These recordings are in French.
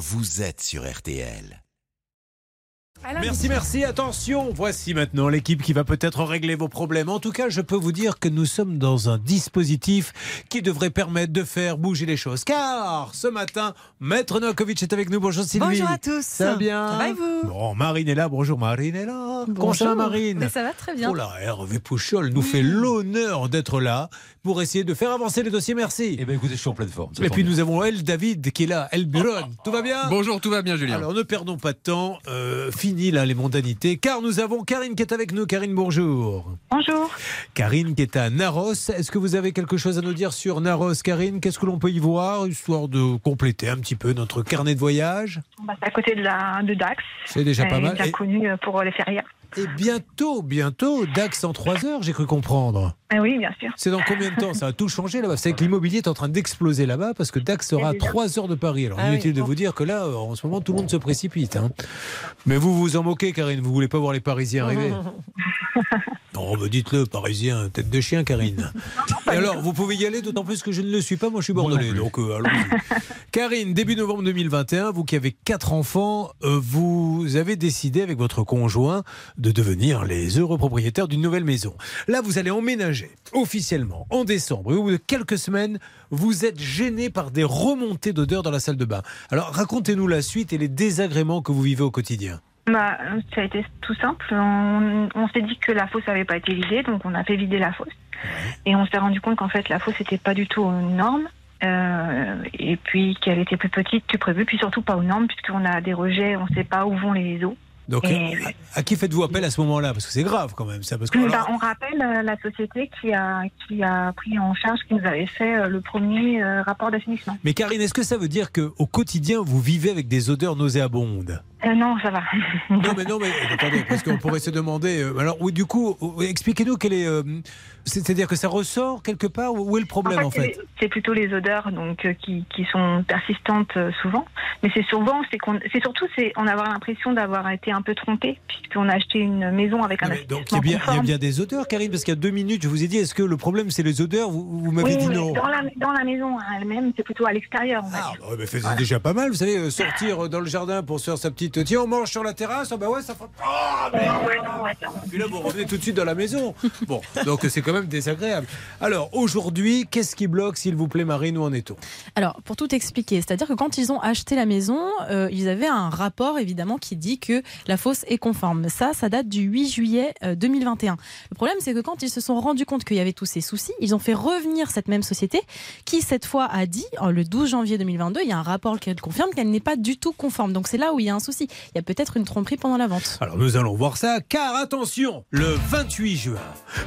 vous êtes sur RTL. Merci, merci. Attention, voici maintenant l'équipe qui va peut-être régler vos problèmes. En tout cas, je peux vous dire que nous sommes dans un dispositif qui devrait permettre de faire bouger les choses. Car ce matin, Maître Novakovic est avec nous. Bonjour Sylvie. Bonjour à tous. Ça va bien Ça va et vous Bon, Marine est là. Bonjour Marine est là. Comment ça va Marine Mais ça va très bien. Oh là, Hervé Pouchol nous fait l'honneur d'être là pour essayer de faire avancer les dossiers. Merci. Eh bien, écoutez, je suis en pleine forme. Et puis bien. nous avons El David qui est là, El Buron. Tout va bien Bonjour, tout va bien, Julien. Alors ne perdons pas de temps, euh, fini là les mondanités, car nous avons Karine qui est avec nous. Karine, bonjour. Bonjour. Karine qui est à Naros. Est-ce que vous avez quelque chose à nous dire sur Naros, Karine? Qu'est-ce que l'on peut y voir, histoire de compléter un petit peu notre carnet de voyage? Bah, c'est à côté de, la, de Dax. C'est déjà pas Euh, mal. Bien Et, connu euh, pour les férias. Et bientôt, bientôt, Dax en 3 heures, j'ai cru comprendre. Ah oui, bien sûr. C'est dans combien de temps? Ça a tout changé là-bas. C'est que l'immobilier est en train d'exploser là-bas parce que Dax sera à 3 heures de Paris. Alors Ah inutile oui. de vous dire que là, en ce moment, tout le monde se précipite. hein. Mais vous vous en moquez, Karine. Vous voulez pas voir les Parisiens arriver Non, bah dites-le, Parisien, tête de chien, Karine. Et alors, vous pouvez y aller, d'autant plus que je ne le suis pas. Moi, je suis bordelais, donc euh, allons-y. Karine, début novembre 2021, vous qui avez quatre enfants, euh, vous avez décidé avec votre conjoint de devenir les heureux propriétaires d'une nouvelle maison. Là, vous allez emménager officiellement en décembre. Et au bout de quelques semaines, vous êtes gêné par des remontées d'odeur dans la salle de bain. Alors, racontez-nous la suite et les désagréments que vous vivez au quotidien. Bah, euh, ça a été tout simple. On, on s'est dit que la fosse n'avait pas été vidée, donc on a fait vider la fosse. Et on s'est rendu compte qu'en fait, la fosse n'était pas du tout aux normes. euh, et puis qu'elle était plus petite que prévu, puis surtout pas aux normes, puisqu'on a des rejets, on ne sait pas où vont les eaux. Donc, Et- à, à qui faites-vous appel à ce moment-là? Parce que c'est grave quand même, ça. Parce que, Bah, on rappelle euh, la société qui a, qui a pris en charge, qui nous avait fait euh, le premier euh, rapport d'assainissement. Mais Karine, est-ce que ça veut dire qu'au quotidien, vous vivez avec des odeurs nauséabondes? Euh, non, ça va. Non, mais non, mais attendez, parce qu'on pourrait se demander. euh, alors, oui, du coup, euh, expliquez-nous quel est. euh, C'est-à-dire que ça ressort quelque part Où est le problème en fait c'est plutôt les odeurs donc qui, qui sont persistantes souvent, mais c'est souvent c'est surtout c'est on a l'impression d'avoir été un peu trompé puisqu'on a acheté une maison avec un Non, Donc, il y, a bien, il y a bien des odeurs, Karine, parce qu'il y a deux minutes, je vous ai dit est-ce que le problème c'est les odeurs Vous, vous m'avez Oui, dit non. dans la dans la maison elle-même, c'est plutôt à l'extérieur. Ah, bah, mais c'est déjà pas mal, vous savez, sortir dans le jardin pour se faire sa petite. Tiens, on mange sur la terrasse, ah bah ouais, ça fait. Ah, mais- Puis là, vous revenez tout de suite dans la maison. Bon, donc c'est quand même désagréable. Alors, aujourd'hui, qu'est-ce qui bloque, s'il vous plaît, Marine, où en est-on? Alors, pour tout expliquer, c'est-à-dire que quand ils ont acheté la maison, euh, ils avaient un rapport évidemment qui dit que la fosse est conforme. Ça, ça date du 8 juillet euh, 2021. Le problème, c'est que quand ils se sont rendus compte qu'il y avait tous ces soucis, ils ont fait revenir cette même société qui, cette fois, a dit, euh, le 12 janvier 2022, il y a un rapport qui confirme qu'elle n'est pas du tout conforme. Donc, c'est là où il y a un souci. Il y a peut-être une tromperie pendant la vente. Alors nous allons voir ça, car attention, le 28 juin,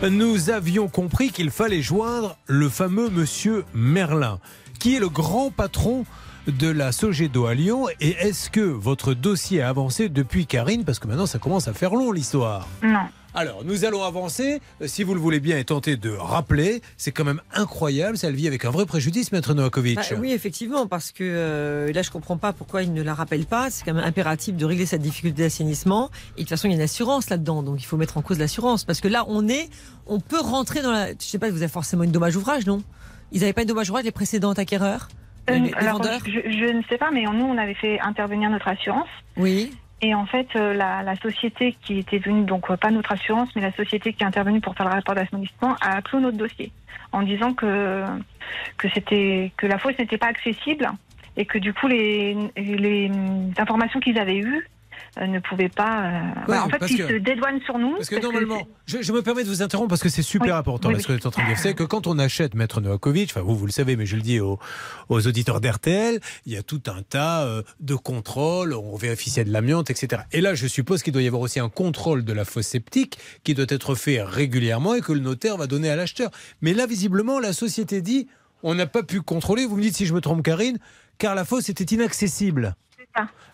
nous avions compris qu'il fallait joindre le fameux monsieur Merlin, qui est le grand patron de la Sogedo à Lyon. Et est-ce que votre dossier a avancé depuis Karine? Parce que maintenant ça commence à faire long l'histoire. Non. Alors, nous allons avancer, euh, si vous le voulez bien, et tenter de rappeler. C'est quand même incroyable, ça elle vit avec un vrai préjudice, Maître Novakovic. Bah oui, effectivement, parce que euh, là, je comprends pas pourquoi il ne la rappelle pas. C'est quand même impératif de régler cette difficulté d'assainissement. Et de toute façon, il y a une assurance là-dedans, donc il faut mettre en cause l'assurance. Parce que là, on est, on peut rentrer dans la. Je sais pas, vous avez forcément une dommage ouvrage, non? Ils n'avaient pas une dommage ouvrage les précédents acquéreurs? Euh, les, les alors, vendeurs? je, je ne sais pas, mais nous on avait fait intervenir notre assurance. Oui. Et en fait, euh, la, société qui était venue, donc euh, pas notre assurance, mais la société qui est intervenue pour faire le rapport d'assainissement, a clos notre dossier en disant que la fosse n'était pas accessible et que du coup les informations qu'ils avaient eues ne pouvaient pas. euh, voilà, en fait, ils que- se dédouanent sur nous. Parce que parce normalement, je, je me permets de vous interrompre parce que c'est super Oui, important oui, là, ce que vous êtes en train de dire. C'est que quand on achète Maître Novakovic, enfin vous, vous le savez, mais je le dis aux, aux auditeurs d'RTL, il y a tout un tas euh, de contrôles, on vérifie s'il y a de l'amiante, etc. Et là, je suppose qu'il doit y avoir aussi un contrôle de la fosse septique qui doit être fait régulièrement et que le notaire va donner à l'acheteur. Mais là, visiblement, la société dit on n'a pas pu contrôler, vous me dites si je me trompe, Karine, car la fosse était inaccessible.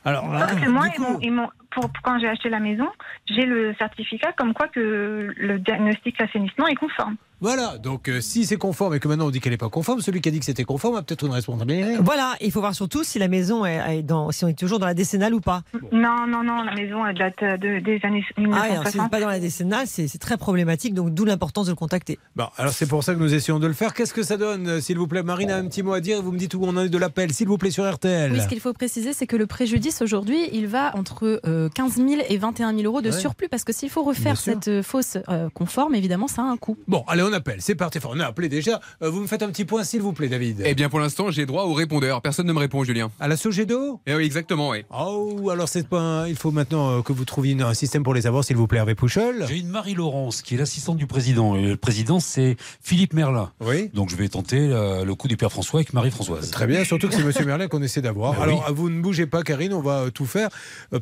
Alors, Parce que moi, du ils m'ont- coup- ils m'ont- pour, pour quand j'ai acheté la maison, j'ai le certificat comme quoi que le diagnostic d'assainissement est conforme. Voilà, donc euh, si c'est conforme et que maintenant on dit qu'elle n'est pas conforme, celui qui a dit que c'était conforme a peut-être une responsabilité. Voilà, il faut voir surtout si la maison est, est dans, si on est toujours dans la décennale ou pas. Non, non, non, la maison elle date de- des années Ah, alors, si 1960. c'est pas dans la décennale, c'est c'est très problématique, donc d'où l'importance de le contacter. Bon, alors c'est pour ça que nous essayons de le faire. Qu'est-ce que ça donne, euh, s'il vous plaît? Marine a un petit mot à dire et vous me dites où on en est de l'appel, s'il vous plaît, sur RTL. Oui, ce qu'il faut préciser, c'est que le préjudice aujourd'hui, il va entre euh, 15 000 et 21 000 euros de Ouais. surplus parce que s'il faut refaire cette euh, fausse euh, conforme, évidemment, ça a un coût. Bon, allez, on appelle. C'est parti. Enfin, on a appelé déjà. Euh, vous me faites un petit point, s'il vous plaît, David. Eh bien, pour l'instant, j'ai droit au répondeur. Personne ne me répond, Julien. À la Sogedo? Eh oui, exactement, oui. Oh, alors c'est pas. un- Il faut maintenant euh, que vous trouviez une- un système pour les avoir, s'il vous plaît, Hervé Pouchol. J'ai une Marie-Laurence qui est l'assistante du président. Et le président, c'est Philippe Merlin. Oui. Donc je vais tenter euh, le coup du Père François avec Marie-Françoise. Très bien, surtout que c'est Monsieur Merlin qu'on essaie d'avoir. Ben Alors, oui. vous ne bougez pas, Karine, on va tout faire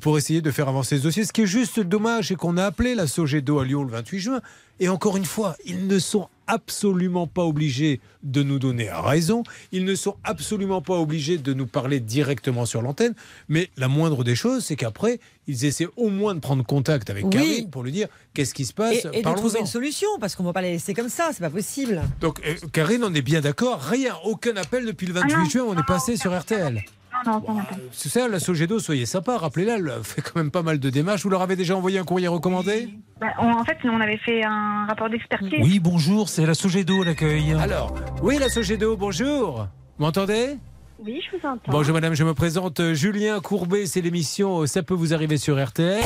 pour essayer de faire avancer ce dossier. Ce qui est juste dommage, c'est qu'on a appelé la Sogedo à Lyon le 28 juin. Et encore une fois, ils ne sont absolument pas obligés de nous donner raison. Ils ne sont absolument pas obligés de nous parler directement sur l'antenne. Mais la moindre des choses, c'est qu'après, ils essaient au moins de prendre contact avec Oui. Karine pour lui dire qu'est-ce qui se passe. Et, et de trouver une solution, parce qu'on ne va pas la laisser comme ça, c'est pas possible. Donc, euh, Karine, on est bien d'accord. Rien, aucun appel depuis le 28 Ah non. juin. On est passé sur RTL. Non, non, non, non. C'est ça, la Sogedo, soyez sympa, rappelez-la, elle fait quand même pas mal de démarches. Vous leur avez déjà envoyé un courrier recommandé? Bah, on- en fait, on avait fait un rapport d'expertise. Oui, bonjour, c'est la Sogedo l'accueil. Alors, oui, la Sogedo, bonjour. Vous m'entendez? Oui, je vous entends. Bonjour madame, je me présente Julien Courbet, c'est l'émission euh, Ça peut vous arriver sur RTL.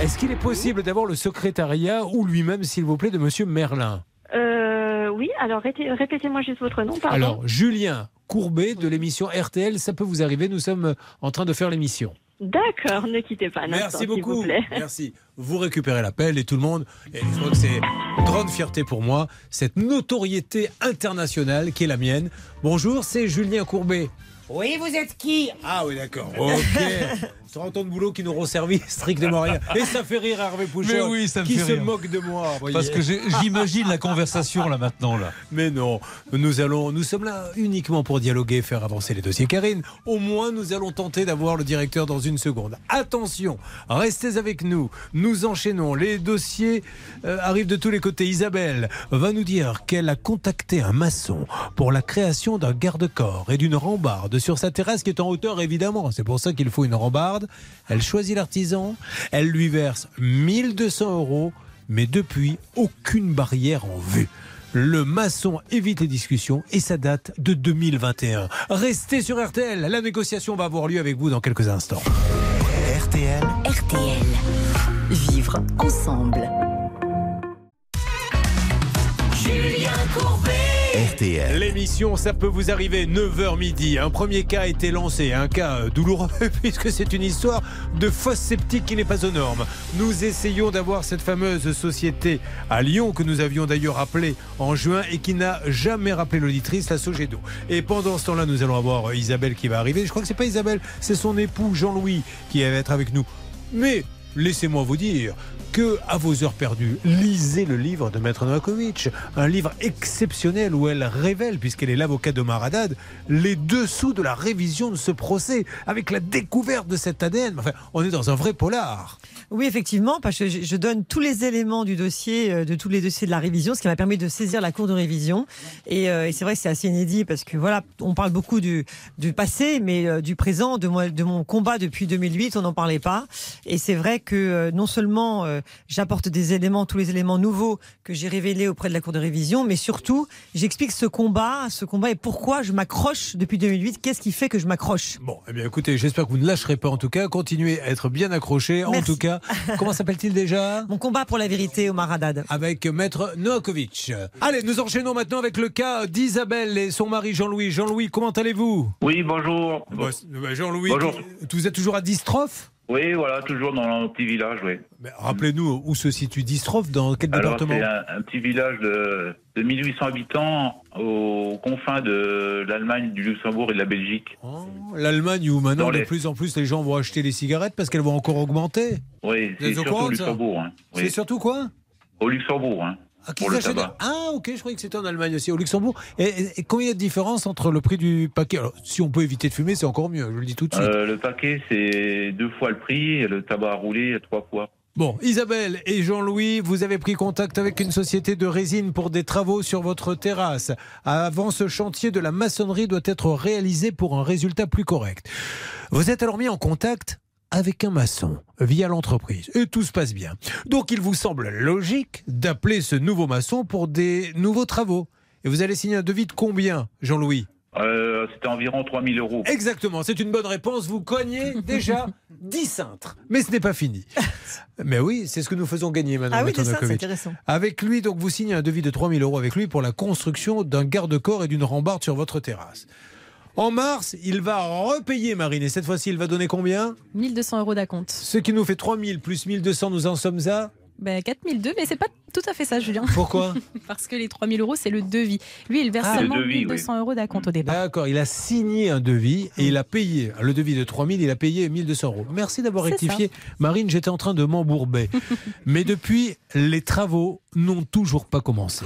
Est-ce qu'il est possible d'avoir le secrétariat ou lui-même, s'il vous plaît, de monsieur Merlin? Euh, oui, alors répé- répétez-moi juste votre nom, pardon. Alors, Julien Courbet de l'émission RTL, Ça peut vous arriver, nous sommes en train de faire l'émission. D'accord, ne quittez pas Merci s'il beaucoup. vous plaît. Merci. Vous récupérez l'appel et tout le monde. Et je crois que c'est une grande fierté pour moi, cette notoriété internationale qui est la mienne. Bonjour, c'est Julien Courbet. Oui, vous êtes qui? Ah oui, d'accord. Ok. 30 ans de boulot qui n'auront servi strictement rien. Et ça fait rire Hervé Pouchon. Mais oui, ça me qui fait se rire. moque de moi. voyez. Parce que j'imagine la conversation là maintenant. Là. Mais non, nous allons, nous sommes là uniquement pour dialoguer, faire avancer les dossiers. Karine, au moins nous allons tenter d'avoir le directeur dans une seconde. Attention, restez avec nous. Nous enchaînons. Les dossiers euh, arrivent de tous les côtés. Isabelle va nous dire qu'elle a contacté un maçon pour la création d'un garde-corps et d'une rambarde sur sa terrasse qui est en hauteur évidemment. C'est pour ça qu'il faut une rambarde. Elle choisit l'artisan. Elle lui verse 1200 euros. Mais depuis, aucune barrière en vue. Le maçon évite les discussions et ça date de 2021. Restez sur RTL, la négociation va avoir lieu avec vous dans quelques instants. RTL, RTL. Vivre ensemble. L'émission, ça peut vous arriver 9h midi. Un premier cas a été lancé, un cas euh, douloureux puisque c'est une histoire de fosse sceptique qui n'est pas aux normes. Nous essayons d'avoir cette fameuse société à Lyon que nous avions d'ailleurs appelée en juin et qui n'a jamais rappelé l'auditrice, la Sogedo. Et pendant ce temps-là, nous allons avoir euh, Isabelle qui va arriver. Je crois que c'est pas Isabelle, c'est son époux Jean-Louis qui va être avec nous. Mais laissez-moi vous dire que, à vos heures perdues, lisez le livre de Maître Novakovic, un livre exceptionnel où elle révèle, puisqu'elle est l'avocat de Haddad, les dessous de la révision de ce procès, avec la découverte de cet ADN. Enfin, on est dans un vrai polar. Oui, effectivement, parce que je, donne tous les éléments du dossier, euh, de tous les dossiers de la révision, ce qui m'a permis de saisir la cour de révision. Et, euh, c'est vrai que c'est assez inédit parce que voilà, on parle beaucoup du, passé, mais euh, du présent, de, mon combat depuis 2008, on n'en parlait pas. Et c'est vrai que non seulement j'apporte des éléments, tous les éléments nouveaux que j'ai révélés auprès de la cour de révision, mais surtout j'explique ce combat, ce combat et pourquoi je m'accroche depuis 2008. Qu'est-ce qui fait que je m'accroche? Bon, eh bien écoutez, j'espère que vous ne lâcherez pas en tout cas. Continuez à être bien accrochés. En tout cas, comment s'appelle-t-il déjà? Mon combat pour la vérité, Omar Haddad. avec Maître Novakovic. Allez, nous enchaînons maintenant avec le cas d'Isabelle et son mari Jean-Louis. Jean-Louis, comment allez-vous? Oui, bonjour. Bah, Jean-Louis, vous êtes toujours à Distrophe Oui, voilà, toujours dans un petit village, oui. Rappelez-nous où se situe Distrophe, dans quel Alors, département c'est un, un petit village de, de 1800 habitants aux confins de l'Allemagne, du Luxembourg et de la Belgique. Oh, L'Allemagne où maintenant Dans de les- plus en plus les gens vont acheter les cigarettes parce qu'elles vont encore augmenter. Oui, êtes c'est surtout au Luxembourg. hein. C'est surtout quoi? Au Luxembourg, hein. Ah, pour le tabac. Ah, ok, je croyais que c'était en Allemagne aussi, au Luxembourg. Et, et- et combien il y a de différence entre le prix du paquet? Alors, si on peut éviter de fumer, c'est encore mieux, je le dis tout de suite. Euh, le paquet, c'est deux fois le prix et le tabac à rouler, trois fois. Bon, Isabelle et Jean-Louis, vous avez pris contact avec une société de résine pour des travaux sur votre terrasse. Avant ce chantier de la maçonnerie doit être réalisé pour un résultat plus correct. Vous êtes alors mis en contact avec un maçon via l'entreprise et tout se passe bien. Donc il vous semble logique d'appeler ce nouveau maçon pour des nouveaux travaux. Et vous allez signer un devis de combien, Jean-Louis? Euh, C'était environ 3000 euros. Exactement, c'est une bonne réponse. Vous cognez déjà 10 cintres. Mais ce n'est pas fini. Mais oui, c'est ce que nous faisons gagner maintenant. Ah oui, c'est intéressant. Avec lui, donc, vous signez un devis de 3000 euros avec lui pour la construction d'un garde-corps et d'une rambarde sur votre terrasse. En mars, il va repayer Marine. Et cette fois-ci, il va donner combien? 1200 euros d'acompte. Ce qui nous fait 3000 plus 1200, nous en sommes à Ben, 4002, mais c'est pas tout à fait ça, Julien. Pourquoi Parce que les 3000 euros, c'est le devis. Lui, il verse Ah, le seulement devis, 1200 euros d'acompte au départ. D'accord, il a signé un devis et il a payé. Le devis de 3000, il a payé 1200 euros. Merci d'avoir rectifié. Marine, j'étais en train de m'embourber. Mais depuis, les travaux n'ont toujours pas commencé.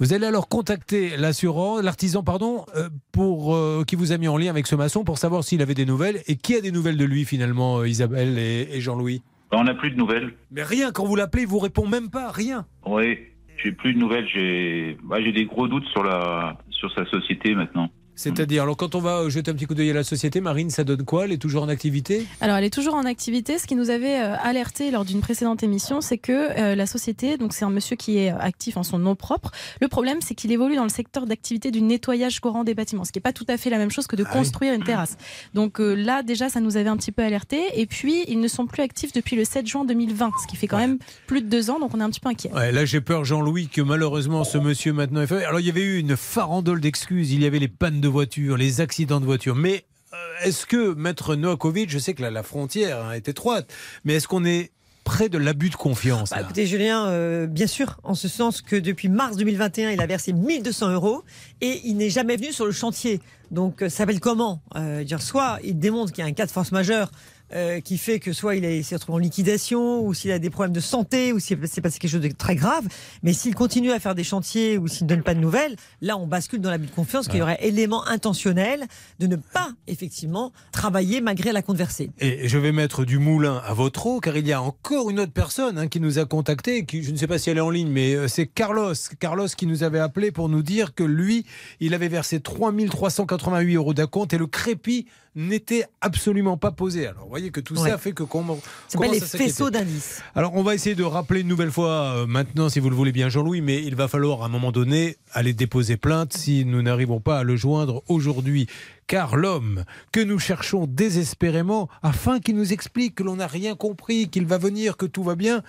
Vous allez alors contacter l'assurant, l'artisan, pardon, euh, pour euh, qui vous a mis en lien avec ce maçon pour savoir s'il avait des nouvelles et qui a des nouvelles de lui finalement, euh, Isabelle et, et Jean-Louis? On n'a plus de nouvelles. Mais rien, quand vous l'appelez, il vous répond même pas, rien. Oui, j'ai plus de nouvelles. J'ai bah, j'ai des gros doutes sur, la, sur sa société maintenant. C'est-à-dire, alors quand on va jeter un petit coup d'œil à la société, Marine, ça donne quoi? Elle est toujours en activité? Alors, elle est toujours en activité. Ce qui nous avait euh, alerté lors d'une précédente émission, c'est que euh, la société, donc c'est un monsieur qui est euh, actif en son nom propre. Le problème, c'est qu'il évolue dans le secteur d'activité du nettoyage courant des bâtiments, ce qui n'est pas tout à fait la même chose que de Ah oui. construire une terrasse. Donc euh, là, déjà, ça nous avait un petit peu alerté. Et puis, ils ne sont plus actifs depuis le 7 juin 2020, ce qui fait quand même plus de deux ans. Donc, on est un petit peu inquiet. Ouais, là, j'ai peur, Jean-Louis, que malheureusement, ce monsieur maintenant est fait. Alors, il y avait eu une farandole d'excuses. Il y avait les pannes de voiture, les accidents de voiture. Mais euh, est-ce que, maître Noakovic, je sais que la, la frontière hein, est étroite, mais est-ce qu'on est près de l'abus de confiance Bah, écoutez, Julien, euh, bien sûr, en ce sens que depuis mars 2021, il a versé 1200 euros et il n'est jamais venu sur le chantier. Donc, euh, ça s'appelle comment euh, dire, Soit il démontre qu'il y a un cas de force majeure euh, qui fait que soit il est- s'est retrouvé en liquidation, ou s'il a des problèmes de santé, ou s'il s'est passé quelque chose de très grave. Mais s'il continue à faire des chantiers ou s'il ne donne pas de nouvelles, là, on bascule dans l'abus de confiance, qu'il y aurait élément intentionnel de ne pas, effectivement, travailler malgré la compte versée. Et je vais mettre du moulin à votre eau, car il y a encore une autre personne hein, qui nous a contacté, qui, je ne sais pas si elle est en ligne, mais euh, c'est Carlos. Carlos qui nous avait appelé pour nous dire que lui, il avait versé 3388 euros d'acompte et le crépi n'était absolument pas posé. Alors, vous voyez que tout Ouais. ça fait que comment Ça s'appelle commence les faisceaux d'indices. Alors, on va essayer de rappeler une nouvelle fois euh, maintenant, si vous le voulez bien, Jean-Louis, mais il va falloir à un moment donné aller déposer plainte si nous n'arrivons pas à le joindre aujourd'hui. Car l'homme que nous cherchons désespérément, afin qu'il nous explique que l'on n'a rien compris, qu'il va venir, que tout va bien,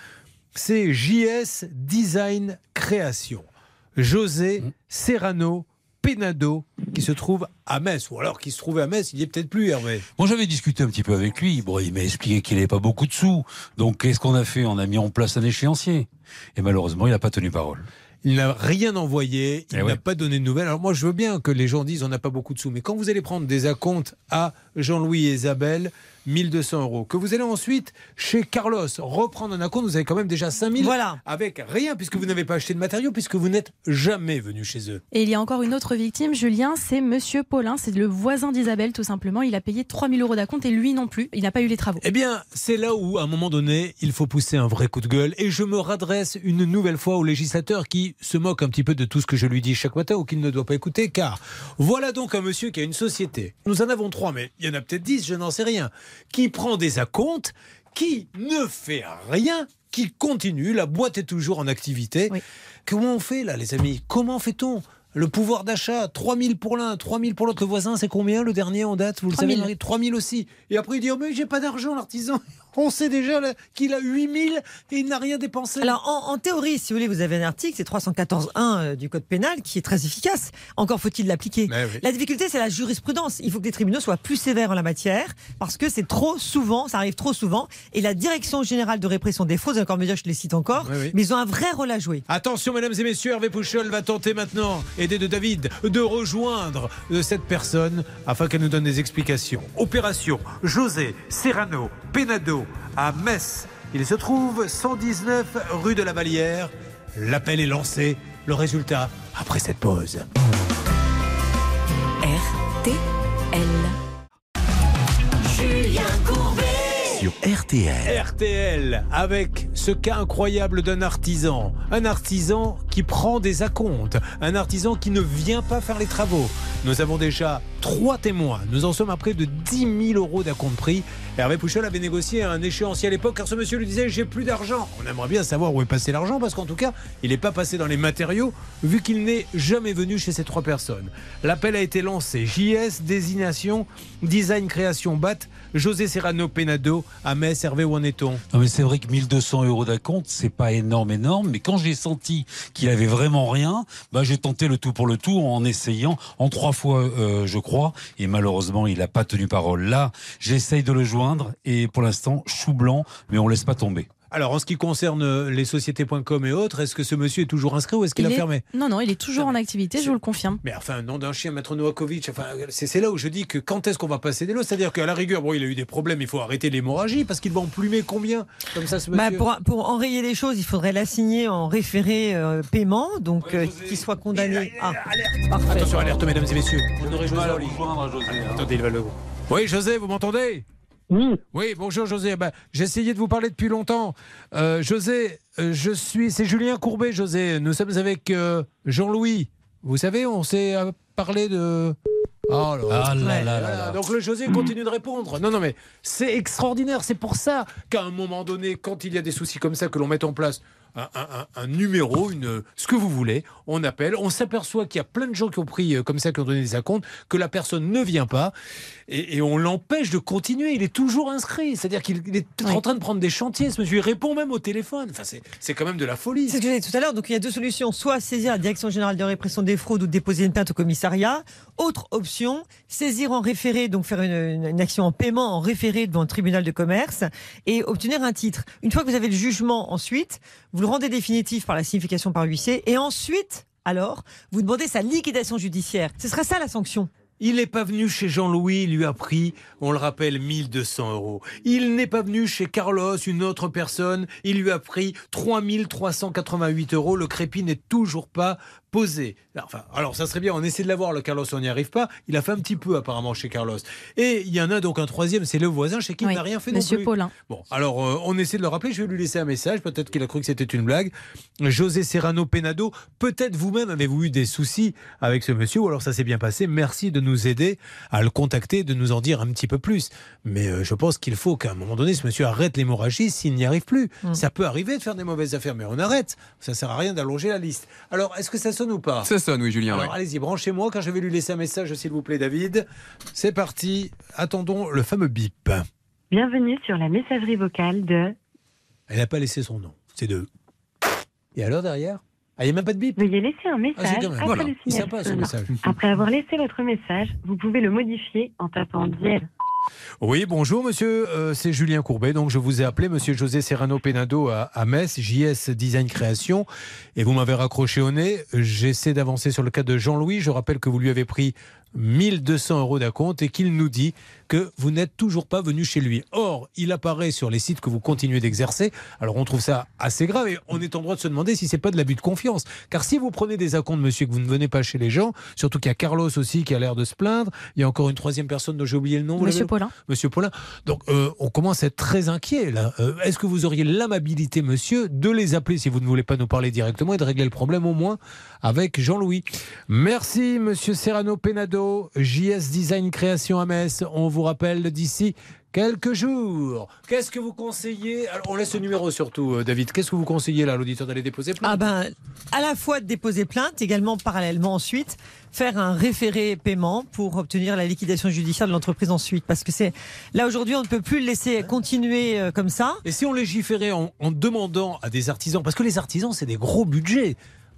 c'est JS Design Création. José Serrano Penado, qui se trouve à Metz. Ou alors qui se trouvait à Metz, il n'y est peut-être plus, Hervé. Moi, j'avais discuté un petit peu avec lui. Bon, il m'a expliqué qu'il n'avait pas beaucoup de sous. Donc, qu'est-ce qu'on a fait? On a mis en place un échéancier. Et malheureusement, il n'a pas tenu parole. Il n'a rien envoyé, il Eh n'a ouais. pas donné de nouvelles. Alors moi, je veux bien que les gens disent on n'a pas beaucoup de sous, mais quand vous allez prendre des acomptes à Jean-Louis et Isabelle, 1200 euros, que vous allez ensuite chez Carlos reprendre un acompte, vous avez quand même déjà 5000 Voilà. avec rien, puisque vous n'avez pas acheté de matériaux, puisque vous n'êtes jamais venu chez eux. Et il y a encore une autre victime, Julien, c'est Monsieur Paulin, c'est le voisin d'Isabelle tout simplement. Il a payé 3000 euros d'acompte et lui non plus, il n'a pas eu les travaux. Eh bien, c'est là où, à un moment donné, il faut pousser un vrai coup de gueule. Et je me redresse une nouvelle fois au législateur qui se moque un petit peu de tout ce que je lui dis chaque matin ou qu'il ne doit pas écouter. Car voilà donc un monsieur qui a une société. Nous en avons trois, mais il y en a peut-être dix, je n'en sais rien. Qui prend des acomptes, qui ne fait rien, qui continue. La boîte est toujours en activité. Comment on fait là, les amis? Comment fait-on? Le pouvoir d'achat, 3000 pour l'un, 3000 pour l'autre. Le voisin, c'est combien le dernier en date? Vous le 3000. savez, Marie 3000 aussi. Et après, il dit oh, Mais j'ai pas d'argent, l'artisan. On sait déjà qu'il a 8000 et il n'a rien dépensé. Alors, en, en théorie, si vous voulez, vous avez un article, c'est 314.1 euh, du Code pénal, qui est très efficace. Encore faut-il l'appliquer. Oui. La difficulté, c'est la jurisprudence. Il faut que les tribunaux soient plus sévères en la matière, parce que c'est trop souvent, ça arrive trop souvent. Et la Direction générale de répression des fraudes, encore médias, je les cite encore, Oui, oui. mais ils ont un vrai rôle à jouer. Attention, mesdames et messieurs, Hervé Pouchol va tenter maintenant, aidé de David, de rejoindre euh, cette personne afin qu'elle nous donne des explications. Opération José Serrano Penado à Metz. Il se trouve 119 rue de la Vallière. L'appel est lancé. Le résultat après cette pause. RTL. Julien Courbet. sur RTL. RTL avec ce cas incroyable d'un artisan. Un artisan qui prend des acomptes. Un artisan qui ne vient pas faire les travaux. Nous avons déjà trois témoins. Nous en sommes à près de 10 000 euros d'acompte prix. Hervé Pouchol avait négocié un échéancier à l'époque car ce monsieur lui disait j'ai plus d'argent. On aimerait bien savoir où est passé l'argent parce qu'en tout cas, il n'est pas passé dans les matériaux vu qu'il n'est jamais venu chez ces trois personnes. L'appel a été lancé. JS, désignation, design, création, BAT, José Serrano Penado, à Hervé, où en est-on? Non mais c'est vrai que 1200 euros d'acompte, c'est pas énorme, énorme, mais quand j'ai senti qu'il avait vraiment rien, bah j'ai tenté le tout pour le tout en essayant en trois fois, euh, je crois, et malheureusement il n'a pas tenu parole. Là, j'essaye de le joindre et pour l'instant chou blanc, mais on laisse pas tomber. Alors, en ce qui concerne les sociétés.com et autres, est-ce que ce monsieur est toujours inscrit ou est-ce qu'il Il a est- fermé? Non, non, il est toujours en activité, je vous le confirme. Mais enfin, nom d'un chien, Maître Novakovic, enfin, c'est là où je dis que quand est-ce qu'on va passer des lots C'est-à-dire qu'à la rigueur, bon, il a eu des problèmes, il faut arrêter l'hémorragie parce qu'il va en plumer combien? Comme ça, ce Bah, pour, pour enrayer les choses, il faudrait l'assigner en référé euh, paiement, donc euh, qu'il soit condamné. Ah, parfait. Attention, alerte, mesdames et messieurs. On aurait José mal à José, hein. Attendez, il va le. Oui, José, vous m'entendez? Oui. Oui, bonjour José. Ben, J'ai essayé de vous parler depuis longtemps. Euh, José, euh, je suis. C'est Julien Courbet, José. Nous sommes avec euh, Jean-Louis. Vous savez, on s'est parlé de. Oh là Ah là là là. Donc le José continue de répondre. Non, non, mais c'est extraordinaire. C'est pour ça qu'à un moment donné, quand il y a des soucis comme ça, que l'on mette en place un, un- un- un numéro, une, ce que vous voulez, on appelle, on s'aperçoit qu'il y a plein de gens qui ont pris euh, comme ça, qui ont donné des acomptes, que la personne ne vient pas, et, et on l'empêche de continuer. Il est toujours inscrit. C'est-à-dire qu'il il est en train de prendre des chantiers. Ce monsieur, il répond même au téléphone. Enfin, c'est- quand même de la folie. C'est ce que j'ai dit tout à l'heure. Donc il y a deux solutions soit saisir la Direction générale de répression des fraudes ou déposer une plainte au commissariat. Autre option, saisir en référé, donc faire une action en paiement en référé devant le tribunal de commerce et obtenir un titre. Une fois que vous avez le jugement, ensuite, vous le rendez définitif par la signification par huissier et ensuite, alors, vous demandez sa liquidation judiciaire. Ce sera ça la sanction. Il n'est pas venu chez Jean-Louis, il lui a pris, on le rappelle, 1200 euros. Il n'est pas venu chez Carlos, une autre personne, il lui a pris 3388 euros. Le crépi n'est toujours pas posé. Enfin, alors ça serait bien, on essaie de l'avoir, le Carlos, on n'y arrive pas. Il a fait un petit peu apparemment chez Carlos. Et il y en a donc un troisième, c'est le voisin chez qui il Oui, n'a rien fait Monsieur non plus. Paulin. Bon, alors euh, on essaie de le rappeler, je vais lui laisser un message, peut-être qu'il a cru que c'était une blague. José Serrano Penado, peut-être vous-même avez-vous eu des soucis avec ce monsieur, ou alors ça s'est bien passé. Merci de nous aider à le contacter, de nous en dire un petit peu plus. Mais euh, je pense qu'il faut qu'à un moment donné, ce monsieur arrête l'hémorragie s'il n'y arrive plus. Ça peut arriver de faire des mauvaises affaires, mais on arrête. Ça sert à rien d'allonger la liste. Alors, est-ce que ça sonne ou pas? Ça sonne, oui, Julien. alors ouais. allez-y, branchez-moi car je vais lui laisser un message, s'il vous plaît, David. C'est parti. Attendons le fameux bip. Bienvenue sur la messagerie vocale de. Elle n'a pas laissé son nom. C'est de. Et alors derrière? Ah, il n'y a même pas de bip Veuillez laisser un Ah, message quand après Voilà. le signal sympa ce message. Après avoir laissé votre message, vous pouvez le modifier en tapant dièse. Oui, bonjour monsieur, Euh, c'est Julien Courbet. Donc je vous ai appelé monsieur José Serrano Penado à, à Metz, JS Design Création, et vous m'avez raccroché au nez. J'essaie d'avancer sur le cas de Jean-Louis. Je rappelle que vous lui avez pris 1200 euros d'acompte et qu'il nous dit que vous n'êtes toujours pas venu chez lui. Or, il apparaît sur les sites que vous continuez d'exercer. Alors on trouve ça assez grave et on est en droit de se demander si c'est pas de l'abus de confiance. Car si vous prenez des acomptes, monsieur, que vous ne venez pas chez les gens, surtout qu'il y a Carlos aussi qui a l'air de se plaindre, il y a encore une troisième personne dont j'ai oublié le nom. Monsieur Paulin. Monsieur Paulin. Donc, euh, on commence à être très inquiet là. Euh, Est-ce que vous auriez l'amabilité, monsieur, de les appeler si vous ne voulez pas nous parler directement et de régler le problème au moins avec Jean-Louis Merci, monsieur Serrano Penado, JS Design Création à Metz. On vous rappelle d'ici quelques jours. Qu'est-ce que vous conseillez? Alors, on laisse le numéro surtout, euh, David. Qu'est-ce que vous conseillez là, à l'auditeur d'aller déposer plainte? Ah ben, à la fois de déposer plainte, également parallèlement ensuite faire un référé paiement pour obtenir la liquidation judiciaire de l'entreprise ensuite. Parce que c'est là aujourd'hui, on ne peut plus le laisser continuer euh, comme ça. Et si on légiférait en, en demandant à des artisans, parce que les artisans, c'est des gros budgets.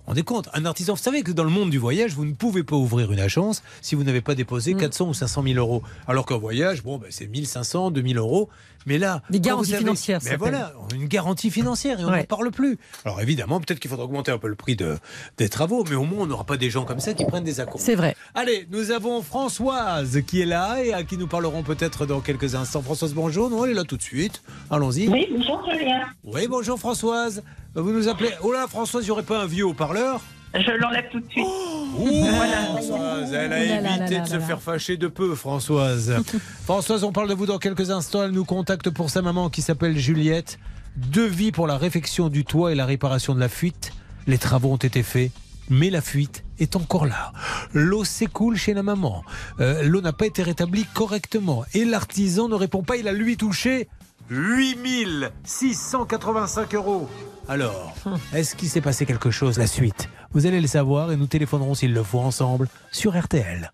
Rendez compte, un artisan, vous savez que dans le monde du voyage, vous ne pouvez pas ouvrir une agence si vous n'avez pas déposé Mm. 400 ou 500 000 euros. Alors qu'un voyage, bon, ben, c'est 1500, 2000 euros. Mais là, Des garanties avez- financières, ça Mais voilà, une garantie financière et on n'en Ouais. parle plus. Alors évidemment, peut-être qu'il faudra augmenter un peu le prix de, des travaux, mais au moins on n'aura pas des gens comme ça qui prennent des acomptes. C'est vrai. Allez, nous avons Françoise qui est là et à qui nous parlerons peut-être dans quelques instants. Françoise, bonjour. Non, elle est là tout de suite. Allons-y. Oui, bonjour Julien. Oui, bonjour Françoise. Vous nous appelez. Oh là, Françoise, il n'y aurait pas un vieux haut-parleur? Je l'enlève tout de suite. Ouh, Voilà. Françoise, elle a là évité là de là se là. faire fâcher de peu, Françoise. Françoise, on parle de vous dans quelques instants. Elle nous contacte pour sa maman qui s'appelle Juliette. Devis pour la réfection du toit et la réparation de la fuite. Les travaux ont été faits, mais la fuite est encore là. L'eau s'écoule chez la maman. Euh, L'eau n'a pas été rétablie correctement. Et l'artisan ne répond pas. Il a lui touché 8685 euros. Alors, est-ce qu'il s'est passé quelque chose la suite? Vous allez le savoir et nous téléphonerons s'il le faut ensemble sur RTL.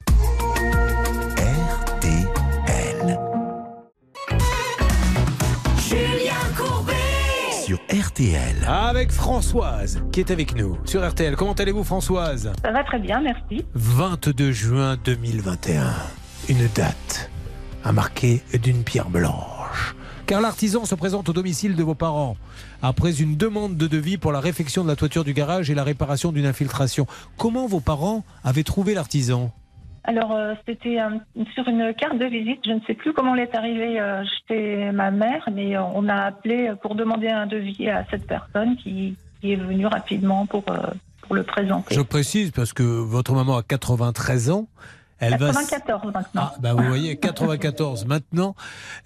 RTL. Julien Courbet Sur RTL. Avec Françoise qui est avec nous sur RTL. Comment allez-vous Françoise? Ça va très bien, merci. 22 juin 2021. Une date à marquer d'une pierre blanche. Car l'artisan se présente au domicile de vos parents après une demande de devis pour la réfection de la toiture du garage et la réparation d'une infiltration. Comment vos parents avaient trouvé l'artisan? Alors, euh, c'était euh, sur une carte de visite. Je ne sais plus comment elle est arrivée euh, chez ma mère, mais euh, on a appelé pour demander un devis à cette personne qui, qui est venue rapidement pour, euh, pour le présenter. Je précise parce que votre maman a 93 ans. Elle va 94 maintenant. Ah, bah vous voyez, 94 maintenant.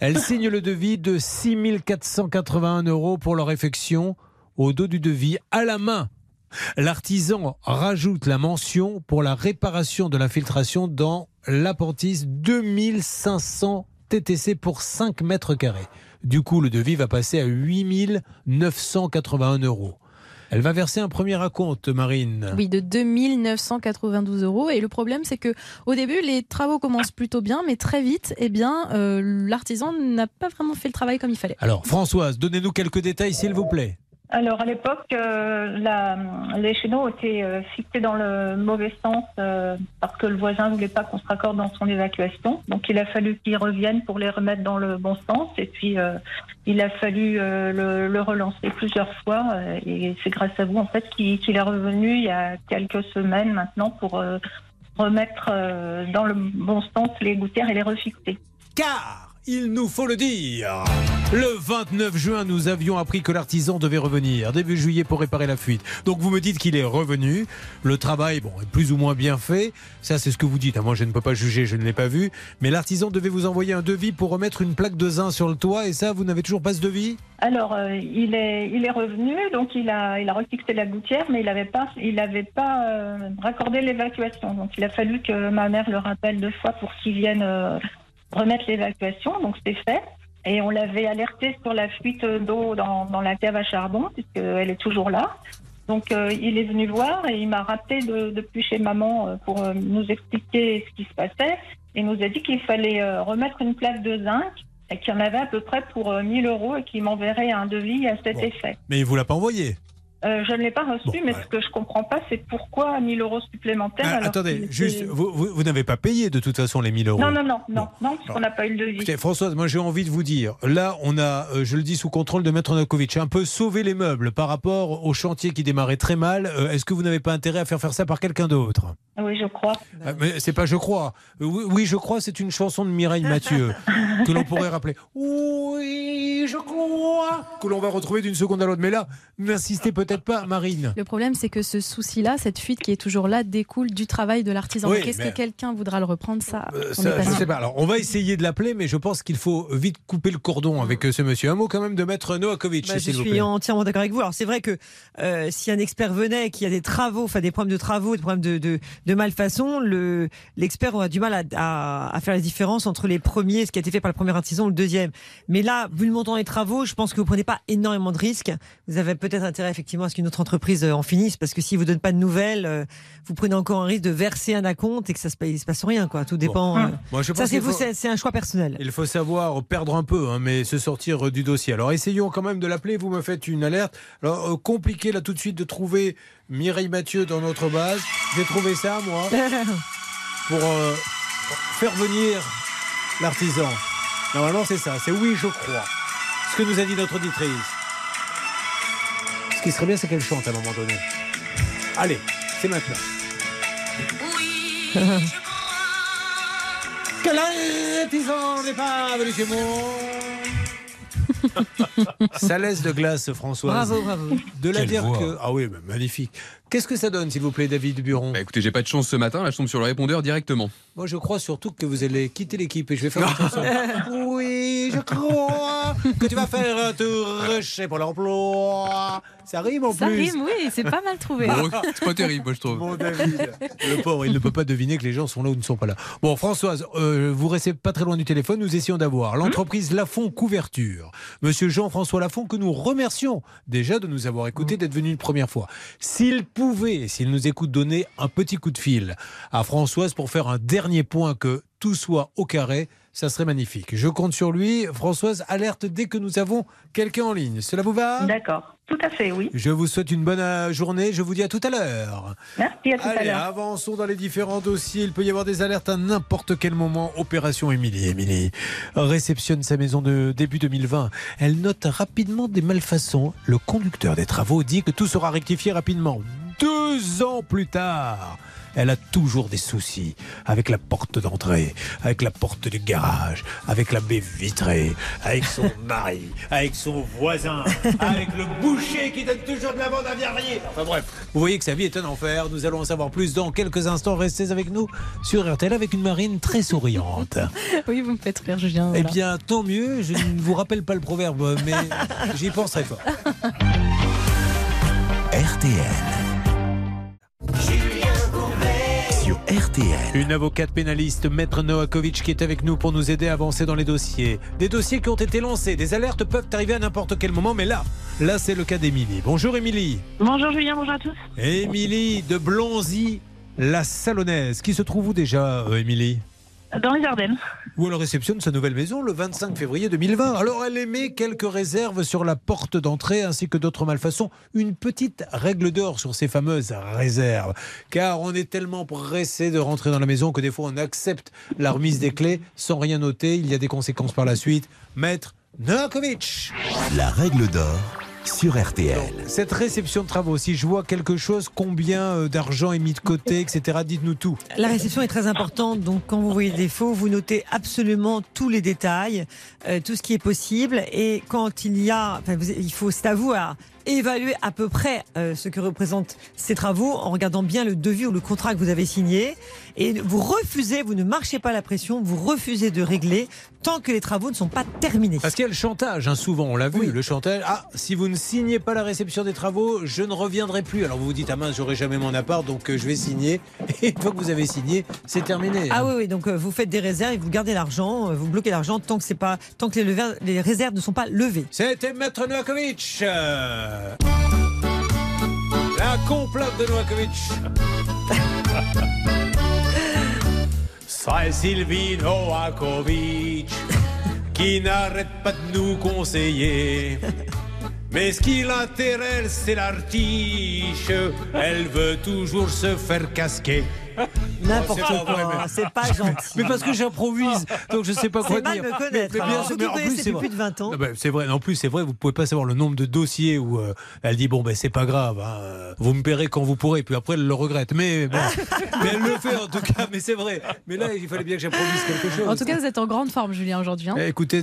Elle signe le devis de 6481 euros pour leur réfection au dos du devis à la main. L'artisan rajoute la mention pour la réparation de l'infiltration dans l'appentis 2500 TTC pour 5 mètres carrés. Du coup, le devis va passer à 8981 euros. Elle va verser un premier acompte, Marine. Oui, de 2992 euros. Et le problème, c'est que au début, les travaux commencent plutôt bien, mais très vite, eh bien, euh, l'artisan n'a pas vraiment fait le travail comme il fallait. Alors, Françoise, donnez-nous quelques détails, s'il vous plaît. Alors, à l'époque, euh, les chéneaux étaient euh, fixés dans le mauvais sens euh, parce que le voisin ne voulait pas qu'on se raccorde dans son évacuation. Donc, il a fallu qu'il revienne pour les remettre dans le bon sens. Et puis, euh, il a fallu euh, le, le relancer plusieurs fois. et c'est grâce à vous, en fait, qu'il qu'il est revenu il y a quelques semaines maintenant pour euh, remettre dans le bon sens les gouttières et les refixer. Car, il nous faut le dire, le 29 juin, nous avions appris que l'artisan devait revenir début juillet pour réparer la fuite. Donc vous me dites qu'il est revenu. Le travail, bon, est plus ou moins bien fait. Ça, c'est ce que vous dites. hein. Moi, je ne peux pas juger, je ne l'ai pas vu. Mais l'artisan devait vous envoyer un devis pour remettre une plaque de zinc sur le toit. Et ça, vous n'avez toujours pas ce devis? Alors, euh, il est, il est revenu, donc il a, il a refixé la gouttière, mais il n'avait pas, il pas euh, raccordé l'évacuation. Donc, il a fallu que ma mère le rappelle deux fois pour qu'il vienne euh, remettre l'évacuation. Donc, c'est fait. Et on l'avait alerté sur la fuite d'eau dans, dans la cave à charbon, puisqu'elle est toujours là. Donc, euh, il est venu voir et il m'a rappelé de- depuis chez maman euh, pour euh, nous expliquer ce qui se passait. Et nous a dit qu'il fallait remettre une plaque de zinc et qu'il y en avait à peu près pour euh, 1000 euros et qu'il m'enverrait un devis à cet Bon. effet. Mais il vous l'a pas envoyé. Euh, je ne l'ai pas reçu, Bon, mais ce que je comprends pas, c'est pourquoi 1000 euros supplémentaires. Ah, alors attendez, juste, vous, vous- vous n'avez pas payé de toute façon les 1000 euros. Non, non, non, non, non, parce qu'on n'a pas eu le devis. Écoutez, Françoise, moi j'ai envie de vous dire, là on a, euh, je le dis sous contrôle de Maître Nakovic, un peu sauvé les meubles par rapport au chantier qui démarrait très mal. Euh, Est-ce que vous n'avez pas intérêt à faire faire ça par quelqu'un d'autre? Oui, je crois. Ah, Mais c'est pas je crois. Oui, oui, je crois, c'est une chanson de Mireille Mathieu que l'on pourrait rappeler. Oui, je crois que l'on va retrouver d'une seconde à l'autre. Mais là, n'insistez peut-être pas, Marine. Le problème, c'est que ce souci-là, cette fuite qui est toujours là, découle du travail de l'artisan. Oui, Donc, Est-ce mais- que quelqu'un voudra le reprendre ça, Euh, on ça, est pas je sûr. sais pas. Alors, on va essayer de l'appeler, mais je pense qu'il faut vite couper le cordon avec euh, ce monsieur. Un mot quand même de Maître Noakovic, Bah, je vous suis plaît. entièrement d'accord avec vous. Alors c'est vrai que euh, si un expert venait, qu'il y a des travaux, enfin des problèmes de travaux, des problèmes de, de, de malfaçon, le l'expert aura du mal à, à, à faire la différence entre les premiers, ce qui a été fait par le premier artisan ou le deuxième. Mais là, vu le montant des travaux, je pense que vous prenez pas énormément de risques. Vous avez peut-être intérêt effectivement à ce qu'une autre entreprise euh, en finisse, parce que si vous donne pas de nouvelles, euh, vous prenez encore un risque de verser un acompte et que ça se passe, il se passe rien quoi. Tout dépend. euh. Moi, je Ça c'est faut- c'est c'est un choix personnel. Il faut savoir perdre un peu, hein, mais se sortir euh, du dossier. Alors essayons quand même de l'appeler. Vous me faites une alerte. Alors euh, compliqué là tout de suite de trouver Mireille Mathieu dans notre base. J'ai trouvé ça moi pour euh, faire venir l'artisan. Normalement c'est ça. C'est oui je crois. Ce que nous a dit notre auditrice. Ce qui serait bien c'est qu'elle chante à un moment donné. Allez, c'est maintenant. Que l'artisan n'est pas venu chez moi. Ça laisse de glace, Françoise. Bravo, bravo. De la Quelle dire voix. que. Ah oui, mais magnifique. Qu'est-ce que ça donne, s'il vous plaît, David Buron Bah, écoutez, j'ai pas de chance ce matin, là je tombe sur le répondeur directement. Moi, je crois surtout que vous allez quitter l'équipe et je vais faire une chanson. Oui, je crois que tu vas faire te rucher pour l'emploi. Ça rime en Ça plus. rime, oui, c'est pas mal trouvé. Bon, c'est pas terrible, moi je trouve. David. Le pauvre, il ne peut pas deviner que les gens sont là ou ne sont pas là. Bon, Françoise, euh, vous restez pas très loin du téléphone. Nous essayons d'avoir l'entreprise Lafont Couverture. Monsieur Jean-François Lafont, que nous remercions déjà de nous avoir écoutés, d'être venu une première fois. S'il pouvait, s'il nous écoute, donner un petit coup de fil à Françoise pour faire un dernier point que tout soit au carré, ça serait magnifique. Je compte sur lui. Françoise, alerte dès que nous avons quelqu'un en ligne. Cela vous va? D'accord, tout à fait, oui. Je vous souhaite une bonne euh, journée. Je vous dis à tout à l'heure. Merci, à tout à l'heure. avançons dans les différents dossiers. Il peut y avoir des alertes à n'importe quel moment. Opération Émilie. Émilie réceptionne sa maison de début 2020. Elle note rapidement des malfaçons. Le conducteur des travaux dit que tout sera rectifié rapidement. Deux ans plus tard, elle a toujours des soucis avec la porte d'entrée, avec la porte du garage, avec la baie vitrée, avec son mari, avec son voisin, avec le boucher qui donne toujours de la bande à verrier. Enfin bref, vous voyez que sa vie est un enfer. Nous allons en savoir plus dans quelques instants. Restez avec nous sur RTL avec une marine très souriante. Oui, vous me faites rire, Julien. Eh voilà. bien, tant mieux. Je ne vous rappelle pas le proverbe, mais j'y pense très fort. RTL. RTL. Une avocate pénaliste, Maître Noakovic, qui est avec nous pour nous aider à avancer dans les dossiers. Des dossiers qui ont été lancés, des alertes peuvent arriver à n'importe quel moment, mais là, là c'est le cas d'Émilie. Bonjour Émilie. Bonjour Julien, bonjour à tous. Émilie de Blonzy, la Salonnaise. Qui se trouve où déjà, euh, Émilie? Dans les Ardennes. Où elle réceptionne sa nouvelle maison le 25 février 2020. Alors elle émet quelques réserves sur la porte d'entrée ainsi que d'autres malfaçons. Une petite règle d'or sur ces fameuses réserves. Car on est tellement pressé de rentrer dans la maison que des fois on accepte la remise des clés sans rien noter. Il y a des conséquences par la suite. Maître Novakovic. La règle d'or sur RTL. Cette réception de travaux, si je vois quelque chose, combien euh, d'argent est mis de côté, etc. Dites-nous tout. La réception est très importante, donc quand vous voyez des défauts, vous notez absolument tous les détails, euh, tout ce qui est possible, et quand il y a, enfin, vous- il faut, c'est à vous à évaluer à peu près euh, ce que représentent ces travaux en regardant bien le devis ou le contrat que vous avez signé, et vous refusez, vous ne marchez pas la pression, vous refusez de régler tant que les travaux ne sont pas terminés. Parce qu'il y a le chantage, hein, souvent, on l'a vu, le chantage. Ah, si vous ne signez pas la réception des travaux, je ne reviendrai plus. Alors vous vous dites, ah mince, j'aurai jamais mon appart, donc euh, je vais signer. Et une fois que vous avez signé, c'est terminé. Ah oui, oui, donc euh, vous faites des réserves et vous gardez l'argent, euh, vous bloquez l'argent tant que c'est pas, tant que les, les réserves ne sont pas levées. C'était Maître Novakovic. La complote de Novakovic. Sylvie Novakovic qui n'arrête pas de nous conseiller. Mais ce qui l'intéresse, c'est l'artiche. Elle veut toujours se faire casquer. N'importe C'est pas vrai, quoi, mais- c'est pas gentil. Mais parce que j'improvise, donc je sais pas quoi mal dire. me connaître, Mais, mais bien Vous en plus c'est vrai. plus de 20 ans. C'est vrai. En plus c'est vrai. Vous pouvez pas savoir le nombre de dossiers où euh, elle dit bon ben c'est pas grave. hein, vous me paierez quand vous pourrez. Puis après elle le regrette. Mais bon, mais elle le fait en tout cas. Mais c'est vrai. Mais là il fallait bien que j'improvise quelque chose. En tout cas, vous êtes en grande forme, Julien, aujourd'hui. hein. Eh, Écoutez,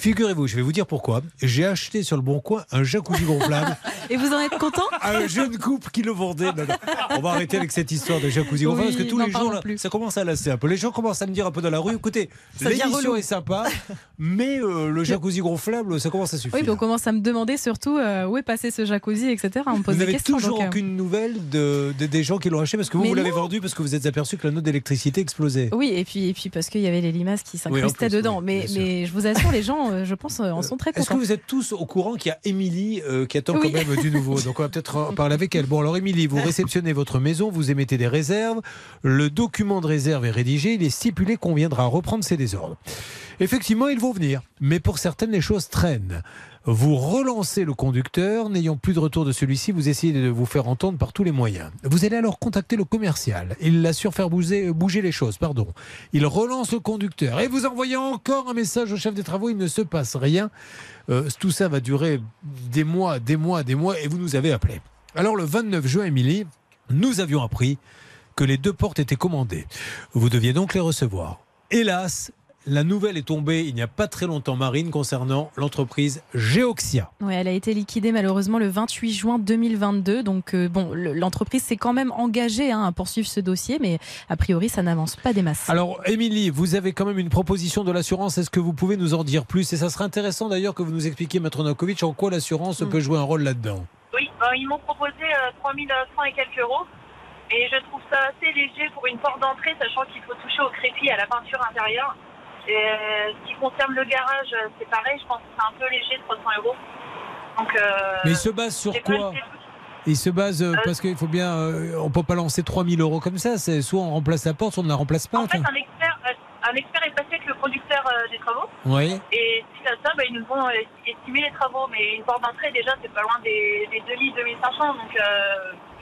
figurez-vous, je vais vous dire pourquoi. J'ai acheté sur le bon coin un jacuzzi gonflable Et vous en êtes content? Un jeune couple qui le vendait. Non, non. On va arrêter avec cette histoire de jacuzzi gonflable Oui, parce que tous les jours, là, ça commence à lasser un peu. Les gens commencent à me dire un peu dans la rue écoutez, l'émission est sympa, mais euh, le jacuzzi gonflable, ça commence à suffire. Oui, puis on commence à me demander surtout euh, où est passé ce jacuzzi, etc. On me pose vous n'avez toujours donc, euh, aucune nouvelle de, de- des gens qui l'ont acheté parce que vous, Mais vous l'avez vendu parce que vous êtes aperçu que la note d'électricité explosait. Oui, et puis, et puis parce qu'il y avait les limaces qui s'incrustaient dedans. oui, mais, mais je vous assure, les gens, je pense, en sont très Est-ce que contents. vous êtes tous au courant qu'il y a Émilie euh, qui attend quand même du nouveau? Donc on va peut-être en parler avec elle. Bon alors Émilie, vous réceptionnez votre maison, vous émettez des réserves, le document de réserve est rédigé, il est stipulé qu'on viendra reprendre ces désordres. Effectivement, ils vont venir, mais pour certaines les choses traînent. Vous relancez le conducteur, n'ayant plus de retour de celui-ci, vous essayez de vous faire entendre par tous les moyens. Vous allez alors contacter le commercial. Il l'assure faire bouger, bouger les choses, pardon. Il relance le conducteur et vous envoyez encore un message au chef des travaux, il ne se passe rien. Euh, tout ça va durer des mois, des mois, des mois, et vous nous avez appelé. Alors le 29 juin, Émilie, nous avions appris que les deux portes étaient commandées. Vous deviez donc les recevoir. Hélas, la nouvelle est tombée il n'y a pas très longtemps, Marine, concernant l'entreprise Geoxia. Ouais, elle a été liquidée malheureusement le 28 juin 2022. Donc euh, bon, le- l'entreprise s'est quand même engagée hein, à poursuivre ce dossier, mais a priori ça n'avance pas des masses. Alors, Émilie, vous avez quand même une proposition de l'assurance. Est-ce que vous pouvez nous en dire plus? Et ça serait intéressant d'ailleurs que vous nous expliquiez, Maître Novakovic, en quoi l'assurance peut jouer un rôle là-dedans. Oui, ben, ils m'ont proposé euh, 3100 et quelques euros. Et je trouve ça assez léger pour une porte d'entrée, sachant qu'il faut toucher au crépi à la peinture intérieure. Et euh, ce qui concerne le garage, euh, c'est pareil, je pense que c'est un peu léger, 300 euros. Donc, euh, Mais il se base sur quoi Il se base euh, parce qu'il faut bien. euh, on peut pas lancer 3000 euros comme ça. C'est soit on remplace la porte, soit on ne la remplace pas. En fait, un expert, un expert est passé avec le conducteur euh, des travaux. Oui. Et suite à ça, bah, ils nous ont estimé les travaux. Mais une porte d'entrée, déjà, c'est pas loin des, des 2000, 2500. Donc,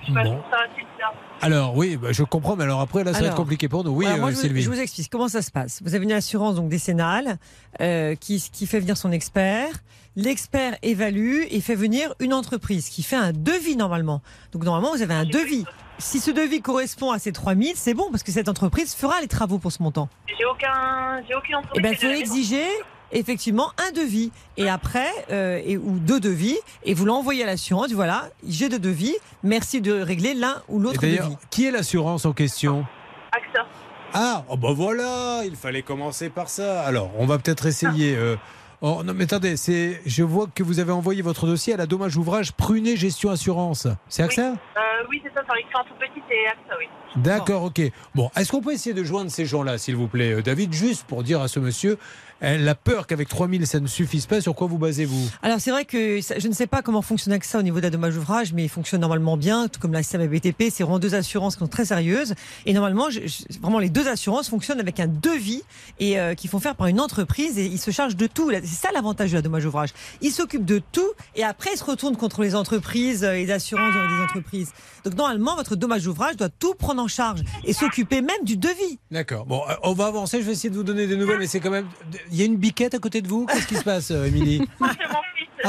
je Bon. trouve ça assez bizarre. Alors oui, bah, je comprends, mais alors après là, ça va être compliqué pour nous. Oui, Voilà, moi, euh, je, vous, Sylvie. je vous explique comment ça se passe. Vous avez une assurance donc décennale euh, qui, qui fait venir son expert. L'expert évalue et fait venir une entreprise qui fait un devis normalement. Donc normalement, vous avez un devis. Si ce devis correspond à ces 3000, c'est bon parce que cette entreprise fera les travaux pour ce montant. J'ai aucun, j'ai aucune entreprise. Eh bien, faut exiger effectivement un devis et après euh, et, ou deux devis et vous l'envoyez à l'assurance. Voilà, j'ai deux devis. Merci de régler l'un ou l'autre d'ailleurs, devis. qui est l'assurance en question? AXA. Ah, oh bah voilà, il fallait commencer par ça. Alors, on va peut-être essayer. euh, oh, non, mais attendez, c'est, je vois que vous avez envoyé votre dossier à la dommage ouvrage Prunet Gestion Assurance. C'est AXA? Euh, oui, c'est ça, c'est écrit en tout petit, c'est AXA, oui. D'accord, ok. Bon, est-ce qu'on peut essayer de joindre ces gens-là, s'il vous plaît, David, juste pour dire à ce monsieur, elle a peur qu'avec 3000 ça ne suffise pas. Sur quoi vous basez-vous? Alors c'est vrai que ça- je ne sais pas comment fonctionne AXA au niveau de la dommage ouvrage, mais il fonctionne normalement bien, tout comme la SAM et BTP. C'est vraiment deux assurances qui sont très sérieuses. Et normalement, je- vraiment les deux assurances fonctionnent avec un devis et euh, qui font faire par une entreprise et ils se chargent de tout. C'est ça l'avantage de la dommage ouvrage. Ils s'occupent de tout et après ils se retournent contre les entreprises euh, et les assurances les entreprises. Donc normalement, votre dommage ouvrage doit tout prendre en charge et s'occuper même du devis. D'accord. Bon, euh, on va avancer. Je vais essayer de vous donner des nouvelles, mais c'est quand même. Il y a une biquette à côté de vous? Qu'est-ce qui se passe, euh, Émilie?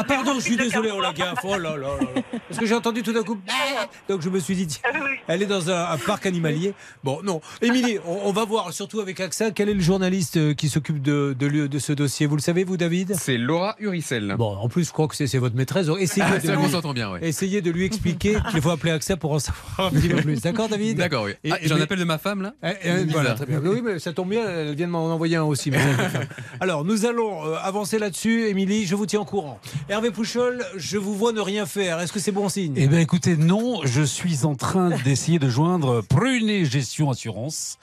Pardon, je suis désolé, oh la gaffe, oh là là là là. Parce que j'ai entendu tout d'un coup, donc je me suis dit, tiens, elle est dans un, un parc animalier. Bon, non. Émilie, on, on va voir, surtout avec AXA, quel est le journaliste euh, qui s'occupe de, de, ce dossier? Vous le savez, vous, David? C'est Laura Uricel. Bon, en plus, je crois que c'est c'est votre maîtresse. donc Essayez, Ah, de ça, lui, on s'entend bien, ouais. essayez de lui expliquer qu'il faut appeler AXA pour en savoir un petit peu plus. D'accord, David? D'accord, oui. Et- Ah, J'ai un mais- appel de ma femme, là? Eh, eh, voilà, très bien. Oui, mais ça tombe bien, elle vient de m'en envoyer un aussi. mais- Alors, nous allons euh, avancer là-dessus. Émilie, je vous tiens au courant. Hervé Pouchol, je vous vois ne rien faire. Est-ce que c'est bon signe? Eh bien, écoutez, non, je suis en train d'essayer de joindre Prunet Gestion Assurance.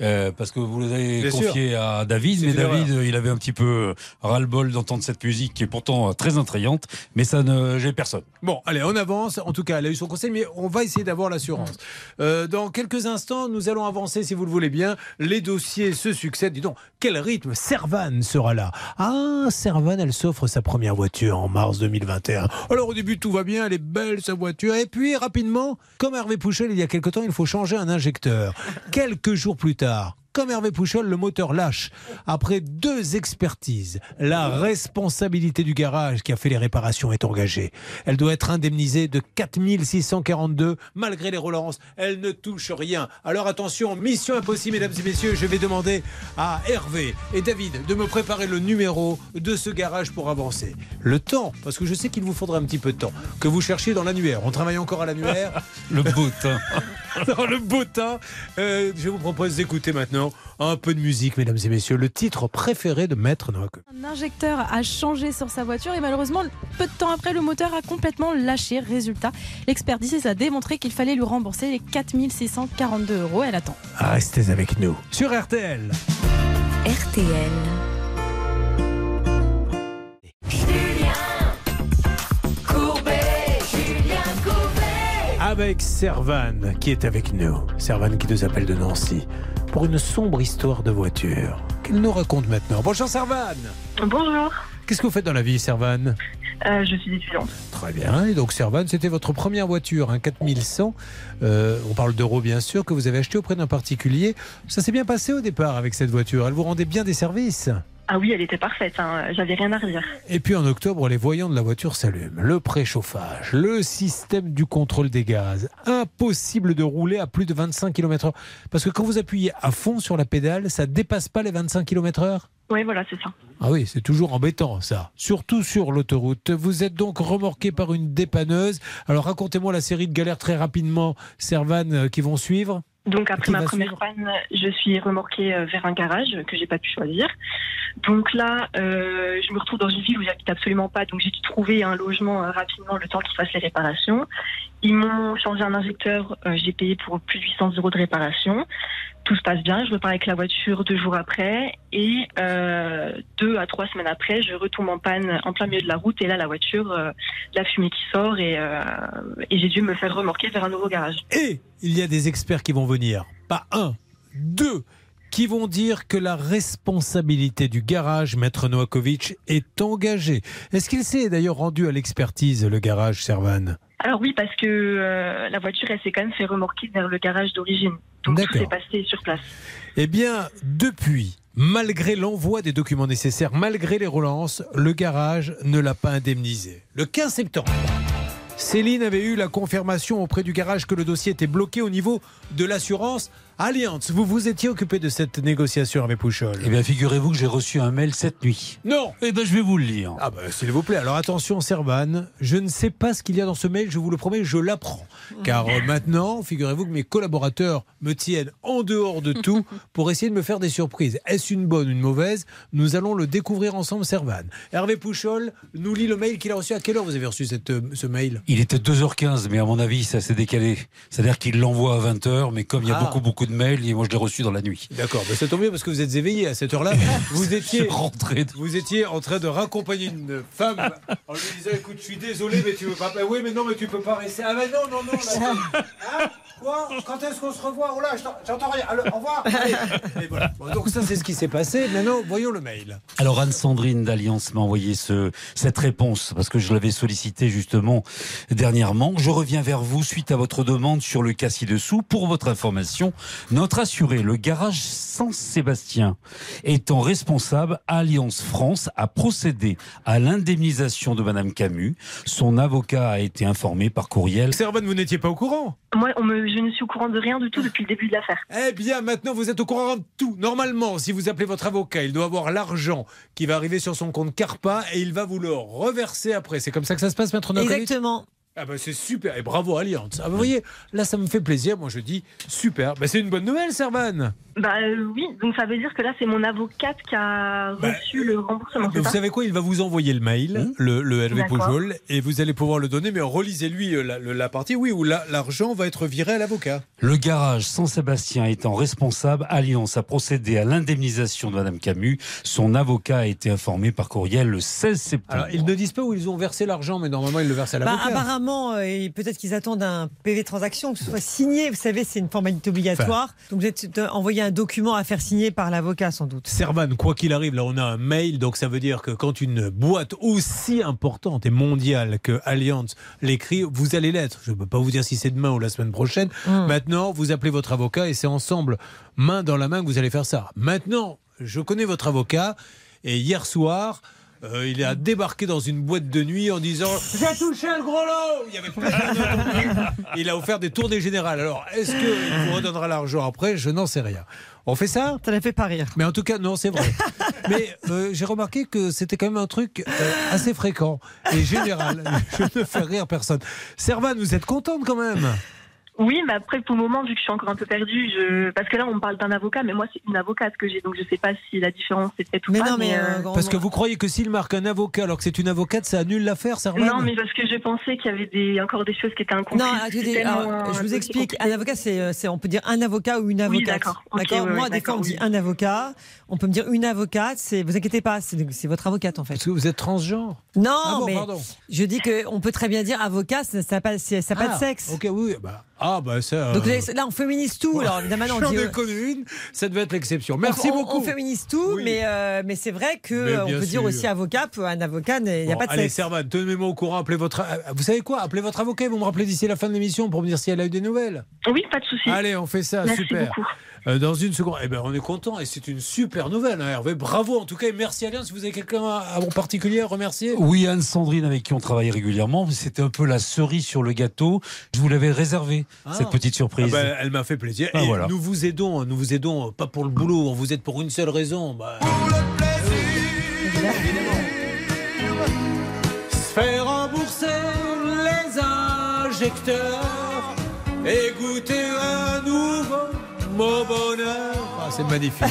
euh, parce que vous l'avez confié sûr. à David, mais David, erreur. euh, il avait un petit peu ras-le-bol d'entendre cette musique qui est pourtant euh, très intrigante, mais ça ne, j'ai personne. Bon, allez, on avance. En tout cas, elle a eu son conseil, mais on va essayer d'avoir l'assurance. Euh, dans quelques instants, nous allons avancer, si vous le voulez bien. Les dossiers se succèdent. Dis donc, quel rythme Servan sera là. Ah, Servan, elle s'offre sa première voiture en mars 2021. Alors, au début, tout va bien, elle est belle, sa voiture. Et puis, rapidement, comme Hervé Pouchel, il y a quelque temps, il faut changer un injecteur. Quelques jours plus tard, comme Hervé Pouchol, le moteur lâche. Après deux expertises, la responsabilité du garage qui a fait les réparations est engagée. Elle doit être indemnisée de 4642 malgré les relances. Elle ne touche rien. Alors attention, mission impossible, mesdames et messieurs. Je vais demander à Hervé et David de me préparer le numéro de ce garage pour avancer. Le temps, parce que je sais qu'il vous faudra un petit peu de temps, que vous cherchiez dans l'annuaire. On travaille encore à l'annuaire. le beau temps. dans le beau temps. Euh, je vous propose d'écouter maintenant un peu de musique, mesdames et messieurs, le titre préféré de Maître Noack. Un injecteur a changé sur sa voiture et malheureusement, peu de temps après, le moteur a complètement lâché. Résultat, l'expert d'ici a démontré qu'il fallait lui rembourser les 4642 euros. Elle attend. Restez avec nous sur RTL. RTL. Avec Servan qui est avec nous. Servan qui nous appelle de Nancy pour une sombre histoire de voiture. Qu'elle nous raconte maintenant. Bonjour Servan. Bonjour, Qu'est-ce que vous faites dans la vie, Servan? Euh, je suis étudiante. Très bien. Et donc Servan, c'était votre première voiture, un 4100. Euh, on parle d'euros bien sûr que vous avez acheté auprès d'un particulier. Ça s'est bien passé au départ avec cette voiture. Elle vous rendait bien des services? Ah oui, elle était parfaite, hein. j'avais rien à redire. Et puis en octobre, les voyants de la voiture s'allument. Le préchauffage, le système du contrôle des gaz. Impossible de rouler à plus de 25 km/h. Parce que quand vous appuyez à fond sur la pédale, ça dépasse pas les 25 km/h Oui, voilà, c'est ça. Ah oui, c'est toujours embêtant ça. Surtout sur l'autoroute. Vous êtes donc remorqué par une dépanneuse. Alors racontez-moi la série de galères très rapidement, Servan, euh, qui vont suivre. Donc après ma va première panne, je suis remorquée euh, vers un garage que j'ai pas pu choisir. Donc là, euh, je me retrouve dans une ville où j'habite absolument pas, donc j'ai dû trouver un logement euh, rapidement le temps qu'ils fassent les réparations. Ils m'ont changé un injecteur, euh, j'ai payé pour plus de 800 euros de réparation. Tout se passe bien, je repars avec la voiture deux jours après et euh, deux à trois semaines après, je retombe en panne en plein milieu de la route et là la voiture, euh, la fumée qui sort et, et j'ai dû me faire remorquer vers un nouveau garage. Et il y a des experts qui vont venir. Pas un, deux, qui vont dire que la responsabilité du garage, Maître Novakovic, est engagée. Est-ce qu'il s'est d'ailleurs rendu à l'expertise, le garage Servan? Alors oui, parce que euh, la voiture, elle s'est quand même fait remorquer vers le garage d'origine. Donc tout s'est passé sur place. Eh bien, depuis, malgré l'envoi des documents nécessaires, malgré les relances, le garage ne l'a pas indemnisé. Le 15 septembre, Céline avait eu la confirmation auprès du garage que le dossier était bloqué au niveau de l'assurance Allianz. Vous vous étiez occupé de cette négociation avec Pouchol Eh bien, figurez-vous que j'ai reçu un mail cette nuit. Non Eh bien, je vais vous le lire. Ah ben, s'il vous plaît. Alors attention, Servan, je ne sais pas ce qu'il y a dans ce mail, je vous le promets, je l'apprends. Car euh, maintenant, figurez-vous que mes collaborateurs me tiennent en dehors de tout pour essayer de me faire des surprises. Est-ce une bonne ou une mauvaise? Nous allons le découvrir ensemble, Servan. Hervé Pouchol nous lit le mail qu'il a reçu. À quelle heure vous avez reçu cette, euh, ce mail? Il était 2h15, mais à mon avis, ça s'est décalé. C'est-à-dire qu'il l'envoie à 20h, mais comme il y a Ah. beaucoup, beaucoup de mails, et moi je l'ai reçu dans la nuit. D'accord, ben ça tombe bien parce que vous êtes éveillé à cette heure-là. Vous étiez, rentré. vous étiez en train de raccompagner une femme en lui disant écoute, je suis désolé, mais tu veux pas. Ben oui, mais non, mais tu peux pas rester. Ah, mais non, non, non. là, hein Quoi Quand est-ce qu'on se revoit Oh là, je t'en- j'entends rien. Alors, au revoir. Allez. Et voilà. Bon, donc, ça, c'est ce qui s'est passé. Maintenant, voyons le mail. Alors Anne-Sandrine d'Alliance m'a envoyé ce, cette réponse parce que je l'avais sollicité justement dernièrement. Je reviens vers vous suite à votre demande sur le cas ci-dessous. Pour votre information, notre assuré, le garage Saint-Sébastien, étant responsable, Alliance France a procédé à l'indemnisation de Madame Camus. Son avocat a été informé par courriel. Servan, vous n'étiez pas au courant? Moi, on me, je ne suis au courant de rien du tout depuis le début de l'affaire. Eh bien, maintenant, vous êtes au courant de tout. Normalement, si vous appelez votre avocat, il doit avoir l'argent qui va arriver sur son compte Carpa et il va vous le reverser après. C'est comme ça que ça se passe, Maître Exactement. Ah bah c'est super et bravo Allianz. Ah bah vous voyez, là ça me fait plaisir. Moi je dis super. Bah c'est une bonne nouvelle, Servan. Bah euh, oui, donc ça veut dire que là, c'est mon avocate qui a Bah, reçu le remboursement. Vous ça savez quoi Il va vous envoyer le mail, le, le Hervé. Pujol, et vous allez pouvoir le donner. Mais relisez-lui euh, la, partie, oui, où la- l'argent va être viré à l'avocat. Le garage Saint-Sébastien étant responsable, Alliance a procédé à l'indemnisation de Madame Camus. Son avocat a été informé par courriel le 16 septembre. Alors ils ne disent pas où ils ont versé l'argent, mais normalement ils le versent à Bah, l'avocat. apparemment, euh, et peut-être qu'ils attendent un PV transaction, que ce soit signé. Vous savez, c'est une formalité obligatoire. Donc vous êtes euh, un document à faire signer par l'avocat, sans doute. Servan, quoi qu'il arrive, là on a un mail, donc ça veut dire que quand une boîte aussi importante et mondiale que Allianz l'écrit, vous allez l'être. Je ne peux pas vous dire si c'est demain ou la semaine prochaine. Hum. Maintenant, vous appelez votre avocat et c'est ensemble, main dans la main, que vous allez faire ça. Maintenant, je connais votre avocat et hier soir, euh, il a débarqué dans une boîte de nuit en disant J'ai touché le gros lot Il y avait. Il a offert des tournées générales. Alors, est-ce qu'il vous redonnera l'argent après? Je n'en sais rien. On fait ça? Ça ne fait pas rire. Mais en tout cas, non, c'est vrai. Mais euh, j'ai remarqué que c'était quand même un truc euh, assez fréquent et général. Je ne fais rire personne. Servan, vous êtes contente quand même? Oui, mais après, pour le moment, vu que je suis encore un peu perdue, je... parce que là, on me parle d'un avocat, mais moi, c'est une avocate que j'ai, donc je sais pas si la différence est faite ou Mais pas. non, mais, euh, Parce que vous croyez que s'il marque un avocat alors que c'est une avocate, ça annule l'affaire, Servan Non, mais parce que je pensais qu'il y avait des... encore des choses qui étaient incomprises. Non, attendez, alors, tellement- je vous explique. Un avocat, c'est, euh, on peut dire un avocat ou une avocate. d'accord. Ok, ouais, Moi, des fois, on d'accord, dit oui. un avocat. On peut me dire une avocate. C'est, vous inquiétez pas, c'est, votre avocate en fait. Parce que vous êtes transgenre Non, Ah bon, mais pardon. je dis que on peut très bien dire avocat, ça n'a pas, ça pas Ah, de sexe. Ok, oui. Bah, ah, bah ça. Donc euh, là, on féminise tout. Alors évidemment, on J'en dit. ai euh, connu une, ça devait être l'exception. Merci on, beaucoup. On féminise tout, Oui. mais, euh, mais c'est vrai que Mais on bien peut dire aussi avocat. pour Un avocat, il n'y a pas de allez, sexe. Servan, tenez-moi au courant. Appelez votre. Vous savez quoi Appelez votre avocat. Vont me rappeler d'ici la fin de l'émission pour me dire si elle a eu des nouvelles. Oui, pas de souci. Allez, on fait ça. Merci super. beaucoup. Euh, dans une seconde. Eh ben, on est content et c'est une super nouvelle, hein, Hervé. Bravo en tout cas et merci Alain. Si vous avez quelqu'un à- en particulier à remercier? Oui, Anne-Sandrine, avec qui on travaille régulièrement, c'était un peu la cerise sur le gâteau. Je vous l'avais réservé, Ah. cette petite surprise. Ah ben, elle m'a fait plaisir. Ah, et voilà. nous vous aidons, nous vous aidons pas pour le boulot, on vous aide pour une seule raison. Bah, se faire rembourser les injecteurs et goûter un nouveau mot bonheur. Ah, c'est magnifique.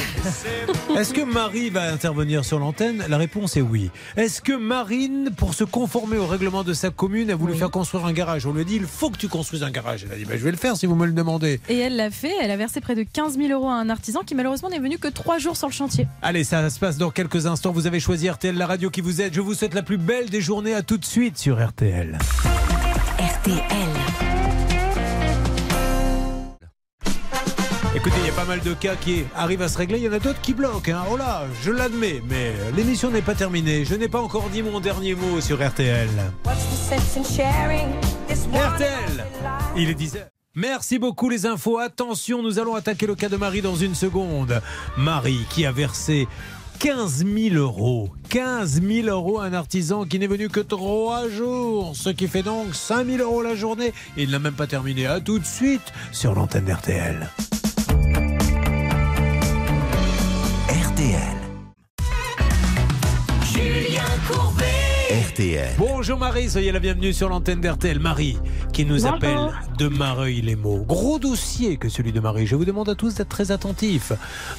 Est-ce que Marie va intervenir sur l'antenne? La réponse est oui. Est-ce que Marine, pour se conformer au règlement de sa commune, a voulu faire construire un garage? On lui a dit il faut que tu construises un garage. Elle a dit bah, je vais le faire si vous me le demandez. Et elle l'a fait, elle a versé près de 15 000 euros à un artisan qui malheureusement n'est venu que trois jours sur le chantier. Allez, ça se passe dans quelques instants. Vous avez choisi RTL, la radio qui vous aide. Je vous souhaite la plus belle des journées. À tout de suite sur RTL. RTL. Écoutez, il y a pas mal de cas qui arrivent à se régler. Il y en a d'autres qui bloquent. hein. Oh là, je l'admets, mais l'émission n'est pas terminée. Je n'ai pas encore dit mon dernier mot sur RTL. RTL Il est 10h. Merci beaucoup les infos. Attention, nous allons attaquer le cas de Marie dans une seconde. Marie qui a versé 15 000 euros. 15 000 euros à un artisan qui n'est venu que trois jours. Ce qui fait donc 5 000 euros la journée. Il n'a même pas terminé. À tout de suite sur l'antenne. RTL. RTL. Bonjour Marie, soyez la bienvenue sur l'antenne d'RTL. Marie, qui nous Bonjour. appelle de Mareuil-les-Maux. Gros dossier que celui de Marie. Je vous demande à tous d'être très attentifs.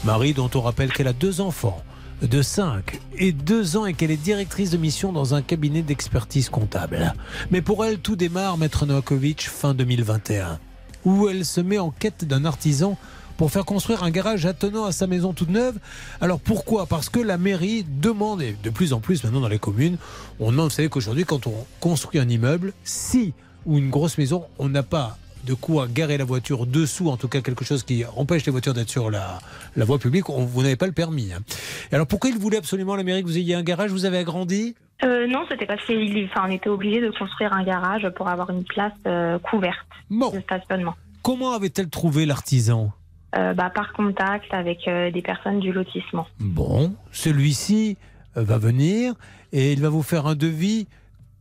Marie, dont on rappelle qu'elle a deux enfants de 5 et 2 ans et qu'elle est directrice de mission dans un cabinet d'expertise comptable. Mais pour elle, tout démarre, Maître Novakovic, fin 2021, où elle se met en quête d'un artisan pour faire construire un garage attenant à sa maison toute neuve. Alors pourquoi? Parce que la mairie demande, et de plus en plus maintenant dans les communes, on demande, vous savez qu'aujourd'hui quand on construit un immeuble, si ou une grosse maison, on n'a pas de quoi garer la voiture dessous, en tout cas quelque chose qui empêche les voitures d'être sur la, la voie publique, on- vous n'avez pas le permis. hein. Alors pourquoi il voulait absolument la mairie que vous ayez un garage? Vous avez agrandi? Euh, non, c'était parce qu'on enfin, on était obligé de construire un garage pour avoir une place euh, couverte de stationnement. Comment avait-elle trouvé l'artisan? Euh, bah, par contact avec euh, des personnes du lotissement. Bon, celui-ci euh, va venir et il va vous faire un devis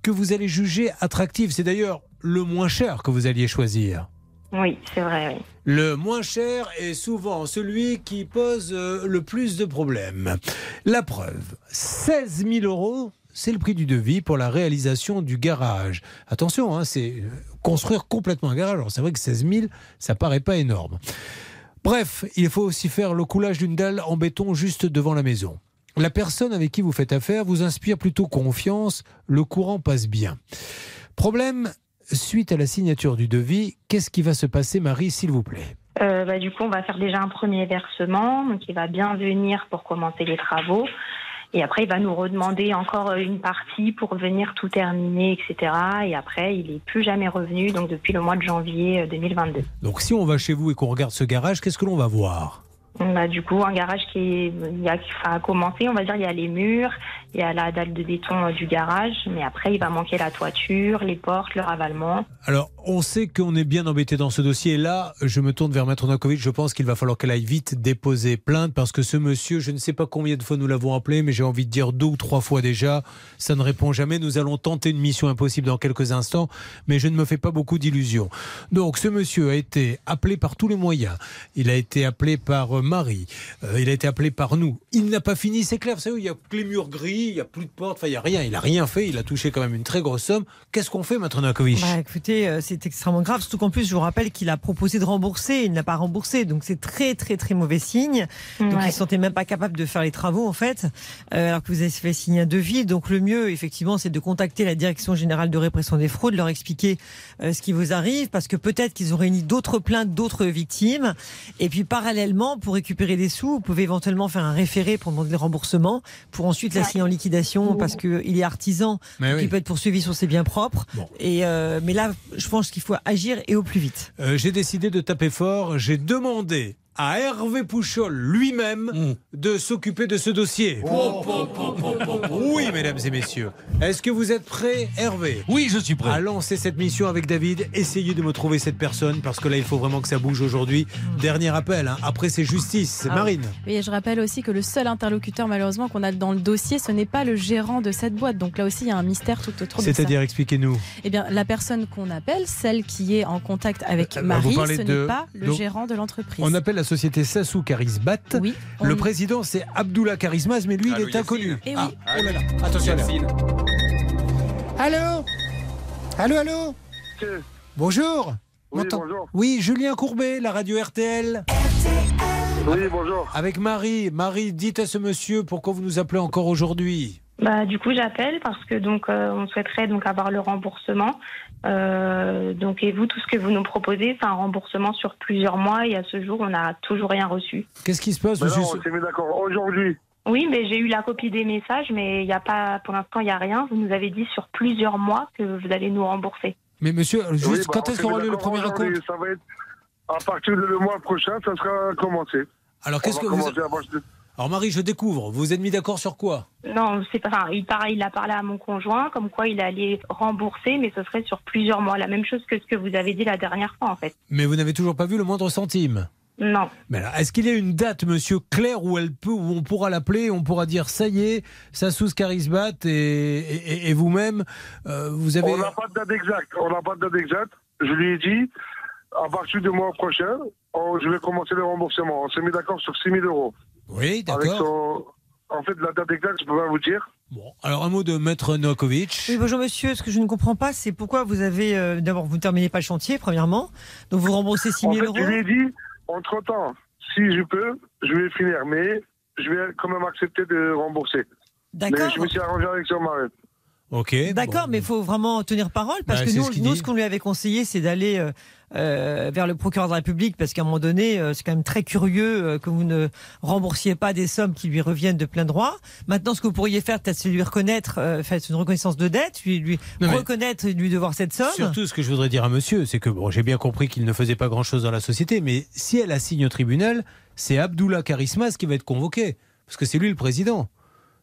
que vous allez juger attractif. C'est d'ailleurs le moins cher que vous alliez choisir. Oui, c'est vrai. oui. Le moins cher est souvent celui qui pose le plus de problèmes. La preuve, 16 000 euros, c'est le prix du devis pour la réalisation du garage. Attention, hein, c'est construire complètement un garage. Alors c'est vrai que 16 000, ça paraît pas énorme. Bref, il faut aussi faire le coulage d'une dalle en béton juste devant la maison. La personne avec qui vous faites affaire vous inspire plutôt confiance, le courant passe bien. Problème, suite à la signature du devis, qu'est-ce qui va se passer, Marie, s'il vous plaît? Euh, bah, du coup, on va faire déjà un premier versement, donc il va bien venir pour commencer les travaux. Et après, il va nous redemander encore euh, une partie pour venir tout terminer, etc. Et après, il n'est plus jamais revenu, donc depuis le mois de janvier euh, 2022. Donc si on va chez vous et qu'on regarde ce garage, qu'est-ce que l'on va voir? On a du coup un garage qui est, il y a, enfin, a commencé, on va dire, il y a les murs, il y a la dalle de béton euh, du garage, mais après, il va manquer la toiture, les portes, le ravalement. Alors, on sait qu'on est bien embêté dans ce dossier. Et là, je me tourne vers Maître Novakovic. Je pense qu'il va falloir qu'elle aille vite déposer plainte parce que ce monsieur, je ne sais pas combien de fois nous l'avons appelé, mais j'ai envie de dire deux ou trois fois déjà, ça ne répond jamais. Nous allons tenter une mission impossible dans quelques instants, mais je ne me fais pas beaucoup d'illusions. Donc, ce monsieur a été appelé par tous les moyens. Il a été appelé par euh, Marie. Euh, il a été appelé par nous. Il n'a pas fini, c'est clair. Vous savez, il y a que les murs gris, il n'y a plus de porte, enfin, il n'y a rien. Il n'a rien fait. Il a touché quand même une très grosse somme. Qu'est-ce qu'on fait, Maître Novakovic? Bah, écoutez, euh, c'est extrêmement grave, surtout qu'en plus, je vous rappelle qu'il a proposé de rembourser, il n'a pas remboursé, donc c'est très très très mauvais signe. Donc Ouais. il se sentait même pas capable de faire les travaux en fait, euh, alors que vous avez fait signer un devis. Donc le mieux, effectivement, c'est de contacter la Direction générale de répression des fraudes, leur expliquer euh, ce qui vous arrive, parce que peut-être qu'ils ont réuni d'autres plaintes, d'autres victimes. Et puis parallèlement, pour récupérer des sous, vous pouvez éventuellement faire un référé pour demander le remboursement, pour ensuite la signer en liquidation, parce qu'il est artisan, Mais oui. il peut être poursuivi sur ses biens propres. Et euh, mais là, je pense qu'il faut agir et au plus vite. Euh, j'ai décidé de taper fort. J'ai demandé à Hervé Pouchol lui-même Mmh. de s'occuper de ce dossier. Oui, mesdames et messieurs. Est-ce que vous êtes prêts, Hervé? Oui, je suis prêt. À lancer cette mission avec David. Essayez de me trouver cette personne parce que là, il faut vraiment que ça bouge aujourd'hui. Dernier appel. hein. Après, c'est justice. C'est Ah Marine. Oui, et je rappelle aussi que le seul interlocuteur, malheureusement, qu'on a dans le dossier, ce n'est pas le gérant de cette boîte. Donc là aussi, il y a un mystère tout autour. C'est-à-dire, expliquez-nous. Eh bien, la personne qu'on appelle, celle qui est en contact avec Euh, vous Marie, ce de- n'est pas le donc, gérant de l'entreprise. On appelle la société Sassou Charisbat. Oui. Le président, c'est Abdullah Charismas, mais lui, il Allô, est inconnu. Eh oui. Ah, oh là là. Attention. Allô Allô, allô Bonjour Oui, M'entend- bonjour. Oui, Julien Courbet, la radio RTL. Oui, bonjour. Avec Marie. Marie, dites à ce monsieur pourquoi vous nous appelez encore aujourd'hui. Bah, du coup, j'appelle parce que donc euh, on souhaiterait donc avoir le remboursement. Euh, donc et vous, tout ce que vous nous proposez, c'est un remboursement sur plusieurs mois et à ce jour, on n'a toujours rien reçu. Qu'est-ce qui se passe, Mais monsieur non, on s'est mis d'accord aujourd'hui. Oui, mais j'ai eu la copie des messages, mais il y a pas, pour l'instant, il n'y a rien. Vous nous avez dit sur plusieurs mois que vous allez nous rembourser. Mais monsieur, juste Oui, bah, quand est-ce qu'aura lieu le premier raconte Ça va être à partir du mois prochain, ça sera commencé. Alors qu'est-ce que vous... Alors Marie, je découvre. Vous vous êtes mis d'accord sur quoi? Non, c'est pas. Enfin, il pareil, il a parlé à mon conjoint, comme quoi il allait rembourser, mais ce serait sur plusieurs mois. La même chose que ce que vous avez dit la dernière fois, en fait. Mais vous n'avez toujours pas vu le moindre centime. Non. Mais alors, est-ce qu'il y a une date, monsieur, claire où elle peut, où on pourra l'appeler, on pourra dire ça y est, Sassous Charismat et, et, et vous-même, euh, vous avez. On n'a pas de date exacte. On n'a pas de date exacte. Je lui ai dit, à partir du mois prochain, on- je vais commencer le remboursement. On s'est mis d'accord sur 6 000 euros. Oui, d'accord. son- En fait, la date exacte, je peux pas vous dire. Bon, alors un mot de Maître Novakovic. Oui, bonjour monsieur. Ce que je ne comprends pas, c'est pourquoi vous avez. euh, D'abord, vous ne terminez pas le chantier, premièrement. Donc vous remboursez 6 En 000 fait, euros. je lui ai dit, entre-temps, si je peux, je vais finir. Mais je vais quand même accepter de rembourser. Mais D'accord. je me suis arrangé avec son mari. Ok. D'accord, mais il faut vraiment tenir parole parce Bah, que nous, ce nous, ce qu'on lui avait conseillé, c'est d'aller euh, euh, vers le procureur de la République parce qu'à un moment donné, euh, c'est quand même très curieux que vous ne remboursiez pas des sommes qui lui reviennent de plein droit. Maintenant, ce que vous pourriez faire, peut-être, c'est lui reconnaître, faire une reconnaissance de dette, lui, lui Non, reconnaître et lui devoir cette somme. Surtout, ce que je voudrais dire à monsieur, c'est que bon, j'ai bien compris qu'il ne faisait pas grand-chose dans la société, mais si elle assigne au tribunal, c'est Abdullah Karismas qui va être convoqué, parce que c'est lui le président.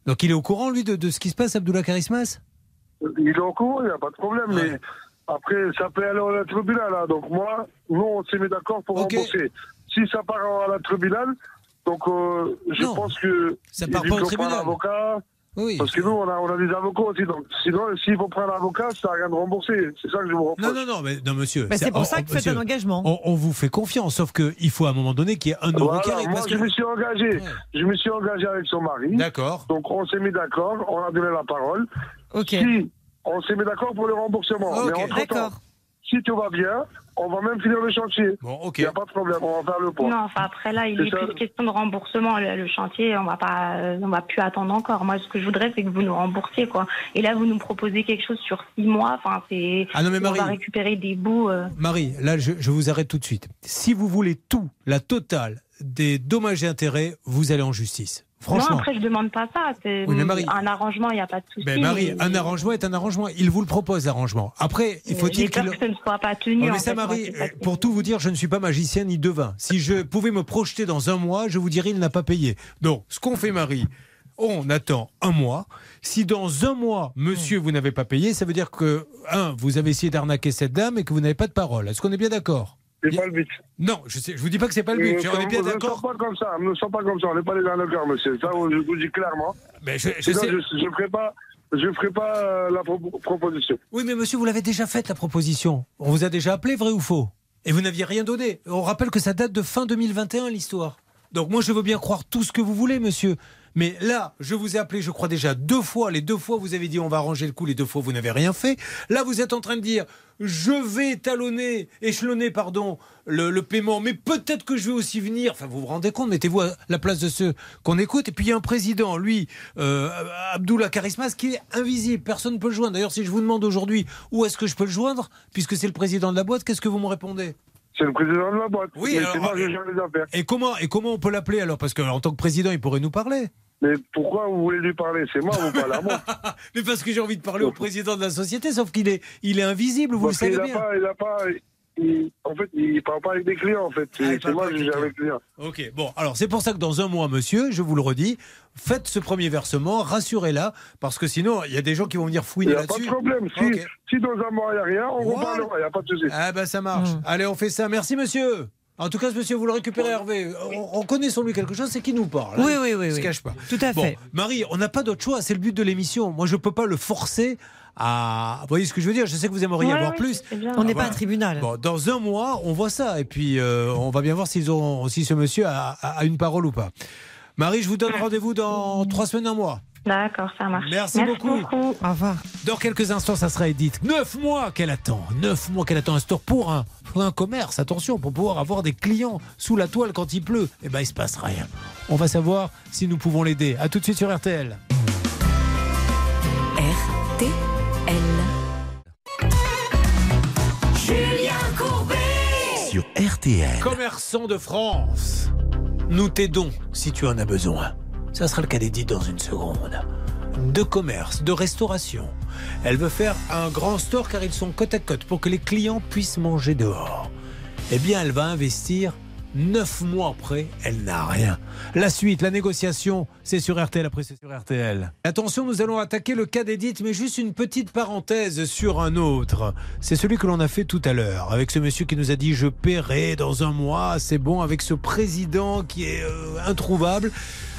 Donc il est au courant, lui, de, de ce qui se passe, Abdullah Karismas Il est au courant, il n'y a pas de problème. Mais après, ça peut aller la tribunal. Là. Donc moi, nous, on s'est mis d'accord pour rembourser. Si ça part à la tribunal, donc euh, je Non, pense que... ça part pas au tribunal. un avocat. Oui. Parce que nous, on a, on a des avocats aussi. Donc sinon, s'il faut prendre un avocat, ça n'a rien de rembourser. C'est ça que je vous reproche. Non, non, non, mais non, monsieur. Bah, c'est pour on- ça que vous faites un engagement. On, on vous fait confiance, sauf qu'il faut à un moment donné qu'il y ait un euro Voilà, qui arrive. moi, parce je que- me suis engagé. Je me suis engagé avec son mari. D'accord. Donc, on s'est mis d'accord. On a donné la parole. Ok. Si on s'est mis d'accord pour le remboursement. Ok. Mais entre D'accord. si tout va bien, on va même finir le chantier. Bon, ok. Il n'y a pas de problème. On va faire le point. Non, enfin après là, il est ça. plus question de remboursement. Le, le chantier, on va pas, euh, on va plus attendre encore. Moi, ce que je voudrais, c'est que vous nous remboursiez, quoi. Et là, vous nous proposez quelque chose sur six mois. Enfin, c'est. Ah non, mais on Marie- va récupérer des bouts. euh. Marie, là, je, je vous arrête tout de suite. Si vous voulez tout, la totale des dommages et intérêts, vous allez en justice. Franchement. Non, après, je demande pas ça. C'est Oui, Marie- un arrangement, il n'y a pas de souci. Ben Marie, mais- un arrangement est un arrangement. Il vous le propose, l'arrangement. Après, il faut-il qu'il... que ce ne soit pas tenu. Oh, mais ça, fait, Marie, pour tout vous dire, je ne suis pas magicien ni devin. Si je pouvais me projeter dans un mois, je vous dirais il n'a pas payé. Donc, ce qu'on fait, Marie, on attend un mois. Si dans un mois, monsieur, vous n'avez pas payé, ça veut dire que, un, vous avez essayé d'arnaquer cette dame et que vous n'avez pas de parole. Est-ce qu'on est bien d'accord? C'est pas le but. Non, je je vous dis pas que c'est pas le but. Nous on est bien ne d'accord. sommes pas comme ça. Ne sommes pas comme ça. On n'est pas les arnaqueurs, monsieur. Ça, je vous dis clairement. Mais je, je Sinon, sais. je ne ferai pas, je ferai pas euh, la pro- proposition. Oui, mais monsieur, vous l'avez déjà faite la proposition. On vous a déjà appelé, vrai ou faux? Et vous n'aviez rien donné. On rappelle que ça date de fin 2021, l'histoire. Donc moi, je veux bien croire tout ce que vous voulez, monsieur. Mais là, je vous ai appelé, je crois déjà deux fois. Les deux fois, vous avez dit on va arranger le coup. Les deux fois, vous n'avez rien fait. Là, vous êtes en train de dire je vais talonner, échelonner, pardon, le, le paiement. Mais peut-être que je vais aussi venir. Enfin, vous vous rendez compte Mettez-vous à la place de ceux qu'on écoute. Et puis il y a un président, lui, euh, Abdullah Karismas, qui est invisible. Personne ne peut le joindre. D'ailleurs, si je vous demande aujourd'hui où est-ce que je peux le joindre, puisque c'est le président de la boîte, qu'est-ce que vous me répondez? C'est le président de la boîte. Oui, Mais alors, moi euh, gère les affaires. Et comment, et comment on peut l'appeler alors? Parce qu'en tant que président, il pourrait nous parler. Mais pourquoi vous voulez lui parler? C'est moi, vous parlez à moi. Mais parce que j'ai envie de parler au président de la société, sauf qu'il est, il est invisible, vous Parce le savez a bien. pas, il a pas, il, en fait, il parle pas avec des clients, en fait. Ah, il C'est moi avec gère les clients. Ok, bon, alors c'est pour ça que dans un mois, monsieur, je vous le redis, faites ce premier versement, rassurez-la, parce que sinon, il y a des gens qui vont venir Il fouiner n'y a pas de là-dessus. problème. Si, dans un mois, il n'y a rien, on Voilà. reparlera. Il n'y a pas de souci. Ah ben ça marche. Allez, on fait ça. Merci, monsieur. En tout cas, ce monsieur, vous le récupérez, Hervé. On, on connaît sur lui quelque chose, c'est qu'il nous parle. hein. Oui, oui, oui, Il se oui. cache pas. Tout à Bon, fait. Marie, on n'a pas d'autre choix. C'est le but de l'émission. Moi, je peux pas le forcer à. Vous voyez ce que je veux dire? Je sais que vous aimeriez Ouais, avoir plus. bien. On n'est Ah, pas voilà. un tribunal. Bon, dans un mois, on voit ça. Et puis, euh, on va bien voir s'ils ont, si ce monsieur a, a- a une parole ou pas. Marie, je vous donne rendez-vous dans trois semaines, un mois. D'accord, ça marche. Merci beaucoup. Au revoir. Dans quelques instants, ça sera Edith. Neuf mois qu'elle attend. Neuf mois qu'elle attend un store pour un, pour un commerce. Attention, pour pouvoir avoir des clients sous la toile quand il pleut. Eh ben, il se passe rien. On va savoir si nous pouvons l'aider. À tout de suite sur. RTL. RTL. Commerçant de France, nous t'aidons si tu en as besoin. Ça sera le cas d'Edith dans une seconde. De commerce, de restauration. Elle veut faire un grand store car ils sont côte à côte pour que les clients puissent manger dehors. Eh bien, elle va investir. Neuf mois après, elle n'a rien. La suite, la négociation, c'est sur RTL. Après, c'est sur RTL. Attention, nous allons attaquer le cas d'Edith, mais juste une petite parenthèse sur un autre. C'est celui que l'on a fait tout à l'heure, avec ce monsieur qui nous a dit je paierai dans un mois, c'est bon, avec ce président qui est euh, introuvable.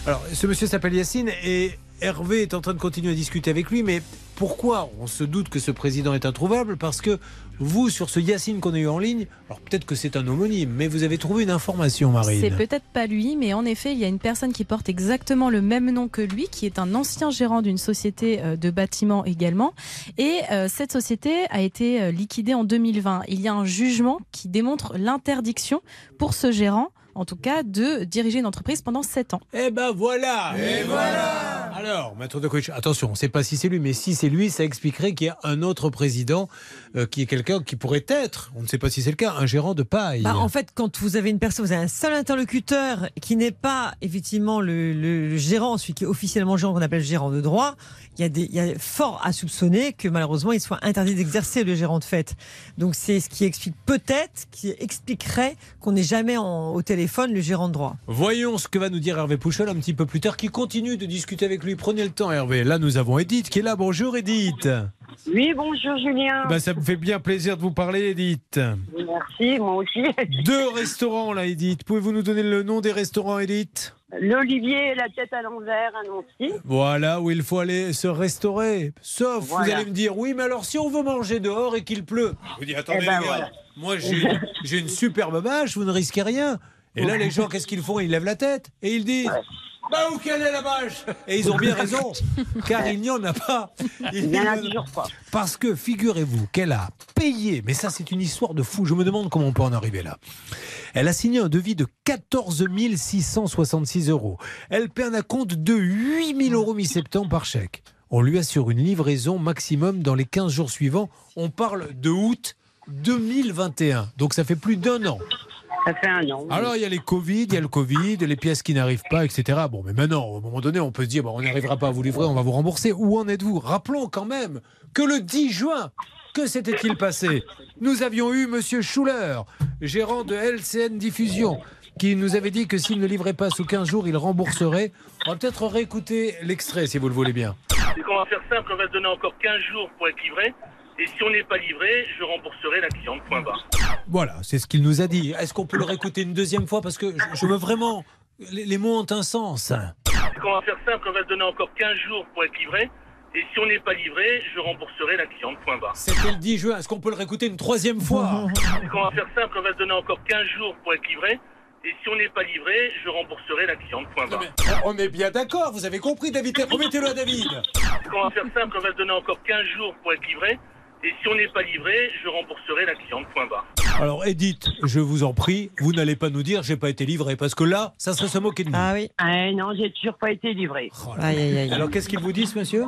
Alors, ce monsieur s'appelle Yacine et Hervé est en train de continuer à discuter avec lui, mais pourquoi on se doute que ce président est introuvable? Parce que vous, sur ce Yacine qu'on a eu en ligne, alors peut-être que c'est un homonyme, mais vous avez trouvé une information, Marine. C'est peut-être pas lui, mais en effet, il y a une personne qui porte exactement le même nom que lui, qui est un ancien gérant d'une société euh, de bâtiment également. Et euh, cette société a été euh, liquidée en 2020. Il y a un jugement qui démontre l'interdiction pour ce gérant, en tout cas, de diriger une entreprise pendant 7 ans. Eh ben voilà Et voilà Alors, maître de coach, attention, on ne sait pas si c'est lui, mais si c'est lui, ça expliquerait qu'il y a un autre président euh, qui est quelqu'un qui pourrait être, on ne sait pas si c'est le cas, un gérant de paille. Bah, en fait, quand vous avez une personne, vous avez un seul interlocuteur qui n'est pas effectivement le, le- le gérant, celui qui est officiellement gérant, qu'on appelle gérant de droit, il y, a fort à soupçonner que malheureusement il soit interdit d'exercer le gérant de fait. Donc c'est ce qui explique peut-être, qui expliquerait qu'on n'est jamais au téléphone le gérant de droit. Voyons ce que va nous dire Hervé Pouchol un petit peu plus tard, qui continue de discuter avec lui. Prenez le temps, Hervé. Là, nous avons Edith qui est là. Bonjour, Edith. Oui, bonjour Julien. Ben, ça me fait bien plaisir de vous parler, Edith. Merci, moi aussi. Deux restaurants, là, Edith. Pouvez-vous nous donner le nom des restaurants, Edith? L'Olivier et la tête à l'envers à Nancy. Voilà où il faut aller se restaurer. Sauf, vous allez me dire, oui, mais alors si on veut manger dehors et qu'il pleut Je vous dis, attendez, Eh ben les gars, voilà. moi j'ai j'ai une superbe bâche, vous ne risquez rien. Et là, les gens, qu'est-ce qu'ils font? Ils lèvent la tête et ils disent. Bah où quelle est la bâche Et ils ont bien raison, car il n'y en a pas. Il n'y en a toujours pas. Parce que figurez-vous qu'elle a payé, mais ça c'est une histoire de fou, je me demande comment on peut en arriver là. Elle a signé un devis de 14 666 euros. Elle paie un acompte de 8 000 euros mi-septembre par chèque. On lui assure une livraison maximum dans les 15 jours suivants. On parle de août 2021, donc ça fait plus d'un an. Ça fait un an. Alors il y a les Covid, il y a le Covid, les pièces qui n'arrivent pas, etc. Bon, mais maintenant, au moment donné, on peut se dire, bon, on n'arrivera pas à vous livrer, on va vous rembourser. Où en êtes-vous? Rappelons quand même que le 10 juin, que s'était-il passé? Nous avions eu Monsieur Schuller, gérant de LCN Diffusion, qui nous avait dit que s'il ne livrait pas sous 15 jours, il rembourserait. On va peut-être réécouter l'extrait, si vous le voulez bien. Qu'on va faire simple, on va se donner encore 15 jours pour être livré. Et si on n'est pas livré, je rembourserai la cliente, point barre. Voilà, c'est ce qu'il nous a dit. Est-ce qu'on peut le réécouter une deuxième fois? Parce que je, veux vraiment... Les, les mots ont un sens. Qu'on va faire simple, on va se donner encore 15 jours pour être livré. Et si on n'est pas livré, je rembourserai la cliente, point barre. C'était le 10 juin. Est-ce qu'on peut le réécouter une troisième fois? Qu'on va faire simple, on va se donner encore 15 jours pour être livré. Et si on n'est pas livré, je rembourserai la cliente, point barre. On est bien d'accord, vous avez compris, David? Remettez-le à David. Qu'on va faire simple, on va se donner encore 15 jours pour être livré. Et si on n'est pas livré, je rembourserai la cliente, point barre. Alors, Edith, je vous en prie, vous n'allez pas nous dire j'ai pas été livré, parce que là, ça serait se moquer de nous. Ah oui. Ah non, j'ai toujours pas été livré. Aïe, aïe, aïe. Alors, qu'est-ce qu'il vous dit, ce monsieur?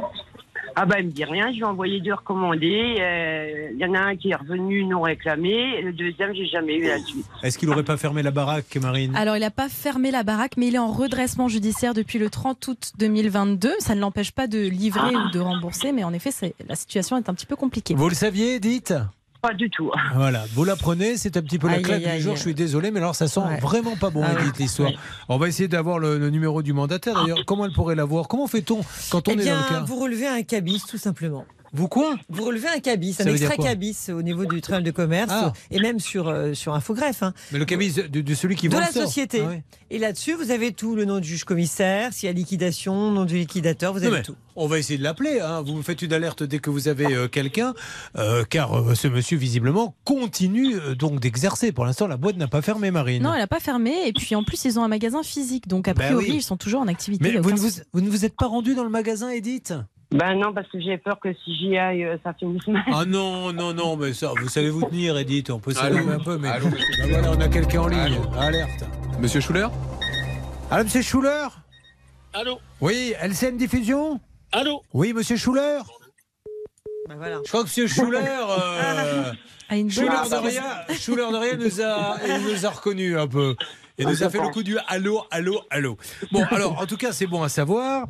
Ah bah il me dit rien, je lui ai envoyé deux recommandés. Euh, Il y en a un qui est revenu non réclamé, le deuxième j'ai jamais eu la suite. Est-ce qu'il n'aurait pas fermé la baraque, Marine? Alors, il n'a pas fermé la baraque, mais il est en redressement judiciaire depuis le 30 août 2022. Ça ne l'empêche pas de livrer ou de rembourser, mais en effet, la situation est un petit peu compliquée. Vous le saviez, Edith pas du tout. Voilà, vous la prenez, c'est un petit peu la Aïe, claque aïe, du aïe. jour, je suis désolé, mais alors ça sent Ouais. vraiment pas bon, Ah l'histoire. Oui. On va essayer d'avoir le, le numéro du mandataire. D'ailleurs, comment elle pourrait l'avoir? Comment fait-on quand on Eh est bien, dans le cas? vous relevez un cabis, tout simplement. Vous quoi Vous relevez un cabis, Ça un extrait cabis au niveau du tribunal de commerce Ah. et même sur, euh, sur Infogreffe. hein. Mais le cabis de, de celui qui de vend la société. Ah. Et là-dessus, vous avez tout, le nom du juge commissaire, s'il y a liquidation, nom du liquidateur, vous avez mais tout. On va essayer de l'appeler. hein. Vous me faites une alerte dès que vous avez euh, quelqu'un, euh, car euh, ce monsieur visiblement continue euh, donc d'exercer. Pour l'instant, la boîte n'a pas fermé, Marine. Non, elle n'a pas fermé. Et puis en plus, ils ont un magasin physique. Donc a Bah priori, oui. ils sont toujours en activité. Mais vous ne vous, vous ne vous êtes pas rendu dans le magasin, Edith? Ben non, parce que j'ai peur que si j'y aille, euh, ça finisse mal. Ah non, non, non, mais ça, vous savez vous tenir, Edith. On peut s'énerver un peu, mais Allô, Bah voilà, on a quelqu'un en ligne. Allô Alerte. Monsieur Schuller? Allô, monsieur Schuller? Allô Oui, LCN Diffusion? Allô Oui, monsieur Schuller? Ben voilà. Je crois que monsieur Schuller. euh, Ah, Schuller de rien, Schuller de rien nous a, il nous a reconnus un peu. Et nous a fait le coup du allô, allô, allô. Bon, alors, en tout cas, c'est bon à savoir.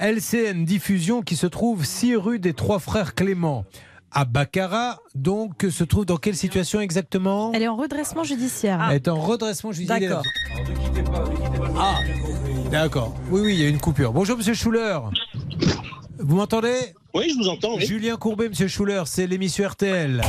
LCN Diffusion qui se trouve 6 rue des Trois Frères Clément. À Baccarat, donc, se trouve dans quelle situation exactement? Elle est en redressement judiciaire. Elle est en redressement judiciaire. D'accord. Ah, d'accord. Oui, oui, il y a une coupure. Bonjour, monsieur Schuller. Vous m'entendez? Oui, je vous entends. oui. Julien Courbet, monsieur Schuller, c'est l'émission RTL.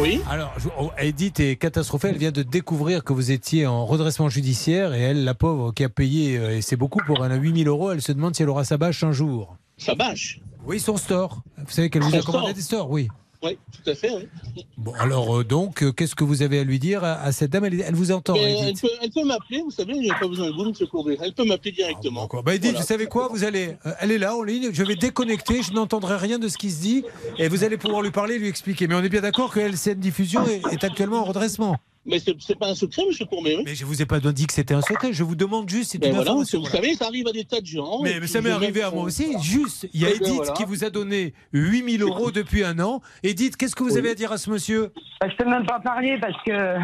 Oui. Alors, oh, Edith est catastrophée. Elle vient de découvrir que vous étiez en redressement judiciaire et elle, la pauvre, qui a payé, euh, et c'est beaucoup pour elle, 8000 euros, elle se demande si elle aura sa bâche un jour. Ça bâche? Oui, son store. Vous savez qu'elle vous a commandé store. des stores, oui. Oui, tout à fait. Oui. Bon, alors, euh, donc, euh, qu'est-ce que vous avez à lui dire à, à cette dame? Elle, elle vous entend, Mais elle peut, elle peut m'appeler, vous savez, il n'y a pas besoin de vous, monsieur Courbet. Elle peut m'appeler directement. D'accord. Bah, Edith, Voilà. vous savez quoi? Vous allez, euh, elle est là en ligne. Je vais déconnecter. Je n'entendrai rien de ce qui se dit, et vous allez pouvoir lui parler, lui expliquer. Mais on est bien d'accord que LCN Diffusion est, est actuellement en redressement. Mais c'est c'est pas un secret, monsieur Courbet. Oui. Mais je vous ai pas dit que c'était un secret. Je vous demande juste, c'est Mais une voilà, information. vous voilà. savez, ça arrive à des tas de gens. Mais, ça m'est arrivé à moi aussi. Juste, il y a Eh bien, Edith voilà. qui vous a donné 8000 euros depuis un an. Edith, qu'est-ce que vous avez à dire à ce monsieur? Ben, je peux même pas parler parce que.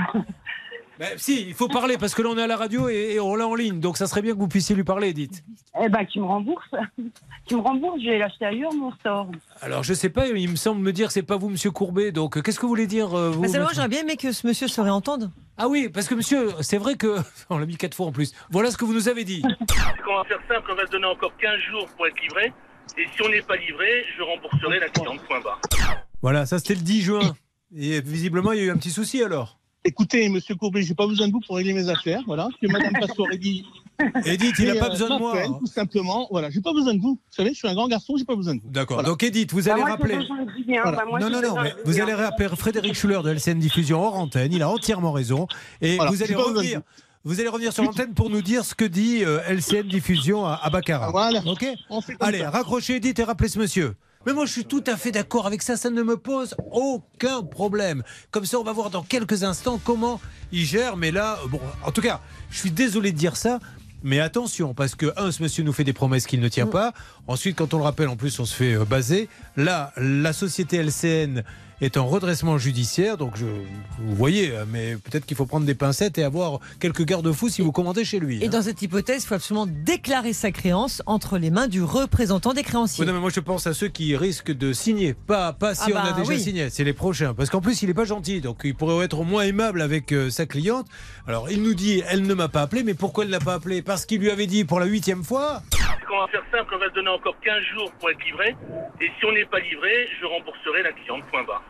Ben, Si, il faut parler parce que là on est à la radio et, et on l'a en ligne. Donc ça serait bien que vous puissiez lui parler, Edith. Eh ben, qui me rembourse. qui me rembourse, je vais l'acheter ailleurs, mon store. Alors je sais pas, il me semble me dire que c'est pas vous, monsieur Courbet. Donc qu'est-ce que vous voulez dire euh, vous seulement, maître j'aurais bien aimé que ce monsieur se réentende. Ah oui, parce que monsieur, c'est vrai que. On l'a mis quatre fois en plus. Voilà ce que vous nous avez dit. On va faire simple, on va se donner encore 15 jours pour être livré. Et si on n'est pas livré, je rembourserai la cliente. Point barre. Voilà, ça c'était le 10 juin. Et visiblement, il y a eu un petit souci alors. Écoutez, monsieur Courbet, j'ai pas besoin de vous pour régler mes affaires. Voilà. Que madame Passoire dit. Edith, il n'a pas euh, besoin de moi. m'appelle, Tout simplement. Voilà. J'ai pas besoin de vous. Vous savez, je suis un grand garçon, j'ai pas besoin de vous. D'accord. Voilà. Donc Edith, vous Bah, allez rappeler. bien. Voilà. Bah, moi, non, non, non, mais vous allez rappeler Frédéric Schuller de LCN Diffusion hors antenne. Il a entièrement raison. Et Voilà, vous allez revenir. Vous allez revenir sur l'antenne pour nous dire ce que dit euh, LCN Diffusion à, à Baccarat. Voilà. Ok On fait comme Allez, ça. raccrochez Edith et rappelez ce monsieur. Mais moi, je suis tout à fait d'accord avec ça. Ça ne me pose aucun problème. Comme ça, on va voir dans quelques instants comment il gère. Mais là, bon, en tout cas, je suis désolé de dire ça. Mais attention, parce que, un, ce monsieur nous fait des promesses qu'il ne tient pas. Ensuite, quand on le rappelle, en plus, on se fait euh, baser. Là, la société LCN est en redressement judiciaire. Donc, je, vous voyez, euh, mais peut-être qu'il faut prendre des pincettes et avoir quelques garde-fous si vous commandez chez lui. Et hein. dans cette hypothèse, il faut absolument déclarer sa créance entre les mains du représentant des créanciers. Oui, non, mais moi je pense à ceux qui risquent de signer. Pas, pas si Ah on a bah déjà oui. signé, c'est les prochains. Parce qu'en plus, il n'est pas gentil. Donc il pourrait être moins aimable avec euh, sa cliente. Alors il nous dit elle ne m'a pas appelé, mais pourquoi elle ne l'a pas appelé? Parce qu'il lui avait dit pour la huitième fois. On va faire simple, on va se donner encore 15 jours pour être livré. Et si on n'est pas livré, je rembourserai la cliente. Point barre.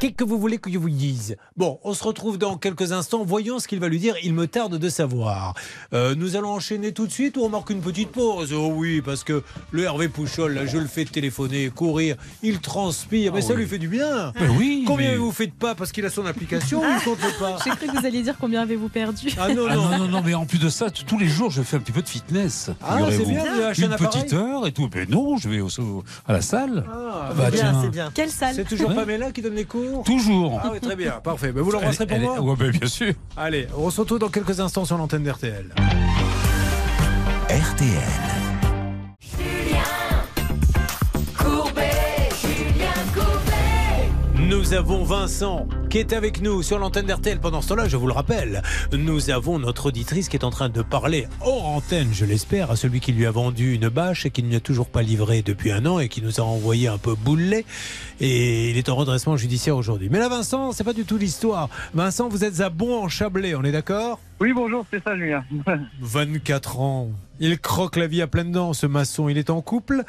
Qu'est-ce que vous voulez que je vous dise? Bon, on se retrouve dans quelques instants. Voyons ce qu'il va lui dire. Il me tarde de savoir. Euh, nous allons enchaîner tout de suite ou on marque une petite pause? Oh oui, parce que le Hervé Pouchol, là, je le fais téléphoner, courir, il transpire, mais Ah ça oui. lui fait du bien. Mais oui, Combien mais- vous faites pas parce qu'il a son application ou il compte pas? J'ai cru que vous alliez dire combien avez-vous perdu. Ah non, Ah non. non, non, mais en plus de ça, tous les jours, je fais un petit peu de fitness. Ah, c'est bien, un Une petite heure et tout. Mais non, je vais au, à la salle. Ah, Bah, bien, c'est bien. Quelle salle? C'est toujours Ouais. Pamela qui donne les cours Toujours. Ah oui, très bien, parfait. Ben, vous l'embrasserez pour Elle- moi ben, bien sûr. Allez, on se retrouve dans quelques instants sur l'antenne d'RTL. RTL. Nous avons Vincent qui est avec nous sur l'antenne d'RTL. Pendant ce temps-là, je vous le rappelle, nous avons notre auditrice qui est en train de parler hors antenne, je l'espère, à celui qui lui a vendu une bâche et qui ne lui a toujours pas livré depuis un an et qui nous a envoyé un peu boulet. Et il est en redressement judiciaire aujourd'hui. Mais là, Vincent, c'est pas du tout l'histoire. Vincent, vous êtes à Bon en Chablais, on est d'accord? Oui, bonjour, c'est ça, Julien. 24 ans. Il croque la vie à pleines dents, ce maçon. Il est en couple.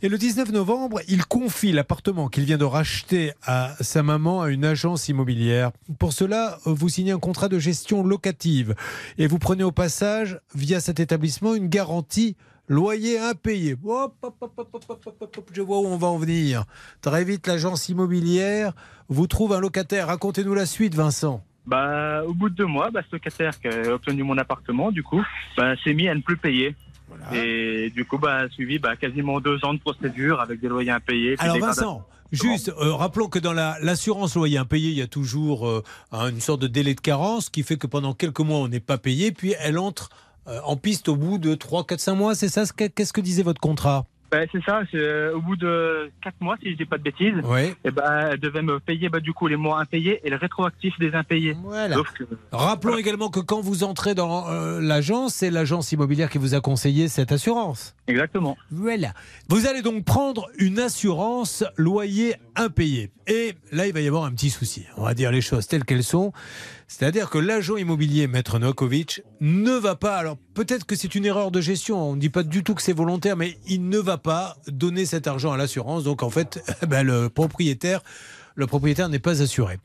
Et le 19 novembre, il confie l'appartement qu'il vient de racheter à sa maman à une agence immobilière. Pour cela, vous signez un contrat de gestion locative et vous prenez au passage, via cet établissement, une garantie loyer impayé. Je vois où on va en venir. Très vite, l'agence immobilière vous trouve un locataire. Racontez-nous la suite, Vincent. Bah, au bout de deux mois, bah, ce locataire qui a obtenu mon appartement, du coup, bah, s'est mis à ne plus payer. Et du coup, bah, suivi bah, quasiment deux ans de procédure avec des loyers impayés. Alors des Vincent, juste euh, rappelons que dans la- l'assurance loyer impayé, il y a toujours euh, un- une sorte de délai de carence qui fait que pendant quelques mois on n'est pas payé, puis elle entre euh, en piste au bout de 3, 4, 5 mois, c'est ça ce que- Qu'est-ce que disait votre contrat? Bah, c'est ça, c'est, euh, au bout de quatre mois, si je dis pas de bêtises, Ouais. et bah, elle devait me payer bah, du coup les mois impayés et le rétroactif des impayés. Voilà. Que, Rappelons également que quand vous entrez dans euh, l'agence, c'est l'agence immobilière qui vous a conseillé cette assurance. Exactement. Voilà. Vous allez donc prendre une assurance loyer impayé. Et là, il va y avoir un petit souci. On va dire les choses telles qu'elles sont. C'est-à-dire que l'agent immobilier, Maître Novakovic, ne va pas. Alors, peut-être que c'est une erreur de gestion. On ne dit pas du tout que c'est volontaire, mais il ne va pas donner cet argent à l'assurance. Donc, en fait, ben, le propriétaire. Le propriétaire n'est pas assuré.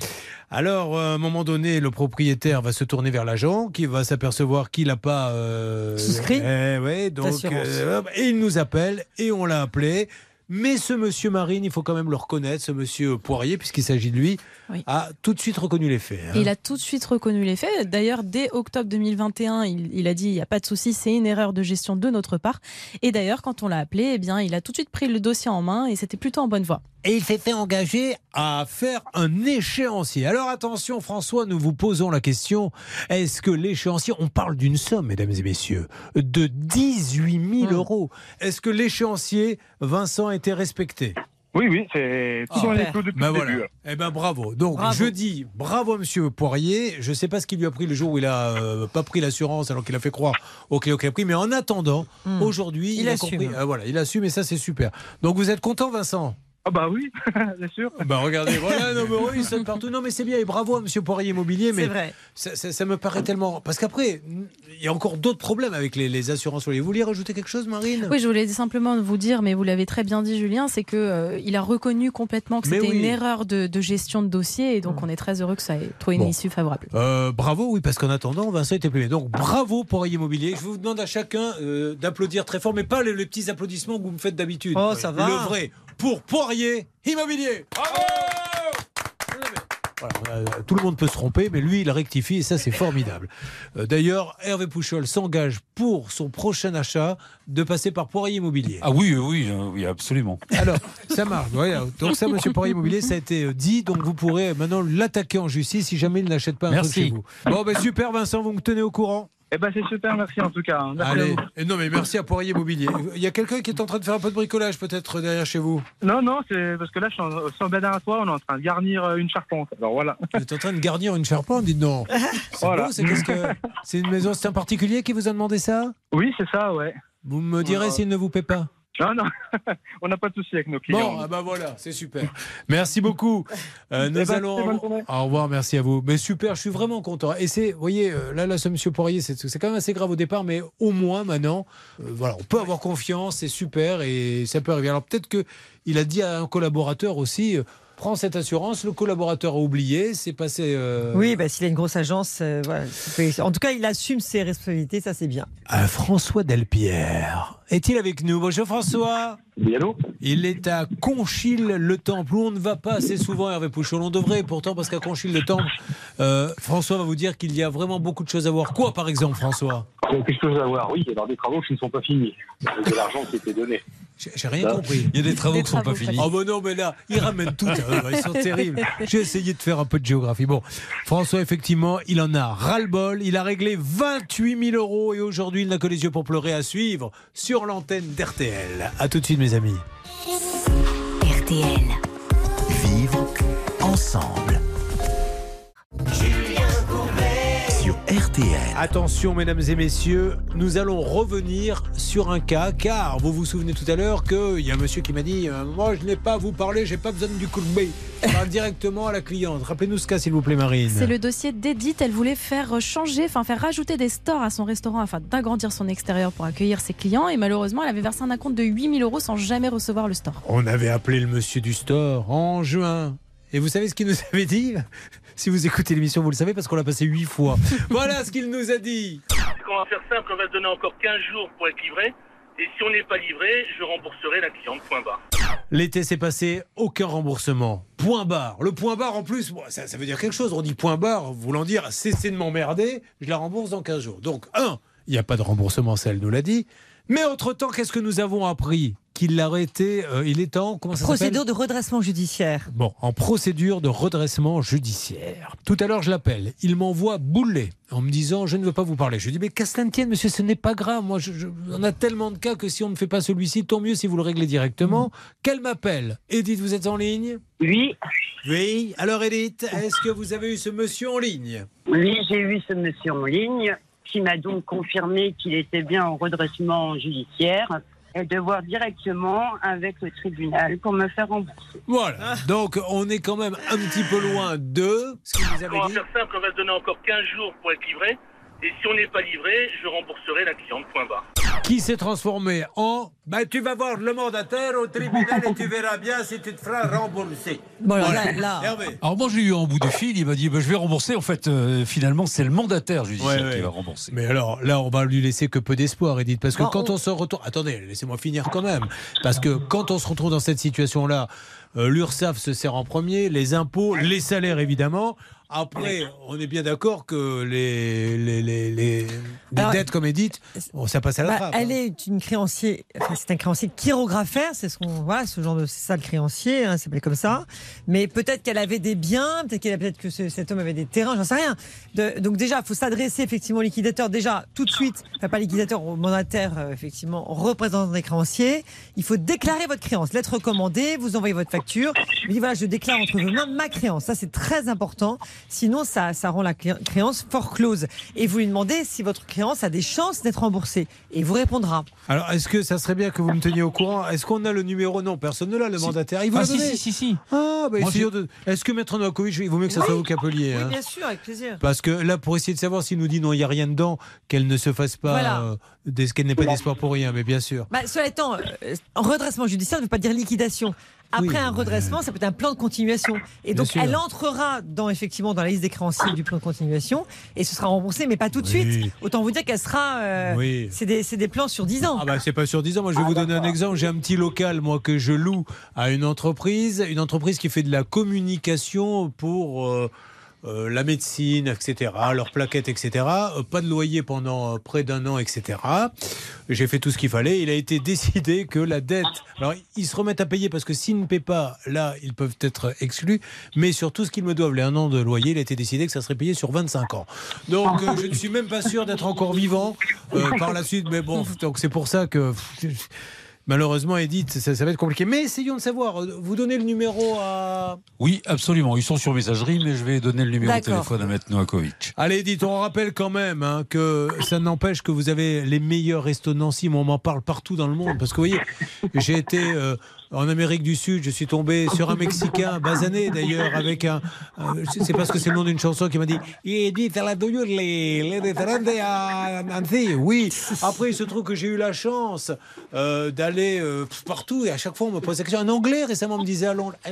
Alors, euh, à un moment donné, le propriétaire va se tourner vers l'agent, qui va s'apercevoir qu'il n'a pas euh, Souscrit eh ouais, donc euh, et il nous appelle et on l'a appelé. Mais ce monsieur Marine, il faut quand même le reconnaître, ce monsieur Poirier, puisqu'il s'agit de lui, Oui. a tout de suite reconnu les faits. hein. Il a tout de suite reconnu les faits. D'ailleurs, dès octobre 2021, il, il a dit il n'y a pas de souci, c'est une erreur de gestion de notre part. Et d'ailleurs, quand on l'a appelé, eh bien, il a tout de suite pris le dossier en main et c'était plutôt en bonne voie. Et il s'est fait engager à faire un échéancier. Alors attention François, nous vous posons la question, est-ce que l'échéancier, on parle d'une somme mesdames et messieurs, de 18 000 euros. Est-ce que l'échéancier, Vincent, a été respecté? Oui, oui, c'est tout dans les clous depuis Ben le voilà. début. Eh ben bravo. Donc Bravo. je dis bravo à Monsieur Poirier. Je ne sais pas ce qu'il lui a pris le jour où il a euh, pas pris l'assurance alors qu'il a fait croire au Cléo qu'il a pris. Mais en attendant, Hmm. aujourd'hui, Il il, a assume. compris. Ah, voilà, il assume et ça c'est super. Donc vous êtes content, Vincent? Ah bah oui, bien sûr. Bah regardez, voilà, non mais oui, ils sonnent partout. Non mais c'est bien et bravo à Monsieur Poirier Immobilier. Mais C'est vrai. Ça, ça- ça me paraît tellement parce qu'après il y a encore d'autres problèmes avec les, les assurances. Vous vouliez rajouter quelque chose, Marine? Oui, je voulais simplement vous dire, mais vous l'avez très bien dit, Julien, c'est que euh, il a reconnu complètement que c'était oui. une erreur de, de gestion de dossier et donc on est très heureux que ça ait trouvé une Bon. issue favorable. Euh, bravo, oui, parce qu'en attendant, Vincent était plus Donc bravo Poirier Immobilier. Je vous demande à chacun euh, d'applaudir très fort, mais pas les, les petits applaudissements que vous me faites d'habitude. Oh, ça va. Le vrai pour Poirier Immobilier. Bravo Voilà, euh, tout le monde peut se tromper, mais lui, il rectifie et ça, c'est formidable. Euh, D'ailleurs, Hervé Pouchol s'engage pour son prochain achat de passer par Poirier Immobilier. Ah oui, oui, euh, oui, absolument. Alors, ça marche. Voilà. Donc ça, Monsieur Poirier Immobilier, ça a été euh, dit. Donc vous pourrez maintenant l'attaquer en justice si jamais il n'achète pas un Merci. truc chez vous. Bon, ben super, Vincent, vous me tenez au courant. Eh ben c'est super, merci en tout cas. hein. Merci Allez. Et non, mais merci à Poirier Immobilier. Il y a quelqu'un qui est en train de faire un peu de bricolage peut-être derrière chez vous? Non, non, c'est parce que là, je suis en, sans à toi, on est en train de garnir euh, une charpente. Alors voilà. Vous êtes en train de garnir une charpente, dites donc. C'est Voilà. c'est que c'est une maison, c'est un particulier qui vous a demandé ça? Oui, c'est ça, ouais. Vous me direz Voilà. s'il ne vous paie pas. Non, non, on n'a pas de souci avec nos clients. Bon, ah bah voilà, c'est super. Merci beaucoup. Euh, nous Eh allons. Au revoir, merci à vous. Mais super, je suis vraiment content. Et c'est, vous voyez, euh, là, là, ce monsieur Poirier, c'est c'est quand même assez grave au départ, mais au moins maintenant, euh, voilà, on peut avoir confiance, c'est super et ça peut arriver. Alors peut-être que il a dit à un collaborateur aussi. Euh, Prends cette assurance, le collaborateur a oublié, c'est passé. euh, Oui, bah, s'il a une grosse agence, euh, voilà. En tout cas, il assume ses responsabilités, ça c'est bien. à François Delpierre. Est-il avec nous? Bonjour François. Oui, allô? Il est à Conchil-le-Temple, où on ne va pas assez souvent, Hervé Pouchol. On devrait pourtant, parce qu'à Conchil-le-Temple, euh, François va vous dire qu'il y a vraiment beaucoup de choses à voir. Quoi, par exemple, François? Il y a quelque chose à voir, oui. Alors des travaux qui ne sont pas finis. Avec de l'argent qui était donné. J'ai rien compris. Il y a des travaux qui sont pas finis. Oh, ben non, mais là, ils ramènent tout. hein, ils sont terribles. J'ai essayé de faire un peu de géographie. Bon, François, effectivement, il en a ras-le-bol. Il a réglé 28 000 euros et aujourd'hui, il n'a que les yeux pour pleurer à suivre sur l'antenne d'RTL. À tout de suite, mes amis. RTL. Vivre ensemble. RTL. Attention, mesdames et messieurs, nous allons revenir sur un cas, car vous vous souvenez tout à l'heure qu'il y a un monsieur qui m'a dit euh, Moi, je n'ai pas à vous parler, j'ai pas besoin du courbet. Je parle directement à la cliente. Rappelez-nous ce cas, s'il vous plaît, Marine. C'est le dossier d'Edith. Elle voulait faire changer, enfin faire rajouter des stores à son restaurant afin d'agrandir son extérieur pour accueillir ses clients. Et malheureusement, elle avait versé un compte de 8000 euros sans jamais recevoir le store. On avait appelé le monsieur du store en juin. Et vous savez ce qu'il nous avait dit? Si vous écoutez l'émission, vous le savez parce qu'on l'a passé huit fois. voilà ce qu'il nous a dit. On va faire simple, on va se donner encore 15 jours pour être livré. Et si on n'est pas livré, je rembourserai la cliente. Point barre. L'été s'est passé, aucun remboursement. Point barre. Le point barre en plus, ça, ça veut dire quelque chose. On dit point barre, voulant dire cessez de m'emmerder, je la rembourse dans 15 jours. Donc, un, il n'y a pas de remboursement, ça elle nous l'a dit. Mais entre-temps, qu'est-ce que nous avons appris? Qu'il l'arrêtait, euh, il est en. Comment ça s'appelle Procédure de redressement judiciaire. Bon, en procédure de redressement judiciaire. Tout à l'heure, je l'appelle. Il m'envoie bouler en me disant Je ne veux pas vous parler. Je lui dis Mais qu'à cela ne tienne, monsieur, ce n'est pas grave. Moi, je, je- on a tellement de cas que si on ne fait pas celui-ci, tant mieux si vous le réglez directement. Qu'elle m'appelle? Edith, vous êtes en ligne? Oui. Oui. Alors, Edith, est-ce que vous avez eu ce monsieur en ligne? Oui, j'ai eu ce monsieur en ligne qui m'a donc confirmé qu'il était bien en redressement judiciaire et de voir directement avec le tribunal pour me faire rembourser. Voilà. Donc, on est quand même un petit peu loin de ce qu'il nous On va avait dit. faire simple, on va se donner encore 15 jours pour être livré. Et si on n'est pas livré, je rembourserai la cliente. Point barre. Qui s'est transformé en bah, Tu vas voir le mandataire au tribunal et tu verras bien si tu te feras rembourser. Voilà. là- là-. Alors moi, je l'ai eu en bout de fil. Il m'a dit bah, je vais rembourser. En fait, euh, finalement, c'est le mandataire judiciaire Ouais, ouais. qui va rembourser. Mais alors là, on va lui laisser que peu d'espoir, Edith, parce que quand on- on se retrouve. Attendez, laissez-moi finir quand même. Parce que quand on se retrouve dans cette situation-là, euh, l'URSSAF se sert en premier, les impôts, les salaires évidemment. Après, on est bien d'accord que les, les, les, les- Alors, dettes, comme Edith, bon, ça passe à la Bah, trappe. elle hein. est une créancier, enfin, c'est un créancier chirographaire, c'est ce qu'on voilà, ce genre de, c'est ça le créancier, hein, ça s'appelle comme ça. Mais peut-être qu'elle avait des biens, peut-être qu'elle a peut-être que ce- cet homme avait des terrains, j'en sais rien. De- donc déjà, il faut s'adresser effectivement au liquidateur déjà tout de suite, enfin pas liquidateur, au mandataire euh, effectivement représentant des créanciers. Il faut déclarer votre créance, lettre recommandée, vous envoyez votre facture. Vous dites voilà, je déclare entre vos mains ma créance. Ça c'est très important. Sinon ça ça rend la créance fort close. Et vous lui demandez si votre créance a des chances d'être remboursée. Et il vous répondra. Alors, est-ce que ça serait bien que vous me teniez au courant? Est-ce qu'on a le numéro? Non, personne ne l'a, le mandataire. Il vous Ah, l'a si, donné si, si, si. Ah, bah, de... Est-ce que Maître Novakovic, il vaut mieux que ça Oui. soit vous qui appeliez Oui, hein? bien sûr, avec plaisir. Parce que là, pour essayer de savoir s'il nous dit non, il n'y a rien dedans, qu'elle ne se fasse pas, Voilà. euh, des- qu'elle n'ait pas d'espoir pour rien, mais bien sûr. Bah, cela étant, euh, en redressement judiciaire ne veut pas dire liquidation. Après Oui, un redressement, ça peut être un plan de continuation. Et donc, elle entrera dans, effectivement, dans la liste des créanciers du plan de continuation et ce sera remboursé, mais pas tout de Oui. suite. Autant vous dire qu'elle sera. euh, Oui. C'est des, plans sur 10 ans. Ah bah c'est pas sur 10 ans. Moi je vais vous donner un exemple. J'ai un petit local moi que je loue à une entreprise, une entreprise qui fait de la communication pour euh, euh, la médecine, etc. Leurs plaquettes, etc. Euh, pas de loyer pendant euh, près d'un an, etc. J'ai fait tout ce qu'il fallait. Il a été décidé que la dette. Alors ils se remettent à payer parce que s'ils ne paient pas, là ils peuvent être exclus. Mais sur tout ce qu'ils me doivent, les un an de loyer, il a été décidé que ça serait payé sur 25 ans. Donc je ne suis même pas sûr d'être encore vivant par la suite. Mais bon, donc c'est pour ça que. Malheureusement, Edith, ça, ça va être compliqué. Mais essayons de savoir. Vous donnez le numéro à. Oui, absolument. Ils sont sur messagerie, mais je vais donner le numéro de téléphone à Maître Novakovic. Allez, Edith, on rappelle quand même hein, que ça n'empêche que vous avez les meilleurs restos de Nancy. Moi, on m'en parle partout dans le monde. Parce que vous voyez, j'ai été euh, en Amérique du Sud, je suis tombé sur un Mexicain, basané d'ailleurs, avec un. un- c'est parce que c'est le nom d'une chanson qui m'a dit. Oui. Après, il se trouve que j'ai eu la chance euh, d'aller euh, partout et à chaque fois, on me pose la question. Un anglais récemment me disait à Londres.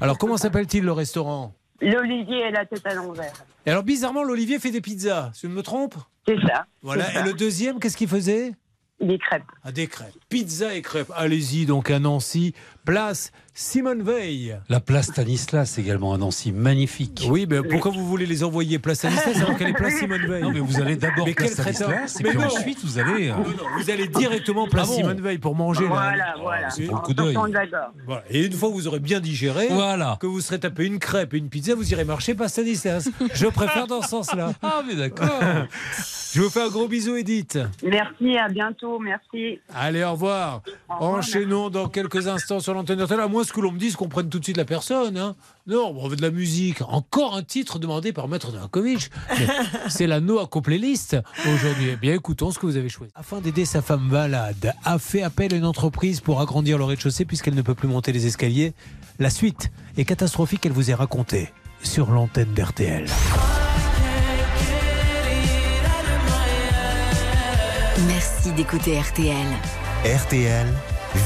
Alors, comment s'appelle-t-il le restaurant? L'olivier et la tête à l'envers. et alors, bizarrement, l'Olivier fait des pizzas. Si je ne me trompe? C'est ça. Voilà. c'est ça. Et le deuxième, qu'est-ce qu'il faisait? Des crêpes. Ah, des crêpes. Pizza et crêpes. Allez-y, donc à Nancy, place Simone Veil. La place Stanislas également à Nancy, magnifique. Oui, mais pourquoi vous voulez les envoyer place Stanislas alors qu'elle est place Simone Veil Non, mais vous allez d'abord Mais place. Stanislas, et Mais puis non. ensuite vous allez. euh, Non, non, vous allez directement place Ah bon Simone Veil pour manger. là. Voilà, voilà. c'est pour le coup d'œil. Voilà. Et une fois que vous aurez bien digéré, Voilà. que vous serez tapé une crêpe et une pizza, vous irez marcher pas Stanislas. Je préfère dans ce sens-là. Ah, mais d'accord. Je vous fais un gros bisou, Merci, à bientôt, merci. Allez, au revoir. Au revoir, Enchaînons dans quelques instants sur l'antenne. d'RTL, à moins que l'on me dise qu'on prenne tout de suite la personne. hein. Non, on veut de la musique. Encore un titre demandé par Maître Novakovic. Mais C'est la Noah Playlist aujourd'hui. Eh bien, écoutons ce que vous avez choisi. Afin d'aider sa femme malade, a fait appel à une entreprise pour agrandir le rez-de-chaussée puisqu'elle ne peut plus monter les escaliers. La suite est catastrophique, elle vous est racontée sur l'antenne d'RTL. Merci d'écouter RTL. RTL,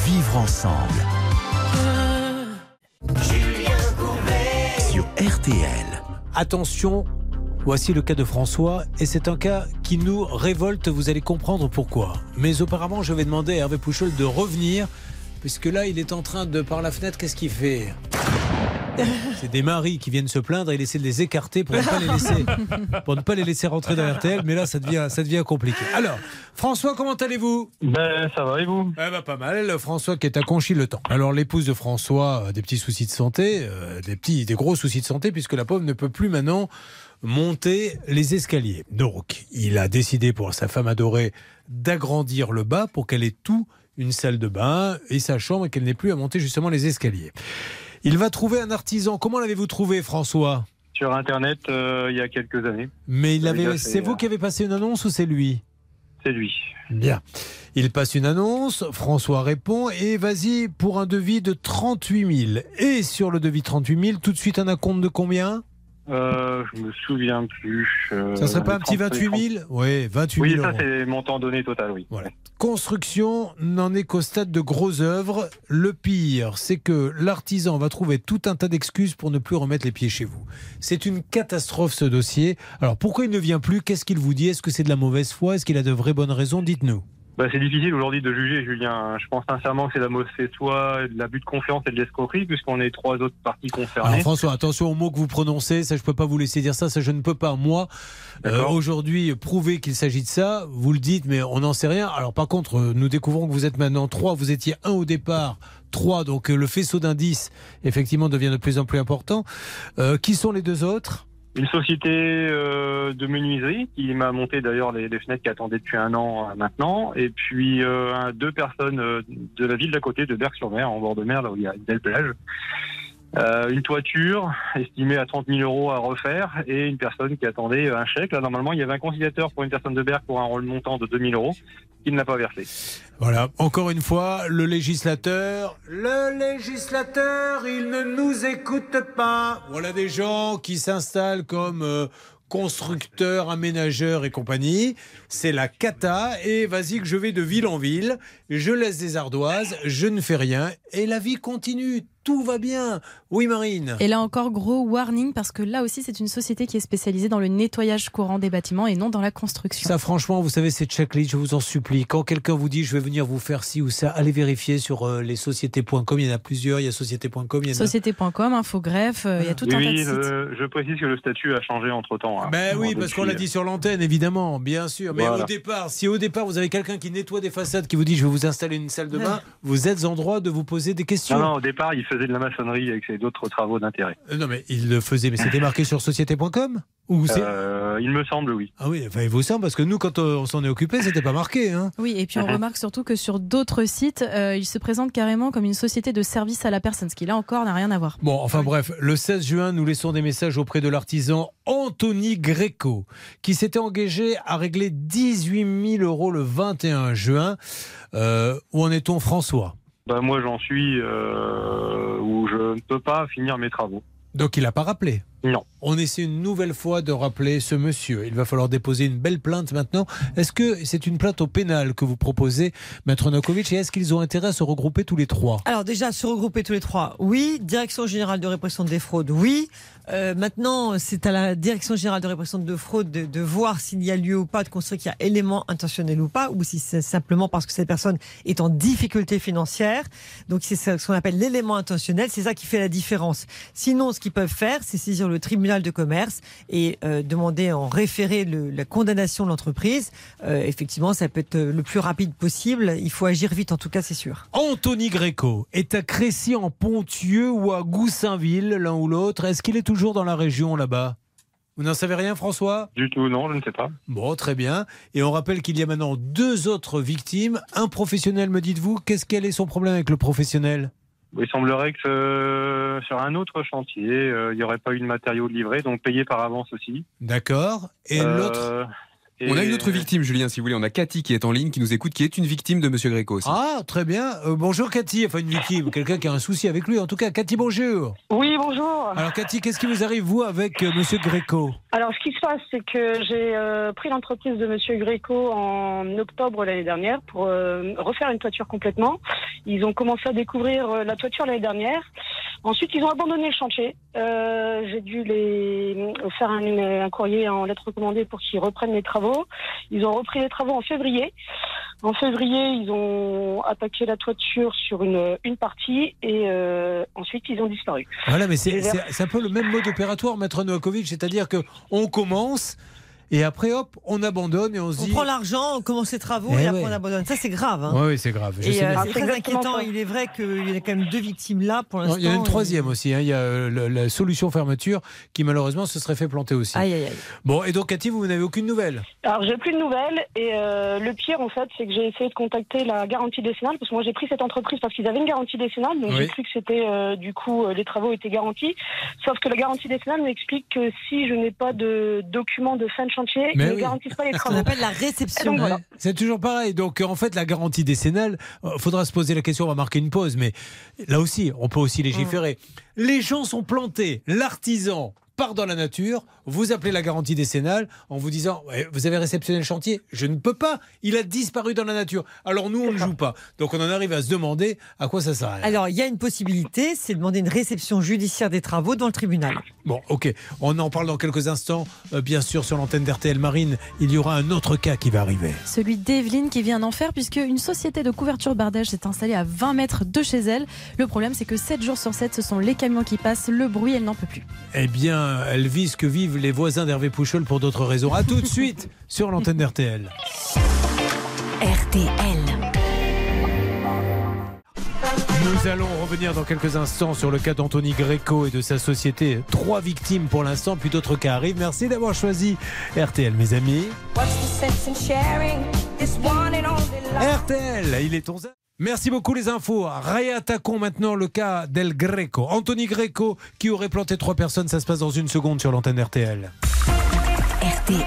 vivre ensemble. Sur RTL. Attention, voici le cas de François, et c'est un cas qui nous révolte, vous allez comprendre pourquoi. Mais auparavant, je vais demander à Hervé Pouchol de revenir, puisque là, il est en train de, par la fenêtre, qu'est-ce qu'il fait? C'est des maris qui viennent se plaindre et il essaie de les écarter pour ne pas les laisser, pour ne pas les laisser rentrer dans RTL. Mais là, ça devient, ça devient compliqué. Alors, François, comment allez-vous? Ben, ça va et vous? Eh ben, pas mal. François qui est à Conchy le temps. Alors, l'épouse de François a des petits soucis de santé, euh, des petits, des gros soucis de santé, puisque la pauvre ne peut plus maintenant monter les escaliers. Donc, il a décidé pour sa femme adorée d'agrandir le bas pour qu'elle ait tout, une salle de bain et sa chambre et qu'elle n'ait plus à monter justement les escaliers. Il va trouver un artisan. Comment l'avez-vous trouvé, François Sur Internet, euh, il y a quelques années. Mais il avait. C'est vous euh, qui avez passé une annonce ou c'est lui C'est lui. Bien. Il passe une annonce, François répond et vas-y pour un devis de 38 000. Et sur le devis 38 000, tout de suite un acompte de combien Euh, je me souviens plus. euh, Ça serait pas un petit 30, 28 000 Oui, 28 000 Oui, ça c'est montant donné total, oui. Voilà. Construction n'en est qu'au stade de grosses œuvres. Le pire, c'est que l'artisan va trouver tout un tas d'excuses pour ne plus remettre les pieds chez vous. C'est une catastrophe ce dossier. Alors pourquoi il ne vient plus? Qu'est-ce qu'il vous dit? Est-ce que c'est de la mauvaise foi? Est-ce qu'il a de vraies bonnes raisons? Dites-nous. Bah, c'est difficile aujourd'hui de juger, Julien. Je pense sincèrement que c'est de la mauvaise foi, de l'abus de confiance et de l'escroquerie, puisqu'on est trois autres parties concernées. Alors François, attention aux mots que vous prononcez, ça je peux pas vous laisser dire ça, ça je ne peux pas moi euh, aujourd'hui prouver qu'il s'agit de ça. Vous le dites, mais on n'en sait rien. Alors par contre, euh, nous découvrons que vous êtes maintenant trois, vous étiez un au départ, trois, donc euh, le faisceau d'indices effectivement devient de plus en plus important. Euh, qui sont les deux autres? Une société euh, de menuiserie qui m'a monté d'ailleurs les, fenêtres qui attendaient depuis un an euh, maintenant, et puis euh, deux personnes de la ville d'à côté, de Berck-sur-Mer, en bord de mer, là où il y a une belle plage. Euh, une toiture estimée à 30 000 euros à refaire et une personne qui attendait un chèque. Là, normalement, il y avait un conciliateur pour une personne de Berck pour un rôle montant de 2 000 euros qu'il n'a pas versé. Voilà, encore une fois, le législateur, le législateur, il ne nous écoute pas. Voilà des gens qui s'installent comme euh, constructeurs, aménageurs et compagnie. C'est la cata et vas-y que je vais de ville en ville, je laisse des ardoises, je ne fais rien et la vie continue. Tout va bien. Oui, Marine. Et là encore, gros warning, parce que là aussi, c'est une société qui est spécialisée dans le nettoyage courant des bâtiments et non dans la construction. Ça, franchement, vous savez, c'est checklist, je vous en supplie. Quand quelqu'un vous dit je vais venir vous faire ci ou ça, allez vérifier sur euh, les sociétés.com. Il y en a plusieurs. Il y a société.com. Il y en a. Société.com, Infogreffe, euh, il y a tout oui, un tas de oui, sites. euh, je précise que le statut a changé entre temps. Ben oui, parce qu'on l'a dit sur l'antenne, évidemment, bien sûr. Mais Voilà. au départ, si au départ vous avez quelqu'un qui nettoie des façades, qui vous dit je vais vous installer une salle de bain, vous êtes en droit de vous poser des questions. Non, non, au départ, il faisait de la maçonnerie avec ses d'autres travaux d'intérêt. Euh, Non, mais il le faisait, mais c'était marqué sur société.com Ou Euh, il me semble, oui. Ah oui, enfin, il vous semble, parce que nous, quand on s'en est occupé, c'était pas marqué. Hein. Oui, et puis on remarque surtout que sur d'autres sites, euh, il se présente carrément comme une société de service à la personne, ce qui là encore n'a rien à voir. Bon, enfin bref, le 16 juin, nous laissons des messages auprès de l'artisan Anthony Greco, qui s'était engagé à régler 18 000 euros le 21 juin. Euh, où en est-on, François? Bah, moi, j'en suis euh, où je ne peux pas finir mes travaux. Donc il n'a pas rappelé? Non. On essaie une nouvelle fois de rappeler ce monsieur. Il va falloir déposer une belle plainte maintenant. Est-ce que c'est une plainte au pénal que vous proposez, Maître Nokovic, et est-ce qu'ils ont intérêt à se regrouper tous les trois? Alors déjà, se regrouper tous les trois, oui. Direction générale de répression des fraudes, oui. Euh, maintenant, c'est à la Direction générale de répression de fraude de, voir s'il y a lieu ou pas de construire qu'il y a élément intentionnel ou pas, ou si c'est simplement parce que cette personne est en difficulté financière. Donc c'est ce qu'on appelle l'élément intentionnel, c'est ça qui fait la différence. Sinon, ce qu'ils peuvent faire, c'est saisir le tribunal de commerce et euh, demander en référé la condamnation de l'entreprise. Euh, effectivement, ça peut être le plus rapide possible. Il faut agir vite, en tout cas, c'est sûr. Anthony Greco est à Crécy en Pontieux ou à Goussainville, l'un ou l'autre. Est-ce qu'il est toujours dans la région là-bas Vous n'en savez rien, François? Du tout, non, je ne sais pas. Bon, très bien. Et on rappelle qu'il y a maintenant deux autres victimes. Un professionnel, me dites-vous. Qu'est-ce quel est son problème avec le professionnel? Il semblerait que euh, sur un autre chantier, euh, il n'y aurait pas eu de matériaux livrés, donc payés par avance aussi. D'accord. Et Euh, l'autre? Et- On a une autre victime, Julien, si vous voulez. On a Cathy qui est en ligne, qui nous écoute, qui est une victime de Monsieur Gréco aussi. Ah, très bien. Euh, bonjour Cathy, enfin une victime, quelqu'un qui a un souci avec lui. En tout cas, Cathy, bonjour. Oui, bonjour. Alors Cathy, qu'est-ce qui vous arrive, vous, avec euh, Monsieur Gréco? Alors, ce qui se passe, c'est que j'ai euh, pris l'entreprise de Monsieur Gréco en octobre l'année dernière pour euh, refaire une toiture complètement. Ils ont commencé à découvrir euh, la toiture l'année dernière. Ensuite, ils ont abandonné le chantier. Euh, j'ai dû les faire un, un courrier en lettre recommandée pour qu'ils reprennent les travaux. Ils ont repris les travaux en février. En février, ils ont attaqué la toiture sur une, une partie et euh, ensuite ils ont disparu. Voilà, mais c'est un peu le même mode opératoire, Maître Novakovic, c'est-à-dire que on commence et après, hop, on abandonne et on se On dit. prend l'argent, on commence les travaux Eh et après ouais. on abandonne. Ça, c'est grave. hein. Oui, oui, c'est grave. Et euh, c'est très inquiétant. ça. Il est vrai qu'il y a quand même deux victimes là pour l'instant. Il y en a une et- troisième aussi. hein. Il y a euh, la solution fermeture qui malheureusement se serait fait planter aussi. Aïe, aïe, aïe. Bon, et donc Cathy, vous n'avez aucune nouvelle? Alors j'ai plus de nouvelles et euh, le pire en fait c'est que j'ai essayé de contacter la garantie décennale parce que moi j'ai pris cette entreprise parce qu'ils avaient une garantie décennale donc Oui. j'ai cru que c'était euh, du coup euh, les travaux étaient garantis sauf que la garantie décennale m'explique que si je n'ai pas de document de fin de chantier Mais ils ne garantissent pas les travaux. appelle la réception. voilà. C'est toujours pareil. Donc, en fait, la garantie décennale, euh, faudra se poser la question, on va marquer une pause, mais là aussi, on peut aussi légiférer. Les gens sont plantés, l'artisan part dans la nature, vous appelez la garantie décennale en vous disant Vous avez réceptionné le chantier Je ne peux pas, il a disparu dans la nature. Alors nous, on ne joue pas. Donc on en arrive à se demander à quoi ça sert. Alors, il y a une possibilité, c'est de demander une réception judiciaire des travaux devant le tribunal. Bon, ok, on en parle dans quelques instants. Euh, bien sûr, sur l'antenne d'RTL Marine, il y aura un autre cas qui va arriver. Celui d'Evelyne qui vient d'en faire puisque une société de couverture bardage s'est installée à 20 mètres de chez elle. Le problème c'est que 7 jours sur 7 ce sont les camions qui passent, le bruit elle n'en peut plus. Eh bien, elle vit ce que vivent les voisins d'Hervé Pouchol pour d'autres raisons. A tout de suite sur l'antenne d'RTL. RTL. Nous allons revenir dans quelques instants sur le cas d'Anthony Greco et de sa société. Trois victimes pour l'instant, puis d'autres cas arrivent. Merci d'avoir choisi RTL, mes amis. RTL, il est 11h. Merci beaucoup les infos. Réattaquons maintenant le cas d'El Greco. Anthony Greco qui aurait planté trois personnes. Ça se passe dans une seconde sur l'antenne RTL. RTL.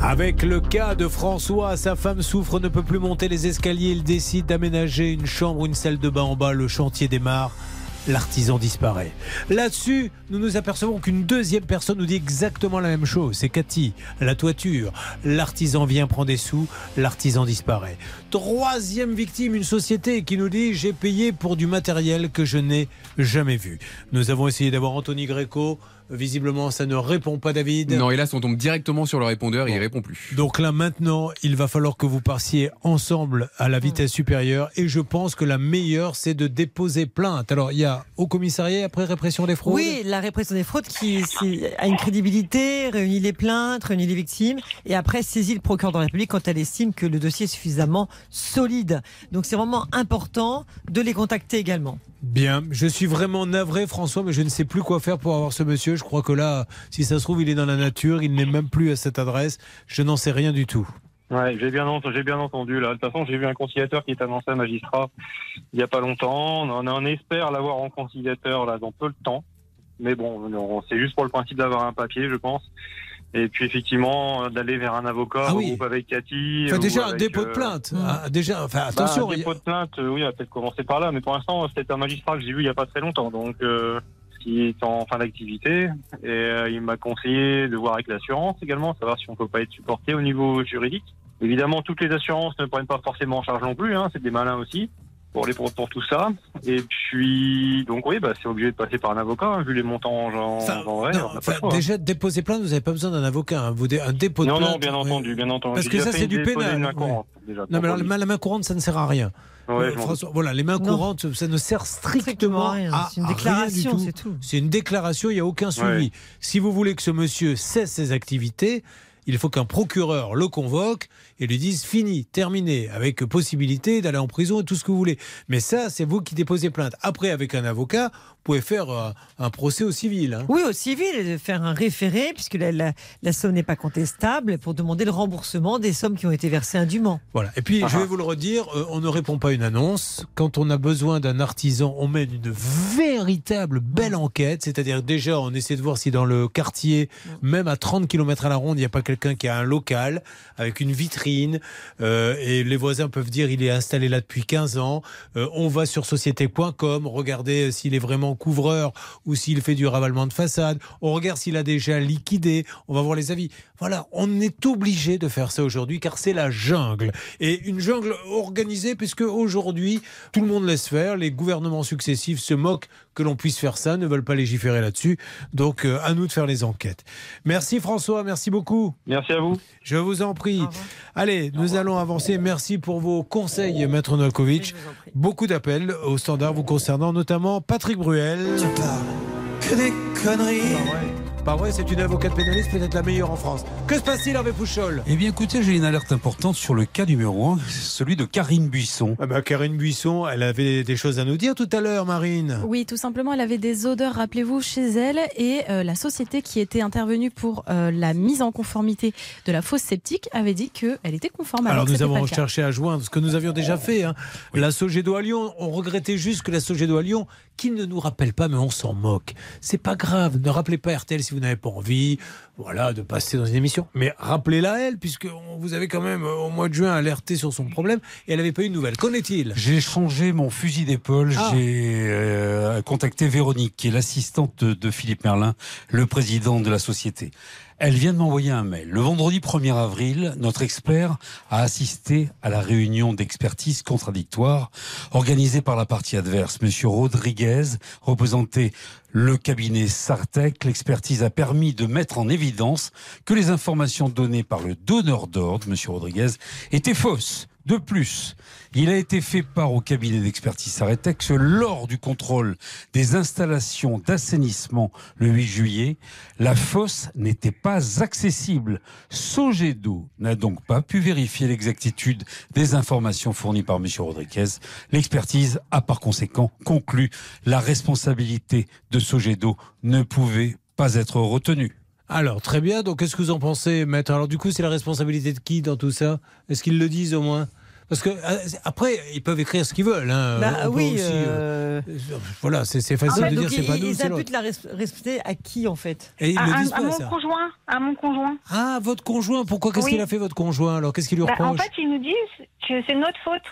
Avec le cas de François, sa femme souffre, ne peut plus monter les escaliers. Il décide d'aménager une chambre une salle de bain en bas. Le chantier démarre. L'artisan disparaît. Là-dessus, nous nous apercevons qu'une deuxième personne nous dit exactement la même chose. C'est Cathy, la toiture. L'artisan vient prendre des sous, l'artisan disparaît. Troisième victime, une société qui nous dit j'ai payé pour du matériel que je n'ai jamais vu. Nous avons essayé d'avoir Anthony Greco. Visiblement, ça ne répond pas, David. Non, hélas, on tombe directement sur le répondeur et il répond plus. Donc là maintenant, il va falloir que vous passiez ensemble à la vitesse supérieure et je pense que la meilleure c'est de déposer plainte. Alors il y a au commissariat après répression des fraudes? Oui, la répression des fraudes qui a une crédibilité, réunit les plaintes, réunit les victimes et après saisit le procureur de la République quand elle estime que le dossier est suffisamment solide. Donc c'est vraiment important de les contacter également. Bien, je suis vraiment navré François mais je ne sais plus quoi faire pour avoir ce monsieur. Je crois que là, si ça se trouve, il est dans la nature, il n'est même plus à cette adresse. Je n'en sais rien du tout. Ouais, j'ai bien, j'ai bien entendu là. De toute façon, j'ai vu un conciliateur qui est annoncé à magistrat il n'y a pas longtemps. On, on espère l'avoir en conciliateur là dans peu de temps. Mais bon, on- c'est juste pour le principe d'avoir un papier, je pense. Et puis effectivement, d'aller vers un avocat, Ah oui. groupe avec Cathy. Enfin, ou déjà un dépôt de euh, plainte. Ah, déjà, enfin bah, attention. un y a- dépôt de plainte, oui, on va peut-être commencer par là. Mais pour l'instant, c'est un magistrat que j'ai vu il n'y a pas très longtemps. Donc, euh, qui est en fin d'activité. Et euh, il m'a conseillé de voir avec l'assurance également, savoir si on peut pas être supporté au niveau juridique. Évidemment, toutes les assurances ne prennent pas forcément en charge non plus, hein, c'est des malins aussi pour les pour, pour tout ça. Et puis, donc oui, bah, c'est obligé de passer par un avocat, hein, vu les montants en, vrai. Non, enfin, choix. déjà déposer plainte, vous n'avez pas besoin d'un avocat. hein. Vous dé- un dépôt de non, plainte. non, bien entendu, bien entendu. Parce que ça, c'est du pénal. main déjà, Non, mais alors, la main, courante, ça ne sert à rien. Ouais, Euh, François, voilà, les mains Non. courantes, ça ne sert strictement rien. à C'est une à rien déclaration, c'est tout. C'est une déclaration, il n'y a aucun suivi. Ouais. Si vous voulez que ce monsieur cesse ses activités, Il faut qu'un procureur le convoque et lui dise fini, terminé, avec possibilité d'aller en prison et tout ce que vous voulez. Mais ça, c'est vous qui déposez plainte. Après, avec un avocat, vous pouvez faire euh, un procès au civil. hein. Oui, au civil, et de faire un référé, puisque la, la- la somme n'est pas contestable, pour demander le remboursement des sommes qui ont été versées indûment. Voilà. Et puis, je vais vous le redire, euh, on ne répond pas à une annonce. Quand on a besoin d'un artisan, on mène une véritable belle enquête. C'est-à-dire, déjà, on essaie de voir si dans le quartier, même à 30 km à la ronde, il n'y a pas quelqu'un qui a un local avec une vitrine. euh, et les voisins peuvent dire, il est installé là depuis 15 ans. Euh, on va sur société.com, regarder s'il est vraiment couvreur ou s'il fait du ravalement de façade. On regarde s'il a déjà liquidé. On va voir les avis. Voilà, on est obligé de faire ça aujourd'hui car c'est la jungle. Et une jungle organisée puisque aujourd'hui, tout le monde laisse faire. Les gouvernements successifs se moquent que l'on puisse faire ça, ne veulent pas légiférer là-dessus. Donc, euh, à nous de faire les enquêtes. Merci François, merci beaucoup. Merci à vous. Je vous en prie. Allez, nous allons avancer. Merci pour vos conseils, Maître Novakovic. Beaucoup d'appels au standard vous concernant, notamment Patrick Bruel. Que des conneries. Pas vrai, c'est une avocate pénaliste, peut-être la meilleure en France. Que se passe-t-il, Hervé Pouchol? Eh bien, écoutez, j'ai une alerte importante sur le cas numéro 1, celui de Karine Buisson. Ah bah, Karine Buisson, elle avait des choses à nous dire tout à l'heure, Marine. Oui, tout simplement, elle avait des odeurs, rappelez-vous, chez elle. Et euh, la société qui était intervenue pour euh, la mise en conformité de la fosse septique avait dit qu'elle était conforme. Alors que nous c'était pas avons cherché à joindre ce que nous avions déjà fait. hein. La Sogedo à Lyon, on regrettait juste que la Sogedo à Lyon, qu'il ne nous rappelle pas, mais on s'en moque. C'est pas grave, ne rappelez pas RTL si vous n'avez pas envie, voilà, de passer dans une émission. Mais rappelez-la elle, puisque on- vous avez quand même euh, au mois de juin alerté sur son problème et elle n'avait pas eu de nouvelles. Qu'en est-il? J'ai changé mon fusil d'épaule. Ah. J'ai euh, contacté Véronique, qui est l'assistante de, de Philippe Merlin, le président de la société. Elle vient de m'envoyer un mail. Le vendredi 1er avril, notre expert a assisté à la réunion d'expertise contradictoire organisée par la partie adverse. Monsieur Rodriguez représentait le cabinet Sartec. L'expertise a permis de mettre en évidence que les informations données par le donneur d'ordre, Monsieur Rodriguez, étaient fausses. De plus, il a été fait part au cabinet d'expertise Saretex lors du contrôle des installations d'assainissement le 8 juillet. La fosse n'était pas accessible. Sogedo n'a donc pas pu vérifier l'exactitude des informations fournies par M. Rodriguez. L'expertise a par conséquent conclu la responsabilité de Sogedo ne pouvait pas être retenue. Alors, très bien. Donc, qu'est-ce que vous en pensez, maître? Alors, du coup, c'est la responsabilité de qui dans tout ça? Est-ce qu'ils le disent au moins? Parce que euh, après, ils peuvent écrire ce qu'ils veulent. hein. Bah oui, aussi, euh, euh, voilà, c'est en facile fait, de dire c'est pas ils, nous, ils imputent la res- responsabilité à qui en fait? Et ils à, le à- disent à pas mon ça. conjoint, à mon conjoint. Ah, votre conjoint. Pourquoi Qu'est-ce Oui. qu'il a fait votre conjoint? Alors, qu'est-ce qu'il lui Bah, reproche? en fait, ils nous disent que c'est notre faute.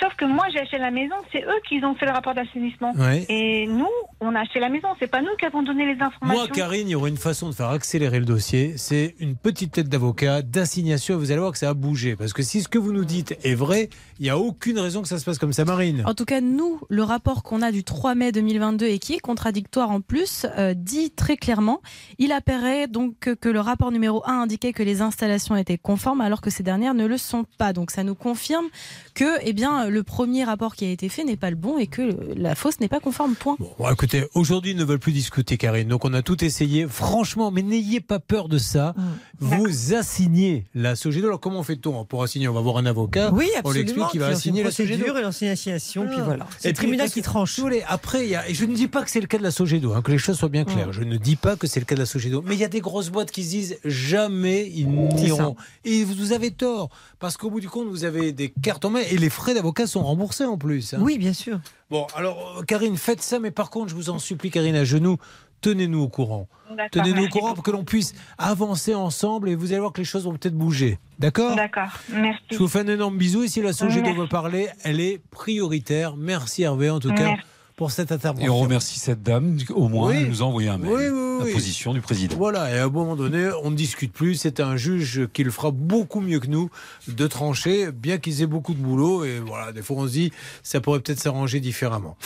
Sauf que moi, j'ai acheté la maison, c'est eux qui ont fait le rapport d'assainissement. Ouais. Et nous, on a acheté la maison, c'est pas nous qui avons donné les informations. Moi, Karine, il y aurait une façon de faire accélérer le dossier. C'est une petite tête d'avocat, d'assignation. et Vous allez voir que ça a bougé. Parce que si ce que vous nous dites est vrai, il n'y a aucune raison que ça se passe comme ça, Marine. En tout cas, nous, le rapport qu'on a du 3 mai 2022 et qui est contradictoire en plus, euh, dit très clairement, il apparaît donc que, que le rapport numéro 1 indiquait que les installations étaient conformes alors que ces dernières ne le sont pas. Donc ça nous confirme que eh bien, le premier rapport qui a été fait n'est pas le bon et que la fosse n'est pas conforme. Point. Bon, écoutez, aujourd'hui, ils ne veulent plus discuter, Karine. Donc, on a tout essayé. Franchement, mais n'ayez pas peur de ça. Vous assignez la Sogedo. Alors, comment fait-on Pour assigner, on va voir un avocat. Oui, On lui explique absolument. qu'il va assigner la Sogedo. et l'assignation, puis Ah. voilà. C'est le tribunal qui tranche. après, il y a, et je ne dis pas que c'est le cas de la Sogedo, hein, que les choses soient bien claires. Je ne dis pas que c'est le cas de la Sogedo. Mais il y a des grosses boîtes qui se disent jamais ils n'iront. Et vous avez tort. Parce qu'au bout du compte, vous avez des cartes en main et les frais d'avocat sont remboursés en plus. hein. Oui, bien sûr. Bon, alors, euh, Karine, faites ça, mais par contre, je vous en supplie, Karine, à genoux, tenez-nous au courant. D'accord, Tenez-nous au courant pour que l'on puisse avancer ensemble et vous allez voir que les choses vont peut-être bouger. D'accord? D'accord, merci. Je vous fais un énorme bisou et si la Sogedo Merci. veut parler, elle est prioritaire. Merci Hervé, en tout cas, Merci. Pour cette intervention. Et on remercie cette dame, au moins, Oui. elle nous a envoyé un mail. Oui, oui, La oui. position du président. Voilà, et à un moment donné, on ne discute plus. C'est un juge qui le fera beaucoup mieux que nous de trancher, bien qu'ils aient beaucoup de boulot. Et voilà, des fois, on se dit, ça pourrait peut-être s'arranger différemment.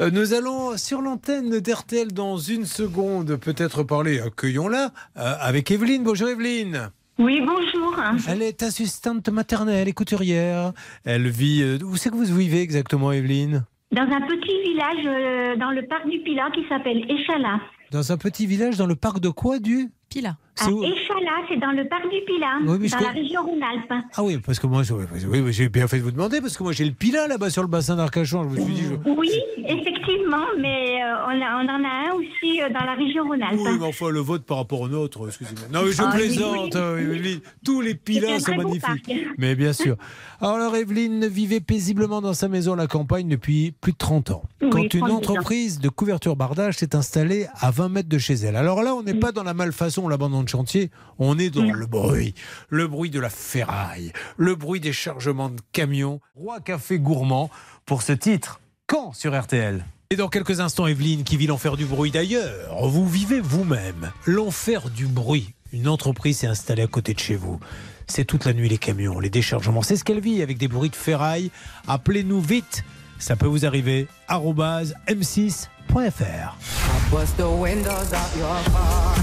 Euh, nous allons sur l'antenne d'RTL dans une seconde, peut-être parler, accueillons-la, euh, avec Evelyne. Bonjour Evelyne. Oui, bonjour. Elle est assistante maternelle et couturière. Elle vit. euh, où c'est que vous vivez exactement, Evelyne? Dans un petit village euh, dans le parc du Pilat qui s'appelle Échala. Dans un petit village dans le parc de quoi, du? Pila. C'est À où Échala, c'est dans le parc du Pilat, Oui, dans la région Rhône-Alpes. Ah oui, parce que moi, je- oui, oui, j'ai bien fait de vous demander, parce que moi j'ai le Pilat là-bas sur le bassin d'Arcachon. Je me suis dit, je- Oui, effectivement, mais euh, on, a- on en a un aussi euh, dans la région Rhône-Alpes. Oui, mais enfin, le vote par rapport au nôtre, excusez-moi. Non, mais je Ah, plaisante, oui. euh, Evelyne. Tous les pilats sont magnifiques. Mais bien sûr. Alors, Evelyne vivait paisiblement dans sa maison à la campagne depuis plus de 30 ans. Oui, Quand une 32 ans. entreprise de couverture bardage s'est installée à 20 mètres de chez elle. Alors là, on n'est pas dans la malfaçon, on l'abandonne de chantier, on est dans le bruit. Le bruit de la ferraille, le bruit des chargements de camions. Roi café gourmand pour ce titre. Quand sur RTL et dans quelques instants, Evelyne, qui vit l'enfer du bruit d'ailleurs, vous vivez vous-même l'enfer du bruit. Une entreprise s'est installée à côté de chez vous. C'est toute la nuit les camions, les déchargements. C'est ce qu'elle vit avec des bruits de ferraille. Appelez-nous vite. Ça peut vous arriver. m 6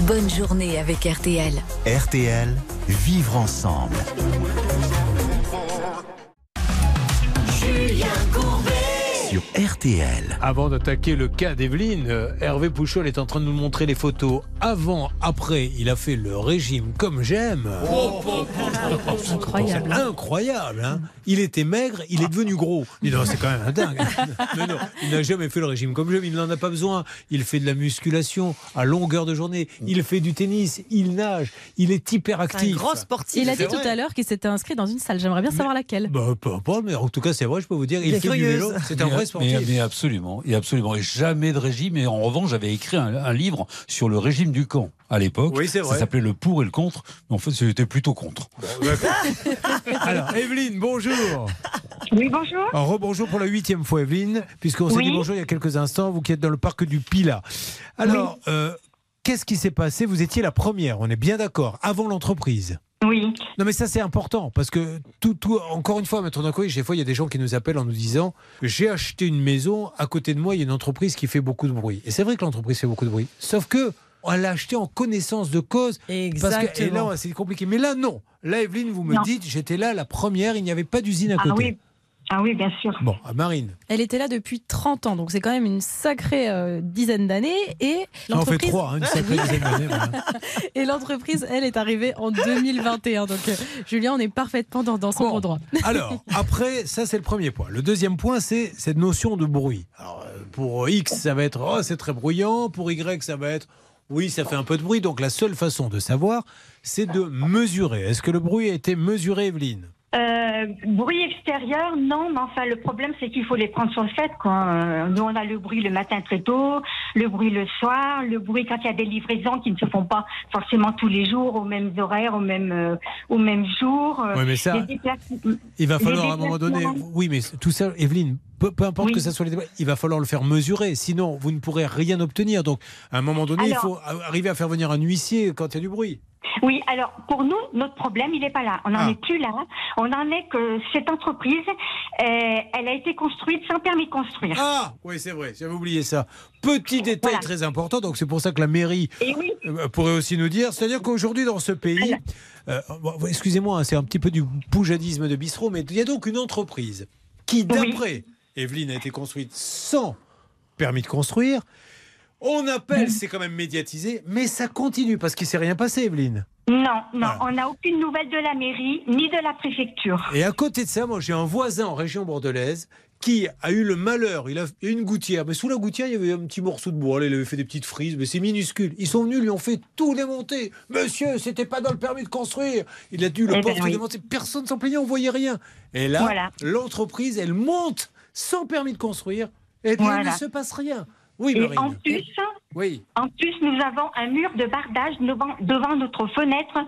Bonne journée avec RTL. RTL, vivre ensemble. Julien Courbet. Sur RTL. Avant d'attaquer le cas d'Evelyne, euh, Hervé Pouchol est en train de nous montrer les photos avant, après. Il a fait le régime comme j'aime. Incroyable. Incroyable. hein. il était maigre, il est devenu gros. C'est quand même un dingue. Non, il n'a jamais fait le régime comme j'aime. Il n'en a pas besoin. Il fait de la musculation à longueur de journée. Il fait du tennis. Il nage. Il est hyperactif. Un grand sportif. Il a dit tout vrai. à l'heure qu'il s'était inscrit dans une salle. J'aimerais bien savoir laquelle. Bah, peu importe, mais en tout cas, c'est vrai, je peux vous dire, il, Il est fait du vélo. C'est un Mais- vrai sportif. Mais, mais absolument, et absolument. Et jamais de régime. Et en revanche, j'avais écrit un, un livre sur le régime du camp à l'époque. Oui, c'est vrai. Ça s'appelait Le pour et le contre. Mais en fait, c'était plutôt contre. Alors, Evelyne, bonjour. Oui, bonjour. Alors, rebonjour pour la huitième fois, Evelyne, puisqu'on s'est Oui. dit bonjour il y a quelques instants, vous qui êtes dans le parc du Pilat. Alors, euh, qu'est-ce qui s'est passé? Vous étiez la première, on est bien d'accord, avant l'entreprise. Oui. Non mais ça c'est important parce que tout, tout encore une fois, Maître Dancoï, des fois il y a des gens qui nous appellent en nous disant j'ai acheté une maison, à côté de moi il y a une entreprise qui fait beaucoup de bruit. Et c'est vrai que l'entreprise fait beaucoup de bruit. Sauf que on l'a acheté en connaissance de cause. Parce que, et Exactement. là c'est compliqué. Mais là non. Là Evelyne, vous me Non. dites j'étais là la première, il n'y avait pas d'usine à Ah côté. oui. Ah oui, bien sûr. Bon, à Marine. Elle était là depuis 30 ans, donc c'est quand même une sacrée euh, dizaine d'années. Et Ça en fait l'entreprise, trois, hein, une sacrée dizaine d'années. voilà. et l'entreprise, elle, est arrivée en 2021. Donc, euh, Julien, on est parfaitement dans, dans son bon droit. Alors, après, ça c'est le premier point. Le deuxième point, c'est cette notion de bruit. Alors, euh, pour X, ça va être oh, c'est très bruyant. Pour Y, ça va être oui, ça fait un peu de bruit. Donc, la seule façon de savoir, c'est de mesurer. Est-ce que le bruit a été mesuré, Evelyne? Euh, bruit extérieur, non, mais enfin le problème c'est qu'il faut les prendre sur le fait. Quoi. Nous on a le bruit le matin très tôt, le bruit le soir, le bruit quand il y a des livraisons qui ne se font pas forcément tous les jours aux mêmes horaires, aux mêmes euh, aux mêmes jours. Ouais, mais ça, Il va falloir à un moment donné. Oui, mais tout ça, Evelyne, peu, peu importe Oui. que ça soit les il va falloir le faire mesurer. Sinon, vous ne pourrez rien obtenir. Donc, à un moment donné, il faut arriver à faire venir un huissier quand il y a du bruit. Oui, alors pour nous, notre problème, il n'est pas là. On n'en Ah. est plus là. On en est que cette entreprise, euh, elle a été construite sans permis de construire. Ah, oui, c'est vrai, j'avais oublié ça. Petit détail Voilà. très important, donc c'est pour ça que la mairie oui. euh, pourrait aussi nous dire, c'est-à-dire qu'aujourd'hui dans ce pays, euh, bon, excusez-moi, hein, c'est un petit peu du poujadisme de bistrot, mais il y a donc une entreprise qui, d'après Evelyne, a été construite sans permis de construire. On appelle, c'est quand même médiatisé, mais ça continue parce qu'il ne s'est rien passé, Evelyne. Non, non, on n'a aucune nouvelle de la mairie ni de la préfecture. Et à côté de ça, moi j'ai un voisin en région bordelaise qui a eu le malheur, il a une gouttière, mais sous la gouttière il y avait un petit morceau de bois, il avait fait des petites frises, mais c'est minuscule. Ils sont venus, lui ont fait tout démonter. Monsieur, c'était pas dans le permis de construire. Il a dû le Eh ben porter oui. démonter. Personne s'en plaignait, on voyait rien. Et là, Voilà. l'entreprise, elle monte sans permis de construire, et puis il ne se passe rien. Oui, Et Marine. en plus, Oui. en plus, nous avons un mur de bardage devant, notre fenêtre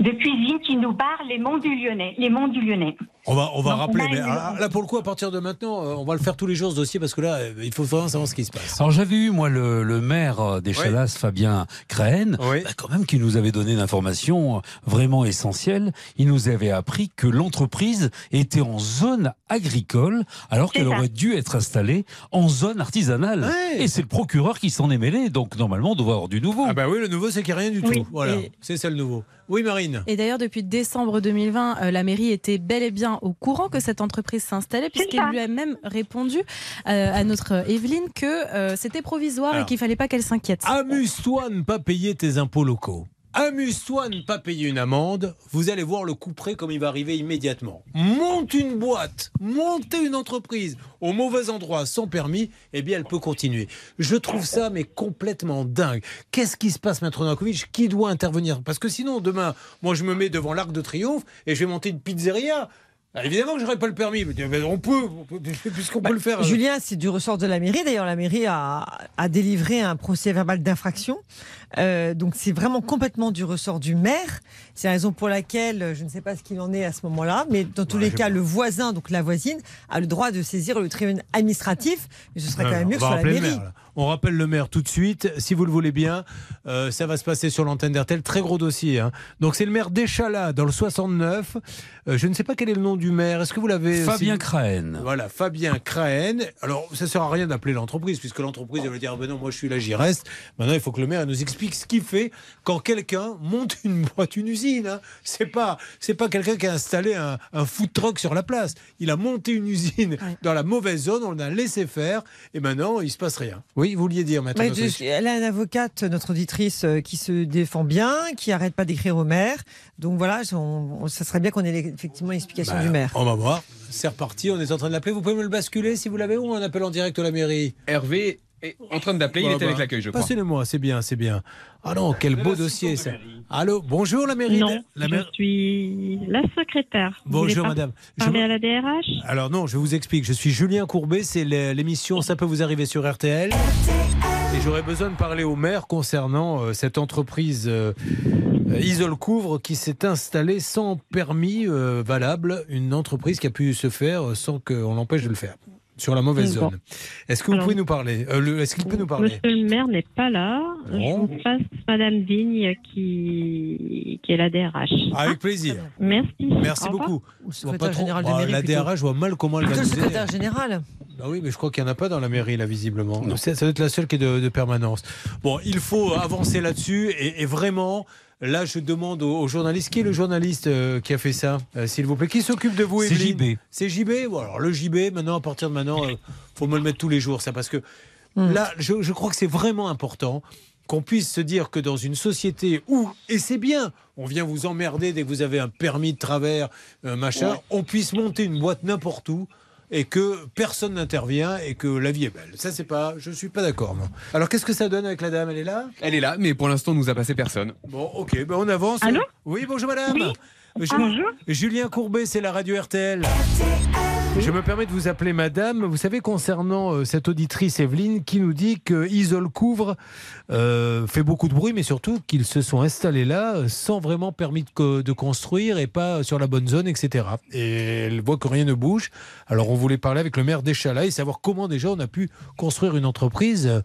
de cuisine qui nous barre les monts du Lyonnais. Les monts du Lyonnais. On va, on va Donc, rappeler, on mais ah, là pour le coup, à partir de maintenant, euh, on va le faire tous les jours ce dossier parce que là, euh, il faut vraiment savoir ce qui se passe. Alors j'avais eu moi le, le maire euh, des Oui. Fabien Crène, bah, quand même qui nous avait donné une information vraiment essentielle. Il nous avait appris que l'entreprise était en zone agricole alors qu'elle aurait dû être installée en zone artisanale. Et c'est le procureur qui s'en est mêlé, donc normalement on doit avoir du nouveau. Ah bah oui, le nouveau, c'est qu'il n'y a rien du Oui. tout. Voilà, Et- c'est ça le nouveau. Oui, Marine. Et d'ailleurs, depuis décembre 2020, euh, la mairie était bel et bien au courant que cette entreprise s'installait, puisqu'elle lui a même répondu euh, à notre euh, Evelyne que euh, c'était provisoire Alors. et qu'il fallait pas qu'elle s'inquiète. Amuse-toi à ne pas payer tes impôts locaux. Amuse-toi à ne pas payer une amende, vous allez voir le coup près comme il va arriver immédiatement. Monte une boîte, montez une entreprise au mauvais endroit sans permis, eh bien elle peut continuer. Je trouve ça mais complètement dingue. Qu'est-ce qui se passe, Maître Novakovic? Qui doit intervenir? Parce que sinon, demain, moi je me mets devant l'Arc de Triomphe et je vais monter une pizzeria. Ah, évidemment que j'aurais pas le permis, mais on peut, on peut- puisqu'on peut le faire. Bah, Julien, c'est du ressort de la mairie. D'ailleurs, la mairie a, a délivré un procès verbal d'infraction. Euh, donc, c'est vraiment complètement du ressort du maire. C'est la raison pour laquelle euh, je ne sais pas ce qu'il en est à ce moment-là, mais dans tous les cas, le voisin, donc la voisine, a le droit de saisir le tribunal administratif. Mais ce serait quand même mieux on que sur la mairie. maire. On rappelle le maire tout de suite, si vous le voulez bien. Euh, ça va se passer sur l'antenne d'RTL. Très gros dossier. hein. Donc c'est le maire d'Échalas dans le 69. Euh, je ne sais pas quel est le nom du maire. Est-ce que vous l'avez Fabien si- Crahen. Voilà, Fabien Crahen. Alors ça sert à rien d'appeler l'entreprise puisque l'entreprise elle va dire Ah ben non moi je suis là j'y reste. Maintenant il faut que le maire nous explique ce qu'il fait quand quelqu'un monte une boîte, une usine. hein. C'est pas c'est pas quelqu'un qui a installé un, un food truck sur la place. Il a monté une usine dans la mauvaise zone. On l'a laissé faire et maintenant il se passe rien. Oui, vous vouliez dire maintenant. Elle a une avocate, notre auditrice, euh, qui se défend bien, qui arrête pas d'écrire au maire. Donc voilà, on- on- ça serait bien qu'on ait effectivement l'explication Bah, du maire. On va voir. C'est reparti. On est en train de l'appeler. Vous pouvez me le basculer si vous l'avez ou on appelle en direct à la mairie? Hervé est en train d'appeler. Il Bah, est avec bah, l'accueil, je crois. Passez-le-moi, c'est bien, c'est bien. Ah non, quel beau dossier ça. Allô, bonjour la mairie. Non, la je suis la secrétaire. Vous Bonjour madame. Je Parler me- à la DRH Alors non, je vous explique. Je suis Julien Courbet, c'est l'é- l'émission Ça peut vous arriver sur RTL. Et j'aurais besoin de parler au maire concernant euh, cette entreprise euh, euh, Isole Couvre qui s'est installée sans permis euh, valable, une entreprise qui a pu se faire sans qu'on l'empêche de le faire, sur la mauvaise Bon. zone. Est-ce que vous Alors- pouvez nous parler Euh, le- Est-ce qu'il peut nous parler? Monsieur le maire n'est pas là. Bon. Je vous passe Madame Vigne qui, qui est la DRH. Avec plaisir. Merci. Merci Au beaucoup. Ou Je vois secrétaire pas trop- général de Bah, mairie, la plutôt. DRH, je vois mal comment elle va le nous aider. secrétaire général. Bah oui, mais je crois qu'il n'y en a pas dans la mairie, là, visiblement. Ça, ça doit être la seule qui est de, de permanence. Bon, il faut avancer là-dessus. Et, et vraiment, là, je demande aux, aux journalistes. Qui est le journaliste euh, qui a fait ça, euh, s'il vous plaît? Qui s'occupe de vous, C'est JB. C'est JB Bon, alors, le JB, maintenant, à partir de maintenant, il faut me le mettre tous les jours, ça, parce que là, je, je crois que c'est vraiment important qu'on puisse se dire que dans une société où, et c'est bien, on vient vous emmerder dès que vous avez un permis de travers, euh, machin, on puisse monter une boîte n'importe où et que personne n'intervient et que la vie est belle. Ça, c'est pas, je suis pas d'accord. moi. Alors, qu'est-ce que ça donne avec la dame? Elle est là? Elle est là, mais pour l'instant, on nous a passé personne. Bon, ok, ben on avance. Allô? Oui, bonjour madame. Oui. Ju- Bonjour. Julien Courbet, c'est la radio RTL. Je me permets de vous appeler madame. Vous savez, concernant euh, cette auditrice Evelyne qui nous dit que Isole Couvre euh, fait beaucoup de bruit, mais surtout qu'ils se sont installés là euh, sans vraiment permis de, co- de construire et pas sur la bonne zone, etc. Et elle voit que rien ne bouge. Alors on voulait parler avec le maire d'Échalas et savoir comment déjà on a pu construire une entreprise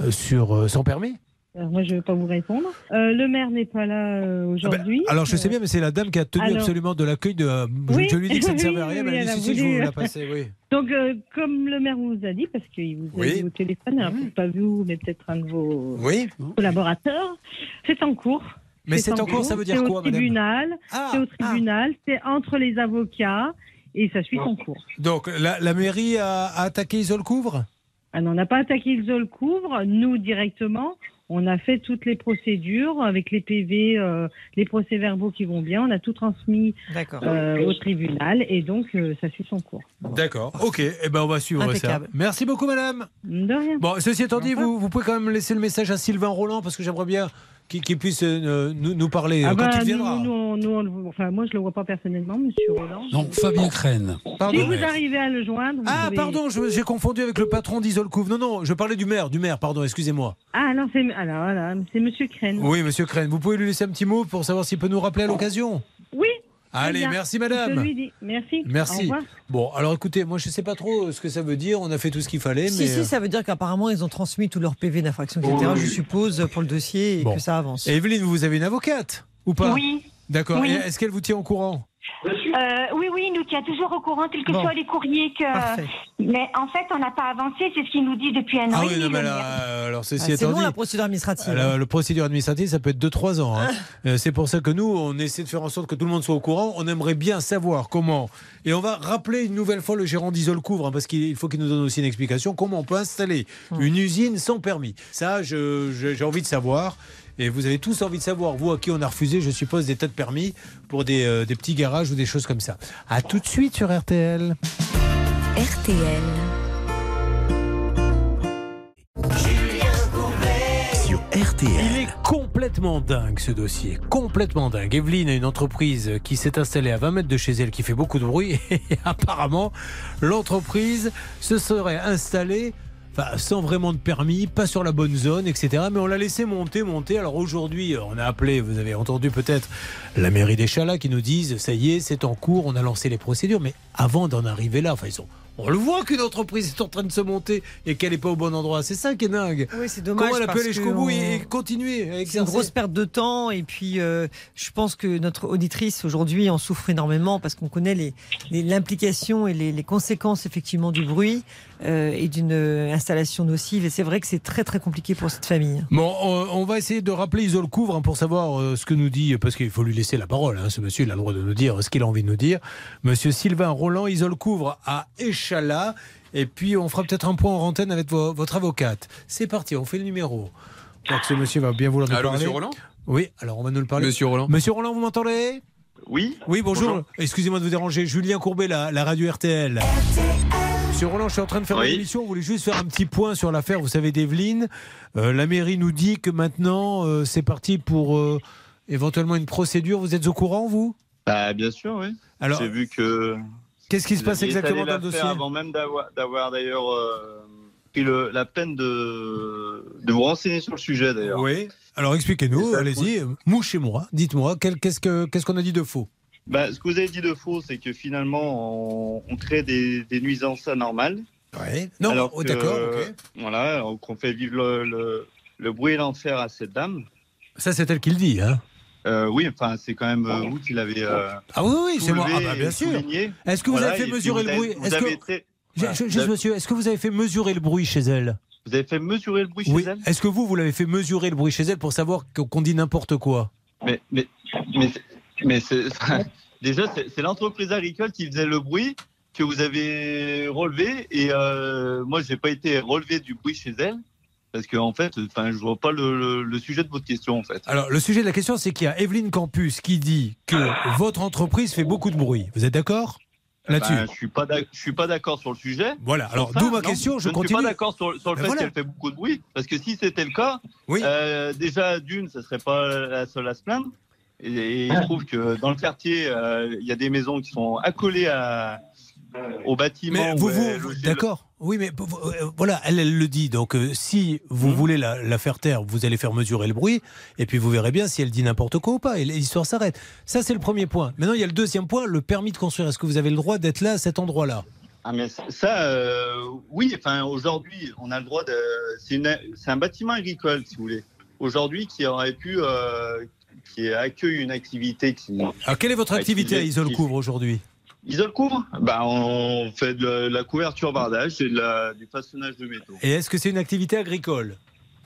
euh, sur, euh, sans permis. Alors, moi, je ne vais pas vous répondre. Euh, le maire n'est pas là euh, aujourd'hui. Alors je sais bien, mais c'est la dame qui a tenu Alors- absolument de l'accueil de. euh, je- Oui, Je lui ai dit que ça ne servait à rien, mais elle a dit si, je vous la passer, oui. Donc, euh, comme le maire vous a dit, parce qu'il vous a Oui. dit au téléphone, alors, peut-être pas vous, mais peut-être un de vos Oui. collaborateurs, c'est en cours. Mais c'est en cours, ça veut dire quoi, madame tribunal, Ah, c'est au tribunal, c'est entre les avocats et ça suit son cours. Donc la, la mairie a, a attaqué Isole Couvre Ah non, on n'a pas attaqué le Couvre, nous directement. On a fait toutes les procédures avec les PV, euh, les procès-verbaux qui vont bien. On a tout transmis euh, au tribunal et donc euh, ça suit son cours. D'accord, ok, eh ben on va suivre Impeccable. ça. Merci beaucoup, madame. De rien. Bon, ceci étant dit, vous, vous pouvez quand même laisser le message à Sylvain Roland parce que j'aimerais bien qu'il puisse euh, nous, nous parler euh, Ah quand bah, il viendra. nous, nous, on- nous, on le- enfin, moi, je le vois pas personnellement, Monsieur Roland. Non, Fabien Crène. Pardon. si vous arrivez à le joindre. vous Ah, pouvez- pardon, j'ai confondu avec le patron d'Isole Couvre. Non, non, je parlais du maire, du maire, pardon, excusez-moi. Ah non, c'est alors, voilà, c'est Monsieur Crène. Oui, monsieur Crène, vous pouvez lui laisser un petit mot pour savoir s'il peut nous rappeler à l'occasion Allez, bien. merci, madame. Je lui dis merci. Merci. Bon, alors écoutez, moi je sais pas trop ce que ça veut dire. On a fait tout ce qu'il fallait, Si, mais. si, euh, ça veut dire qu'apparemment, ils ont transmis tous leurs PV d'infraction, etc., je suppose, pour le dossier et Bon. que ça avance. Et Evelyne, vous avez une avocate ou pas Oui. D'accord. Oui. Est-ce qu'elle vous tient au courant? Euh, oui, oui, il nous tient toujours au courant, quels que Bon. soient les courriers que. Parfait. Mais en fait, on n'a pas avancé, c'est ce qu'il nous dit depuis un an Ah oui, non, mais le là, maire. alors ceci Ah, c'est étant long la procédure administrative. hein. la- le procédure administrative, ça peut être 2-3 ans. hein. Euh, C'est pour ça que nous, on essaie de faire en sorte que tout le monde soit au courant. On aimerait bien savoir comment. Et on va rappeler une nouvelle fois le gérant d'Isole Couvre, hein, parce qu'il il faut qu'il nous donne aussi une explication. Comment on peut installer une usine sans permis? Ça, j'ai envie de savoir. Et vous avez tous envie de savoir, vous à qui on a refusé, je suppose, des tas de permis pour des, euh, des petits garages ou des choses comme ça. À tout de suite sur RTL. RTL. Sur RTL. Il est complètement dingue ce dossier, complètement dingue. Evelyne a une entreprise qui s'est installée à 20 mètres de chez elle qui fait beaucoup de bruit et apparemment l'entreprise se serait installée enfin, sans vraiment de permis, pas sur la bonne zone, etc. Mais on l'a laissé monter, monter. Alors aujourd'hui, on a appelé, vous avez entendu peut-être la mairie des Chalas qui nous disent ça y est, c'est en cours, on a lancé les procédures. Mais avant d'en arriver là, enfin ils on le voit qu'une entreprise est en train de se monter et qu'elle n'est pas au bon endroit. C'est ça qui est dingue. Oui, c'est dommage. Comment elle parce aller jusqu'au bout on- et, continuer à C'est une grosse perte de temps et puis euh, je pense que notre auditrice aujourd'hui en souffre énormément parce qu'on connaît les- les- l'implication et les, les conséquences effectivement du bruit euh, et d'une euh, installation nocive et c'est vrai que c'est très très compliqué pour cette famille. Bon, on, on va essayer de rappeler Isole Couvre hein, pour savoir euh, ce que nous dit, parce qu'il faut lui laisser la parole. hein, ce monsieur, il a le droit de nous dire ce qu'il a envie de nous dire. Monsieur Sylvain Roland, Isole Couvre à Échalas. Et puis, on fera peut-être un point en antenne avec vo- votre avocate. C'est parti, on fait le numéro. Je crois que ce monsieur va bien vouloir nous Allô, parler. monsieur Roland? Oui, alors on va nous le parler. Monsieur Roland. Monsieur Roland, vous m'entendez? Oui. Oui, bonjour. Bonjour. Excusez-moi de vous déranger. Julien Courbet, la, la radio RTL. Monsieur Roland, je suis en train de faire Oui. une émission. On voulait juste faire un petit point sur l'affaire, vous savez, d'Evelyne. Euh, la mairie nous dit que maintenant, euh, c'est parti pour euh, éventuellement une procédure. Vous êtes au courant, vous? Bah, bien sûr, oui. Alors, J'ai vu que. Qu'est-ce qui se passe exactement dans le dossier? Avant même d'avoir d'ailleurs pris le- la peine de, de vous renseigner sur le sujet, d'ailleurs. Oui. Alors, expliquez-nous, allez-y. Mouchez-moi. Dites-moi, qu'est-ce qu'on a dit de faux? Bah, ce que vous avez dit de faux, c'est que finalement, on, on crée des, des nuisances anormales. Oui. Non, Alors oh, d'accord, ok. Voilà, qu'on fait vivre le, le, le bruit et l'enfer à cette dame. Ça, c'est elle qui le dit, hein Euh, oui, enfin, c'est quand même euh, vous qui l'avez. euh, Ah oui, oui, c'est moi. Ah bah, bien sûr. Est-ce que vous Voilà, avez fait mesurer vous le bruit Est-ce que- très- Ju- voilà, ju- vous Juste, avez- monsieur, est-ce que vous avez fait mesurer le bruit chez elle Vous avez fait mesurer le bruit chez Oui. elle? Est-ce que vous, vous l'avez fait mesurer le bruit chez elle pour savoir qu'on dit n'importe quoi? Mais, mais, mais, mais déjà, c'est, l'entreprise agricole qui faisait le bruit que vous avez relevé. Et euh, moi, je n'ai pas été relevé du bruit chez elle. Parce que, en fait, enfin, je vois pas le, le- le sujet de votre question, en fait. Alors, le sujet de la question, c'est qu'il y a Evelyne Campus qui dit que votre entreprise fait beaucoup de bruit. Vous êtes d'accord là-dessus? Ben, je suis pas je suis pas d'accord sur le sujet. Voilà, alors, d'où ma non. question, je ne suis pas d'accord sur, sur le Ben fait voilà. qu'elle fait beaucoup de bruit, parce que si c'était le cas, Oui. euh, déjà d'une, ce serait pas la seule à se plaindre. Et, et il trouve que dans le quartier, euh, il y a des maisons qui sont accolées à, au bâtiment. Mais vous, vous, le- d'accord. Oui, mais euh, voilà, elle, elle le dit. Donc, euh, si vous Hmm. voulez la, la faire taire, vous allez faire mesurer le bruit, et puis vous verrez bien si elle dit n'importe quoi ou pas. Et l'histoire s'arrête. Ça, c'est le premier point. Maintenant, il y a le deuxième point, le permis de construire. Est-ce que vous avez le droit d'être là, à cet endroit-là? Ah mais ça, euh, oui. Enfin, aujourd'hui, on a le droit de. C'est un bâtiment agricole, si vous voulez. Aujourd'hui, qui aurait pu, qui accueille une activité qui. Alors, quelle est votre activité à Isole Couvre aujourd'hui? Isole couvre bah, On fait de la couverture bardage et de la- du façonnage de métaux. Et est-ce que c'est une activité agricole?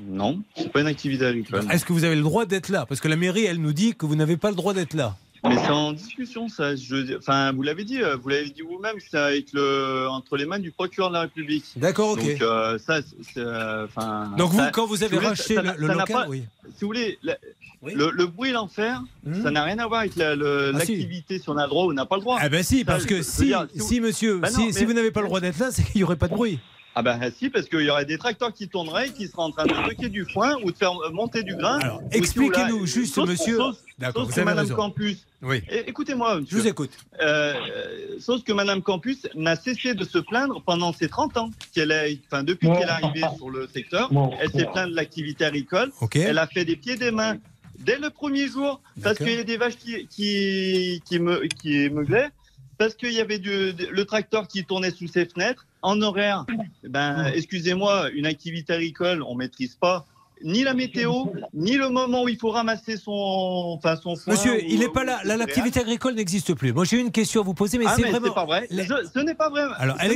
Non, c'est pas une activité agricole. Est-ce que vous avez le droit d'être là? Parce que la mairie, elle nous dit que vous n'avez pas le droit d'être là. Mais c'est en discussion, ça. Je, enfin, vous l'avez dit, euh, vous l'avez dit vous-même, c'est avec le, entre les mains du procureur de la République. D'accord, ok. Donc, euh, ça, c'est, euh, enfin. Donc vous, ça- quand vous si avez voulez, racheté ça- le, ça le local, pas- oui. Si vous voulez, la- le, le bruit l'enfer, ça n'a rien à voir avec la- le- Ah, si. l'activité, si. on a le droit ou on n'a pas le droit. Ah ben si, parce que je si, dire, si monsieur, Bah non, si, mais- si vous n'avez pas le droit d'être là, c'est qu'il n'y aurait pas de bruit. Ah ben si, parce qu'il y aurait des tracteurs qui tourneraient, qui seraient en train de stocker du foin ou de faire monter du grain. Alors, Ou si, expliquez-nous juste, sauf- monsieur- sauf- D'accord, vous que avez Madame raison. Campus. Oui. É- Écoutez-moi, Je vous écoute. Euh, sauf que Madame Campus n'a cessé de se plaindre pendant ces 30 ans qu'elle a, enfin depuis qu'elle est arrivée sur le secteur, elle s'est plainte de l'activité agricole. Ok. Elle a fait des pieds et des mains dès le premier jour parce qu'il y a des vaches qui qui qui me qui meuglaient, parce qu'il y avait du, le tracteur qui tournait sous ses fenêtres en horaire. Ben excusez-moi, une activité agricole, on maîtrise pas. Ni la météo, ni le moment où il faut ramasser son, enfin son foin Monsieur, il n'est pas là. l'activité agricole n'existe plus. Moi, j'ai une question à vous poser, mais ah, c'est vraiment. pas vrai. La- Je- ce n'est pas vrai. Alors, Ce elle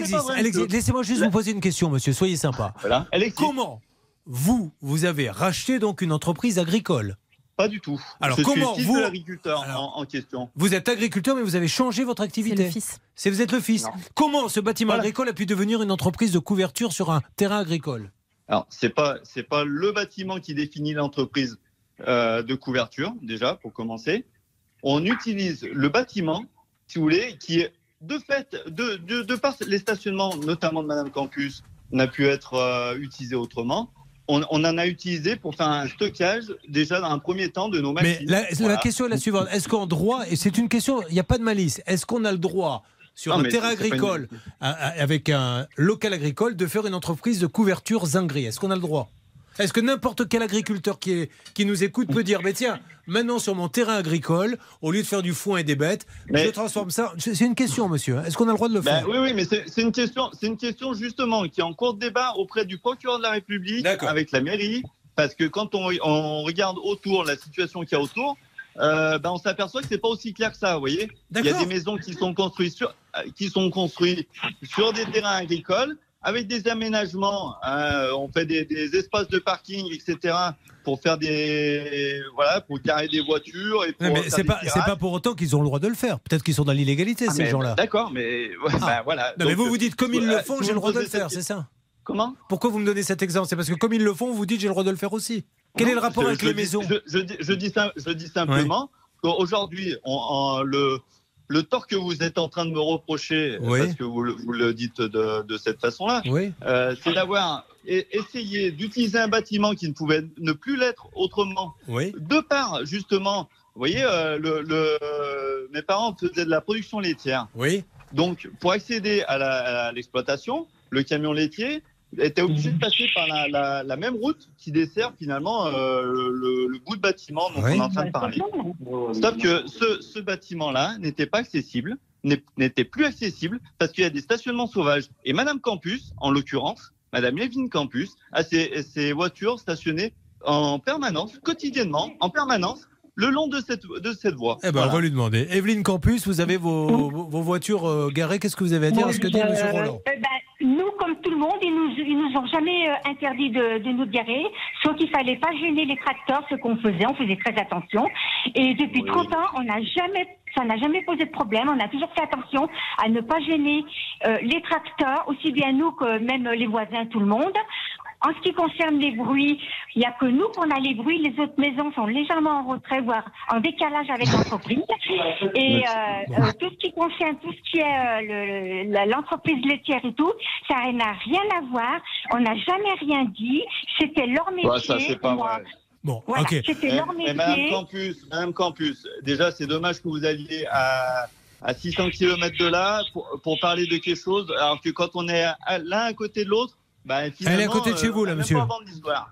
existe. Laissez-moi juste La- vous poser une question, monsieur. Soyez sympa. Voilà. Elle. Comment vous, vous avez racheté donc une entreprise agricole? Pas du tout. Alors, je comment suis fils vous- de l'agriculteur en, en question. Vous êtes agriculteur, mais vous avez changé votre activité. C'est le fils. C'est vous êtes le fils. Non. Comment ce bâtiment Voilà. agricole a pu devenir une entreprise de couverture sur un terrain agricole? Alors, c'est pas c'est pas le bâtiment qui définit l'entreprise. euh, de couverture, déjà, pour commencer. On utilise le bâtiment, si vous voulez, qui est de fait, de, de, de par les stationnements, notamment de Madame Campus, n'a pu être euh, utilisé autrement. On, on en a utilisé pour faire un stockage, déjà dans un premier temps, de nos Mais machines. la, la Voilà. question est la suivante. Est-ce qu'en droit, et c'est une question, il n'y a pas de malice, est-ce qu'on a le droit sur Non, un mais terrain une- agricole, avec un local agricole, de faire une entreprise de couverture zingrée? Est-ce qu'on a le droit? Est-ce que n'importe quel agriculteur qui, est, qui nous écoute peut dire, mais tiens, maintenant sur mon terrain agricole, au lieu de faire du foin et des bêtes, je transforme ça. C'est une question, monsieur. Est-ce qu'on a le droit de le Ben faire? oui, oui, mais c'est une question, c'est une question justement qui est en cours de débat auprès du procureur de la République, avec la mairie, parce que quand on, on regarde autour la situation qu'il y a autour, euh, ben on s'aperçoit que c'est pas aussi clair que ça, vous voyez. Il y a des maisons qui sont construites sur, euh, qui sont construites sur des terrains agricoles avec des aménagements. hein, on fait des, des espaces de parking, etc. pour faire des, voilà, pour garer des voitures et pour mais c'est pas, c'est pas pour autant qu'ils ont le droit de le faire. Peut-être qu'ils sont dans l'illégalité, Ah, ces gens-là. D'accord, mais ouais, ben, voilà. Non, mais vous vous dites, comme ils le font, j'ai le droit de le faire, cette- c'est ça Comment? Pourquoi vous me donnez cet exemple? C'est parce que comme ils le font, vous dites j'ai le droit de le faire aussi. Quel est le rapport Je- avec je les dis- maisons? je, dis, je dis sim- je dis simplement qu'aujourd'hui, on- en- le, le tort que vous êtes en train de me reprocher, Oui. parce que vous, le- vous le dites de, de cette façon-là, Oui. euh, c'est d'avoir essayé d'utiliser un bâtiment qui ne pouvait ne plus l'être autrement, Oui. de par justement, vous voyez, euh, le, le- mes parents faisaient de la production laitière. Oui. Donc, pour accéder à l'exploitation, le camion laitier était obligé de passer par la, la- la même route qui dessert finalement euh, le, le bout de bâtiment dont Oui. on est en train de parler. Sauf que ce, ce bâtiment-là n'était pas accessible, n'était plus accessible parce qu'il y a des stationnements sauvages. Et Madame Campus, en l'occurrence, Madame Lévine Campus, a ses, ses voitures stationnées en permanence, quotidiennement, en permanence, le long de cette, de cette voie. Eh ben, Voilà. on va lui demander. Evelyne Campus, vous avez vos, vos- vos voitures euh, garées. Qu'est-ce que vous avez à dire à ce que dit M. Euh, Roland eh ben, nous, comme tout le monde, ils nous, ils nous ont jamais euh, interdit de, de nous garer, sauf qu'il fallait pas gêner les tracteurs, ce qu'on faisait, on faisait très attention. Et depuis 30 ans, on n'a jamais, ça n'a jamais posé de problème. On a toujours fait attention à ne pas gêner euh, les tracteurs, aussi bien nous que même les voisins, tout le monde. En ce qui concerne les bruits, il n'y a que nous qu'on a les bruits. Les autres maisons sont légèrement en retrait, voire en décalage avec l'entreprise. Et euh, euh, tout ce qui concerne tout ce qui est euh, le- le- la- l'entreprise laitière et tout, ça n'a rien à voir. On n'a jamais rien dit. C'était leur métier. Ouais, ça, c'est pas Moi, vrai. Bon, Voilà, ok. c'était leur métier. Madame Campus, Madame Campus, déjà c'est dommage que vous alliez à, à 600 km de là pour, pour parler de quelque chose, alors que quand on est à- l'un à côté de l'autre, bah, Elle est à côté de chez euh, vous, là, monsieur.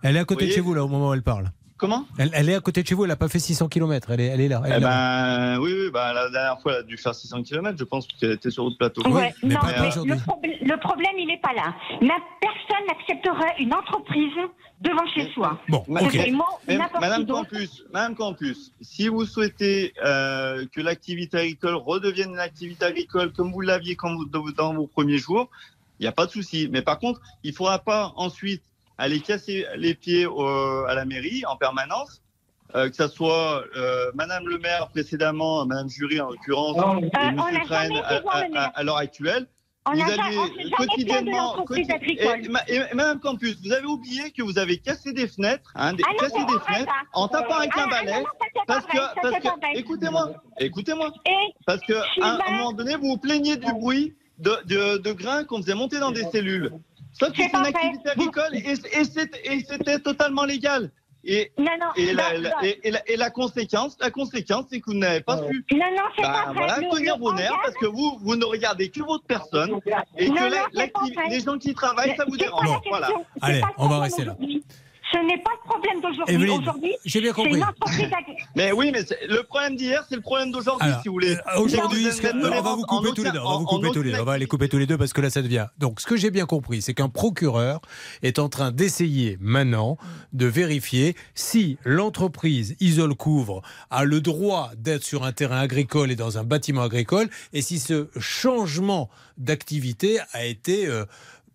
Elle est à côté de chez vous, là, au moment où elle parle. Comment elle, elle est à côté de chez vous, elle n'a pas fait 600 km. Elle est, elle est là. elle Eh est là. ben, oui, oui, bah, la dernière fois, elle a dû faire 600 km, je pense qu'elle était sur votre plateau. Ouais, non, Mais, mais euh, le, problème- le problème, il n'est pas là. La personne n'accepterait une entreprise devant chez soi. Bon, Mais Madame. Campus, Madame Campus, si vous souhaitez euh, que l'activité agricole redevienne une activité agricole comme vous l'aviez dans vos premiers jours, il n'y a pas de souci. Mais par contre, il ne faudra pas ensuite aller casser les pieds au- à la mairie en permanence. euh, que ça soit euh, Madame le maire précédemment, Madame Jury en l'occurrence, Euh, et on Monsieur jamais à, l'heure actuelle. On vous allez quotidiennement, et, et Madame Campus, vous avez oublié que vous avez cassé des fenêtres, hein, des, Ah cassé des fenêtres ça. en tapant avec Ah, un ah, balai. ça, c'est parce que, vrai, parce écoutez-moi, écoutez-moi, parce que à un moment donné, vous vous plaignez du bruit de, de, de grains qu'on faisait monter dans des cellules. Sauf que C'est une vrai. activité agricole et, et c'est- et c'était totalement légal. Et, Non, non, et, la, non, la- non. et, et la, et la conséquence, la conséquence, c'est que vous n'avez pas su Non, non, c'est bah, pas vrai. voilà, Le- tenir le vos nerfs parce que vous, vous ne regardez que votre personne et Non, que la- vrai. les gens qui travaillent, ça vous dérange. la Bon, voilà. Allez, on va rester là. Ce n'est pas le problème d'aujourd'hui. Aujourd'hui, j'ai bien c'est compris. une entreprise agricole. Mais oui, mais le problème d'hier, c'est le problème d'aujourd'hui, si vous voulez. euh, Aujourd'hui, on va vous couper tous les deux. On va vous couper tous les deux. aucune On va les couper tous les deux parce que là, ça devient. Donc, ce que j'ai bien compris, c'est qu'un procureur est en train d'essayer maintenant de vérifier si l'entreprise Isole Couvre a le droit d'être sur un terrain agricole et dans un bâtiment agricole et si ce changement d'activité a été euh,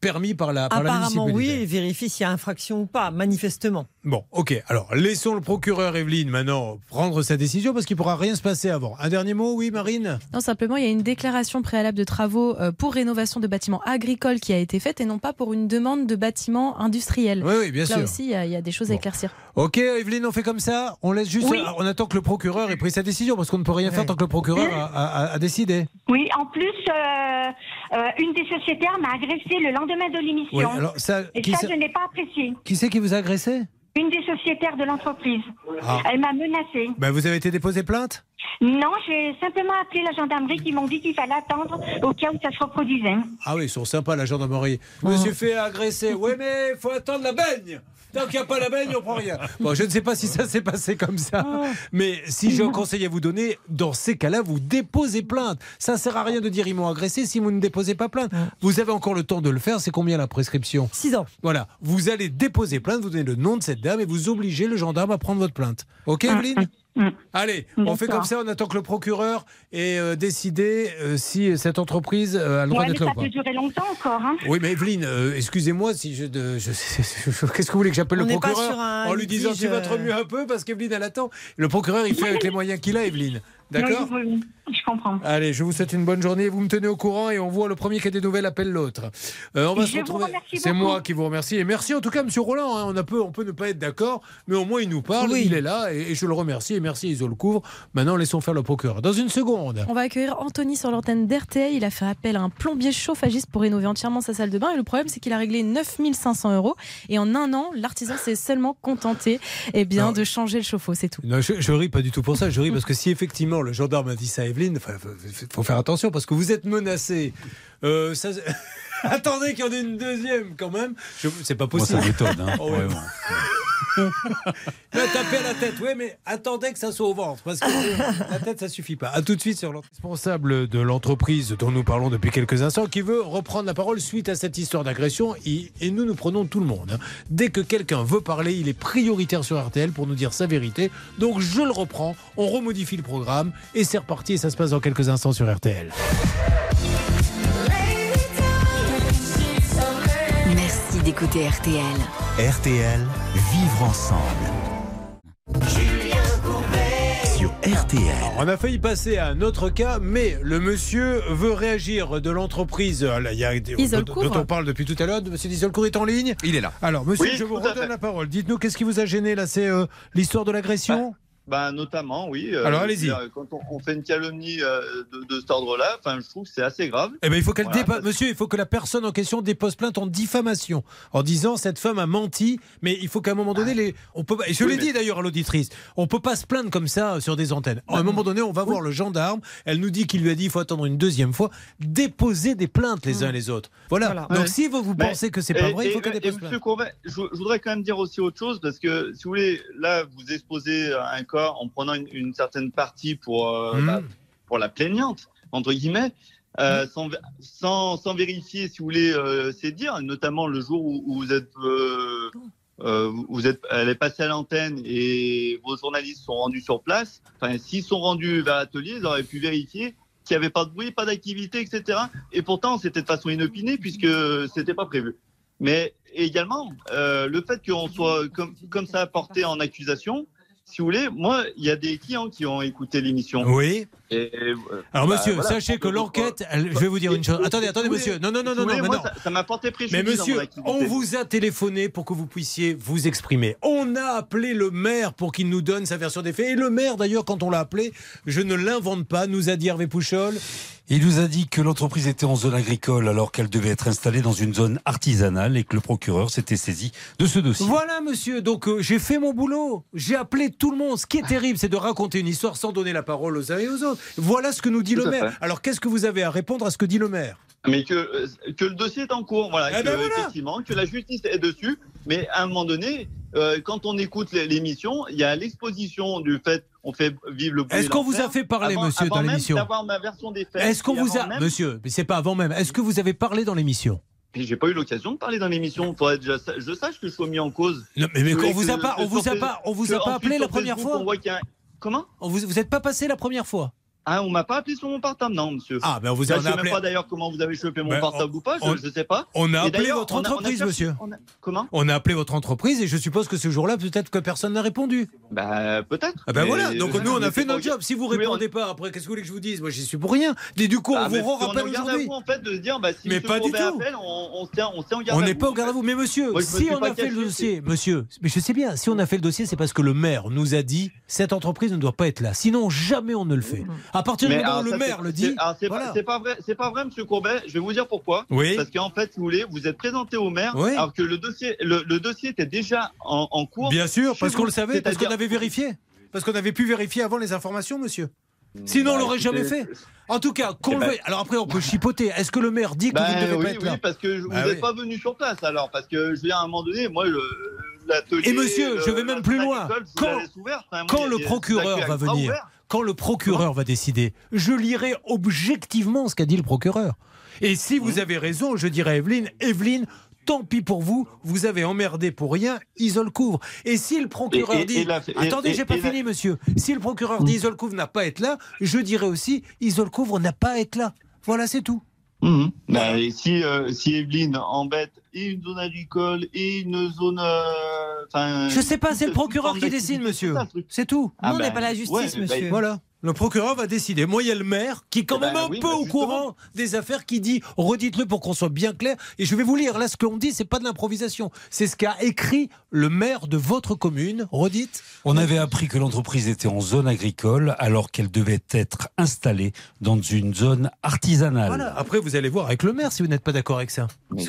permis par la, par la Apparemment oui, municipalité. et vérifie s'il y a infraction ou pas, manifestement. Bon, ok. Alors, laissons le procureur Evelyne maintenant prendre sa décision parce qu'il pourra rien se passer avant. Un dernier mot, oui, Marine? Non, simplement, il y a une déclaration préalable de travaux euh, pour rénovation de bâtiments agricoles qui a été faite et non pas pour une demande de bâtiments industriels. Oui, oui, bien Là sûr. aussi, il y, a- il y a des choses à éclaircir. Ok, Evelyne, on fait comme ça. On laisse juste. Oui. On attend que le procureur ait pris sa décision parce qu'on ne peut rien faire tant que le procureur a, a- a décidé. Oui, en plus, euh, euh, une des sociétaires m'a agressé le lendemain de l'émission. Oui, alors ça, Et ça, je n'ai pas apprécié. Qui c'est qui vous a agressé? Une des sociétaires de l'entreprise. Ah. Elle m'a menacée. ben, Vous avez été déposé plainte? Non, j'ai simplement appelé la gendarmerie qui m'ont dit qu'il fallait attendre au cas où ça se reproduisait. Ah oui, ils sont sympas, la gendarmerie. Je me suis fait agresser. Oui, mais il faut attendre la baigne. Tant qu'il n'y a pas la baigne, on prend rien. Bon, je ne sais pas si ça s'est passé comme ça. Mais si j'ai un conseil à vous donner, dans ces cas-là, vous déposez plainte. Ça ne sert à rien de dire ils m'ont agressé si vous ne déposez pas plainte. Vous avez encore le temps de le faire. C'est combien la prescription? 6 ans. Voilà. Vous allez déposer plainte, vous donnez le nom de cette dame et vous obligez le gendarme à prendre votre plainte. Ok, Evelyne Allez, on fait comme ça, on attend que le procureur ait euh, décidé euh, si cette entreprise euh, a le droit Ouais, d'être là ça peut durer longtemps encore. Hein. Oui, mais Evelyne, euh, excusez-moi si je. de- je- je- Qu'est-ce que vous voulez que j'appelle On le procureur sur un en lui disant tu vas te remuer un peu parce qu'Evelyne elle attend. Le procureur il fait avec les moyens qu'il a, Evelyne. D'accord Oui, oui, oui, je comprends. Allez, je vous souhaite une bonne journée. Vous me tenez au courant et on voit le premier qui a des nouvelles appelle l'autre. Euh, on va Je se retrouver. C'est moi qui vous remercie et merci en tout cas, Monsieur Roland. hein. on a peu, on peut ne pas être d'accord, mais au moins il nous parle, il est là et, et je le remercie et merci Iso le couvre. Maintenant, laissons faire le procureur. Dans une seconde. On va accueillir Anthony sur l'antenne d'RTL. Il a fait appel à un plombier chauffagiste pour rénover entièrement sa salle de bain. Et le problème, c'est qu'il a réglé 9500 euros. Et en un an, l'artisan s'est seulement contenté eh bien, Non. de changer le chauffe-eau. C'est tout. Non, je, je ris pas du tout pour ça. Je ris parce que si effectivement le gendarme a dit ça Il faut, faire attention parce que vous êtes menacé. Euh, Attendez qu'il y en ait une deuxième quand même. Je- C'est pas Moi, possible. ça m'étonne. hein. Oh, ouais. Ouais, bon. Là, taper à la tête, oui, mais attendez que ça soit au ventre, parce que la tête, ça suffit pas. À tout de suite sur le responsable de l'entreprise dont nous parlons depuis quelques instants, qui veut reprendre la parole suite à cette histoire d'agression. Et, et nous, nous prenons tout le monde. hein. Dès que quelqu'un veut parler, il est prioritaire sur RTL pour nous dire sa vérité. Donc, je le reprends, on remodifie le programme, et c'est reparti, et ça se passe dans quelques instants sur RTL. D'écouter RTL. RTL, vivre ensemble. Sur RTL. Alors, on a failli passer à un autre cas, mais le monsieur veut réagir de l'entreprise. euh, là, Il y a dont, Isolcourt. dont on parle depuis tout à l'heure. Monsieur Isolcourt est en ligne. Il est là. Alors, monsieur, Oui, je vous redonne la parole. Dites-nous, qu'est-ce qui vous a gêné là? C'est euh, l'histoire de l'agression? Ben, notamment, oui. euh, Alors, allez-y. Quand on, on fait une calomnie euh, de, de cet ordre-là, enfin, je trouve que c'est assez grave. Eh ben, il faut qu'elle Voilà, dépa- Monsieur, il faut que la personne en question dépose plainte en diffamation, en disant cette femme a menti. Mais il faut qu'à un moment donné, les, on peut. Et je Oui, l'ai mais- dit d'ailleurs à l'auditrice, on peut pas se plaindre comme ça sur des antennes. À un moment donné, on va voir le gendarme. Elle nous dit qu'il lui a dit il faut attendre une deuxième fois. Déposer des plaintes les uns les autres. Voilà. Voilà. Donc Ouais. si vous, vous Mais- pensez que c'est pas et- vrai, il faut qu'elle et dépose Monsieur plainte. Courbet, je, je voudrais quand même dire aussi autre chose parce que si vous voulez, là, vous exposez un en prenant une, une certaine partie pour euh, Mhm. bah, pour la plaignante entre guillemets. euh, sans, sans, sans vérifier, si vous voulez, euh, ses dires, notamment le jour où, où vous êtes, euh, euh, vous êtes, elle est passée à l'antenne et vos journalistes sont rendus sur place. Enfin, s'ils sont rendus vers l'atelier, ils auraient pu vérifier qu'il n'y avait pas de bruit, pas d'activité, etc. Et pourtant, c'était de façon inopinée puisque c'était pas prévu. Mais également, euh, le fait qu'on soit comme, comme ça porté en accusation, si vous voulez, moi, il y a des clients qui ont écouté l'émission. Oui. Et, euh, Alors bah, monsieur, voilà. sachez que l'enquête, elle- je vais vous dire une chose. Attendez, attendez monsieur. Non, non, non, non, non, moi, non. Ça ça m'a porté préjudice Mais monsieur, on vous a téléphoné pour que vous puissiez vous exprimer. On a appelé le maire pour qu'il nous donne sa version des faits. Et le maire, d'ailleurs, quand on l'a appelé, je ne l'invente pas, nous a dit Hervé Pouchol. Il nous a dit que l'entreprise était en zone agricole alors qu'elle devait être installée dans une zone artisanale et que le procureur s'était saisi de ce dossier. Voilà, monsieur. Donc, euh, j'ai fait mon boulot. J'ai appelé tout le monde. Ce qui est terrible, c'est de raconter une histoire sans donner la parole aux uns et aux autres. Voilà ce que nous dit Tout le maire. fait. Alors, qu'est-ce que vous avez à répondre à ce que dit le maire? Mais que, euh, que le dossier est en cours, voilà, Eh que, ben voilà. effectivement, que la justice est dessus. Mais à un moment donné, euh, quand on écoute l'émission, il y a l'exposition du fait on fait vivre le bruit. Est-ce qu'on vous a fait parler, avant- monsieur, avant dans l'émission d'avoir ma version des faits. Est-ce qu'on vous a. même- Monsieur, mais c'est pas avant même. Est-ce que vous avez parlé dans l'émission? J'ai pas eu l'occasion de parler dans l'émission. Je sache que je sois mis en cause. Non, mais, mais on vous a pas, on vous a pas, on vous a pas appelé la première fois. on voit Comment? On vous, vous êtes pas passé la première fois. Ah, on m'a pas appelé sur mon portable, non, monsieur. Ah, ben vous avez je sais appelé- même pas d'ailleurs comment vous avez chopé mon Ben, portable ou pas, je, on- je sais pas. on a appelé votre on a- on a entreprise, cherché- monsieur. on a- Comment On a appelé votre entreprise et je suppose que ce jour-là, peut-être que personne n'a répondu. Bah, peut-être. Ah ben Mais- voilà, donc nous on a fait notre job. Si vous on- répondez pas après, qu'est-ce que vous voulez que je vous dise? Moi j'y suis pour rien. Et du coup, Ah, on mais vous rappelle aujourd'hui. en fait de se dire bah si Mais pas du tout. appelle, on, on n'est pas en au garde à vous, mais monsieur, si on a fait le dossier, monsieur, mais je sais bien, si on a fait le dossier, c'est parce que le maire nous a dit cette entreprise ne doit pas être là. Sinon, jamais on ne le fait. À partir du moment où alors, le maire le dit, alors, c'est voilà. pas, vrai, c'est pas vrai, Monsieur Courbet. Je vais vous dire pourquoi. Oui. Parce qu'en fait, si vous voulez, vous êtes présenté au maire, Oui. alors que le dossier, le, le dossier était déjà en, en cours. Bien sûr, parce qu'on le savait, parce qu'on avait vérifié. Parce qu'on avait pu vérifier avant les informations, monsieur. Sinon, on Bah, l'aurait jamais fait. En tout cas, qu'on Eh le ben- Alors après, on peut chipoter. Est-ce que le maire dit que Ben vous ne devez oui, pas être oui, là? parce que vous Bah n'êtes oui. pas venu sur place alors, parce que je veux dire, à un moment donné, moi, le- l'atelier. Et monsieur, le- je vais même plus loin. Quand, ouverte, hein. Quand le procureur va venir, ouvert. Quand le procureur va décider, je lirai objectivement ce qu'a dit le procureur. Et si vous avez raison, je dirais à Evelyne, Evelyne, tant pis pour vous, vous avez emmerdé pour rien, isole couvre. Et si le procureur Et- et- dit, et la- et- attendez, j'ai pas la- fini, monsieur. Si le procureur dit isole couvre n'a pas à être là, je dirais aussi, isole couvre n'a pas à être là. Voilà, c'est tout. Mhm. Bah, et si, euh, si Evelyne embête et une zone agricole et une zone. euh, enfin, Je sais pas, c'est le procureur qui décide, monsieur. c'est tout. Ah Nous, on n'est pas la justice, ouais, monsieur. Voilà. Le procureur va décider. Moi, il y a le maire qui est quand Eh même ben un oui, peu bah, au courant des affaires qui dit, redites-le pour qu'on soit bien clair. Et je vais vous lire. Là, ce qu'on dit, c'est pas de l'improvisation. C'est ce qu'a écrit le maire de votre commune. Redites. On avait appris que l'entreprise était en zone agricole alors qu'elle devait être installée dans une zone artisanale. Voilà. Après, vous allez voir avec le maire si vous n'êtes pas d'accord avec ça. Mais,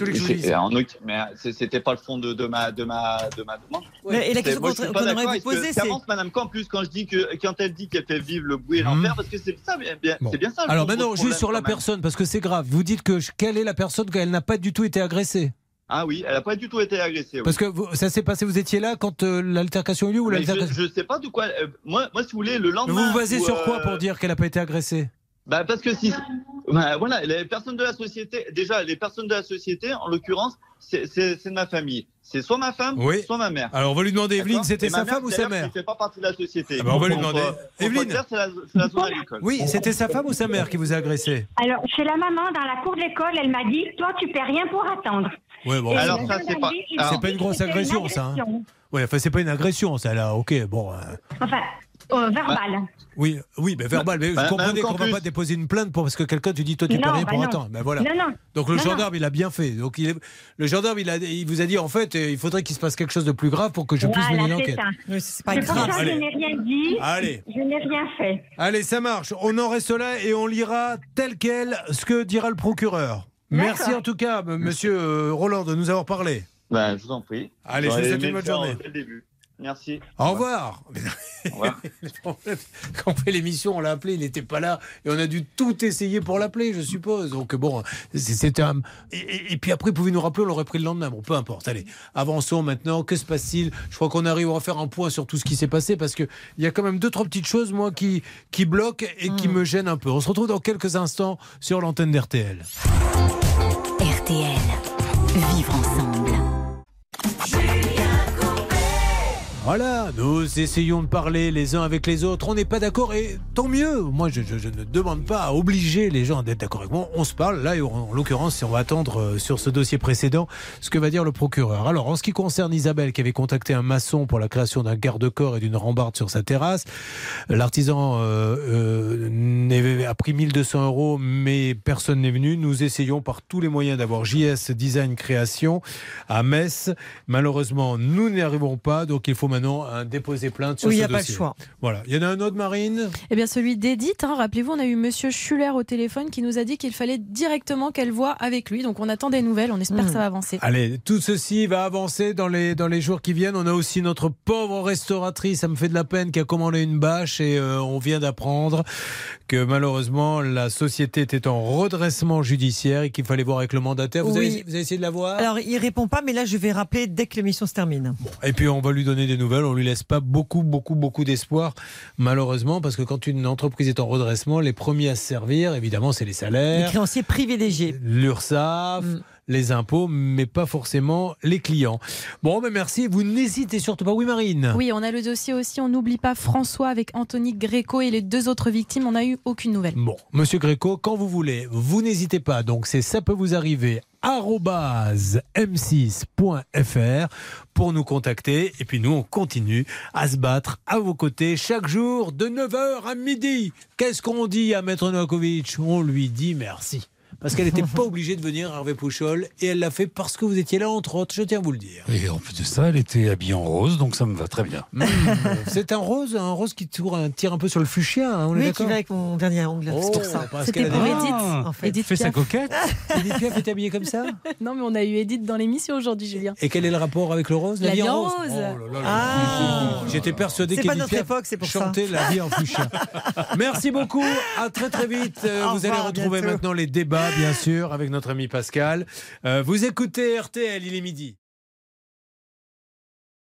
c'était pas le fond de, de ma de ma de ma demande. Mais- et la question qu'on- avec ce poser, c'est- qu'avance Madame Camp, en plus quand je dis que quand elle dit qu'elle fait vivre le bruit et l'enfer, parce que c'est ça, bien, bien- c'est bien ça. Alors maintenant, juste sur la personne, parce que c'est grave. Vous dites que quelle est la personne qu'elle n'a pas du tout été agressée? Ah oui, elle a pas du tout été agressée. oui. Parce que vous- ça s'est passé, vous étiez là quand euh, l'altercation a eu lieu ou je, je sais pas de quoi. euh, moi, moi, si vous voulez, le Mais lendemain. Vous vous basez où, sur quoi euh, pour dire qu'elle n'a pas été agressée? Bah parce que si, bah, voilà, les personnes de la société, déjà les personnes de la société, en l'occurrence, c'est de ma famille. C'est soit ma femme, Oui. soit ma mère. Alors on va lui demander, Evelyne, c'était sa mère, femme ou sa mère qui fait pas partie de la société. Ah bah, on va lui demander. Evelyne. C'est la, la zone agricole. Oui, c'était sa femme ou sa mère qui vous a agressé Alors, chez la maman, dans la cour de l'école, elle m'a dit Toi, tu paies rien pour attendre. Ouais, bon. Et Alors, ça, c'est pas- alors- pas une grosse c'était agression, ça. hein. agression. Ouais, enfin c'est pas une agression, ça là. Ok, bon. euh, Enfin, euh, verbal. Oui, oui, mais verbal. Mais Bah, vous comprenez même qu'on qu'en va pas déposer une plainte pour parce que quelqu'un te dit toi tu Non, peux rien bah pour non. attendre. Ben voilà. Non, non. Donc le Non, gendarme il a bien fait. Donc il est- le gendarme il a, il vous a dit en fait euh, il faudrait qu'il se passe quelque chose de plus grave pour que je puisse Voilà, mener l'enquête. ça. Oui, c'est pas grave. je Allez. n'ai rien dit. Allez. Je n'ai rien fait. Allez, ça marche. On en reste là et on lira tel quel ce que dira le procureur. Merci en tout cas, m- monsieur euh, Roland, de nous avoir parlé. Bah, je vous en prie. Allez, je vous souhaite une bonne journée. dès le début. Merci. Au revoir. Au revoir. Le problème, Quand on fait l'émission, on l'a appelé, il n'était pas là et on a dû tout essayer pour l'appeler, je suppose. Donc bon, c'est- c'était un. Et, puis après, vous pouvez nous rappeler, on l'aurait pris le lendemain. Bon, peu importe. Allez, avançons maintenant. Que se passe-t-il? Je crois qu'on arrive à faire un point sur tout ce qui s'est passé parce qu'il y a quand même deux, trois petites choses, moi, qui, qui bloquent et qui me gênent un peu. On se retrouve dans quelques instants sur l'antenne d'RTL. RTL. Vivre ensemble. Voilà, nous essayons de parler les uns avec les autres. On n'est pas d'accord et tant mieux. Moi, je, ne demande pas à obliger les gens d'être d'accord avec moi. On se parle. Là, en, en l'occurrence, on va attendre euh, sur ce dossier précédent ce que va dire le procureur. Alors, en ce qui concerne Isabelle, qui avait contacté un maçon pour la création d'un garde-corps et d'une rambarde sur sa terrasse, l'artisan euh, euh, a pris 1200 euros, mais personne n'est venu. Nous essayons par tous les moyens d'avoir JS Design Création à Metz. Malheureusement, nous n'y arriverons pas, donc il faut maintenant hein, déposer plainte sur Oui, il ce n'y a pas le choix. Voilà. Il y en a un autre, Marine? Eh bien, celui d'Edith, hein, rappelez-vous, on a eu Monsieur Schuller au téléphone qui nous a dit qu'il fallait directement qu'elle voie avec lui. Donc, on attend des nouvelles. On espère Hmm. que ça va avancer. Allez, tout ceci va avancer dans les, dans les jours qui viennent. On a aussi notre pauvre restauratrice, ça me fait de la peine, qui a commandé une bâche et euh, on vient d'apprendre que malheureusement la société était en redressement judiciaire et qu'il fallait voir avec le mandataire. Vous, Oui. avez, vous avez essayé de la voir? Alors, il répond pas, mais là, je vais rappeler dès que l'émission se termine. Et puis on va lui donner des nouvelles, on lui laisse pas beaucoup, beaucoup, beaucoup d'espoir, malheureusement, parce que quand une entreprise est en redressement, les premiers à se servir, évidemment, c'est les Les salaires, créanciers privilégiés. l'URSSAF, les impôts, mais pas forcément les clients. Bon, merci. Vous n'hésitez surtout pas. Oui, Marine. Oui, on a le dossier aussi. On n'oublie pas François avec Anthony Gréco et les deux autres victimes. On n'a eu aucune nouvelle. Bon, Monsieur Gréco, quand vous voulez, vous n'hésitez pas. Donc, c'est ça peut vous arriver m6.fr pour nous contacter. Et puis nous, on continue à se battre à vos côtés chaque jour de 9h à midi. Qu'est-ce qu'on dit à Maître Novakovic? On lui dit merci parce qu'elle n'était pas obligée de venir, Hervé Pouchol, et elle l'a fait parce que vous étiez là, entre autres, je tiens à vous le dire. Et en plus de ça, elle était habillée en rose, donc ça me va très bien. Mmh. c'est un rose, un rose qui tire un peu sur le fuchsia, hein, on est Oui, qui va avec mon dernier ongle, c'est pour ça. C'était pour Edith, en fait. Edith fait sa coquette. Edith Piaf est habillée comme ça Non, mais on a eu Edith dans l'émission aujourd'hui, Julien. Et quel est le rapport avec le rose La vie en rose. rose. Oh là là là. Ah. J'étais persuadé qu'Edith Piaf époque, c'est pour ça. chantait la vie en fuchsia. Merci beaucoup, à très très vite. Euh, Au vous allez retrouver bientôt. maintenant les débats, bien sûr, avec notre ami Pascal. Euh, vous écoutez RTL, il est midi.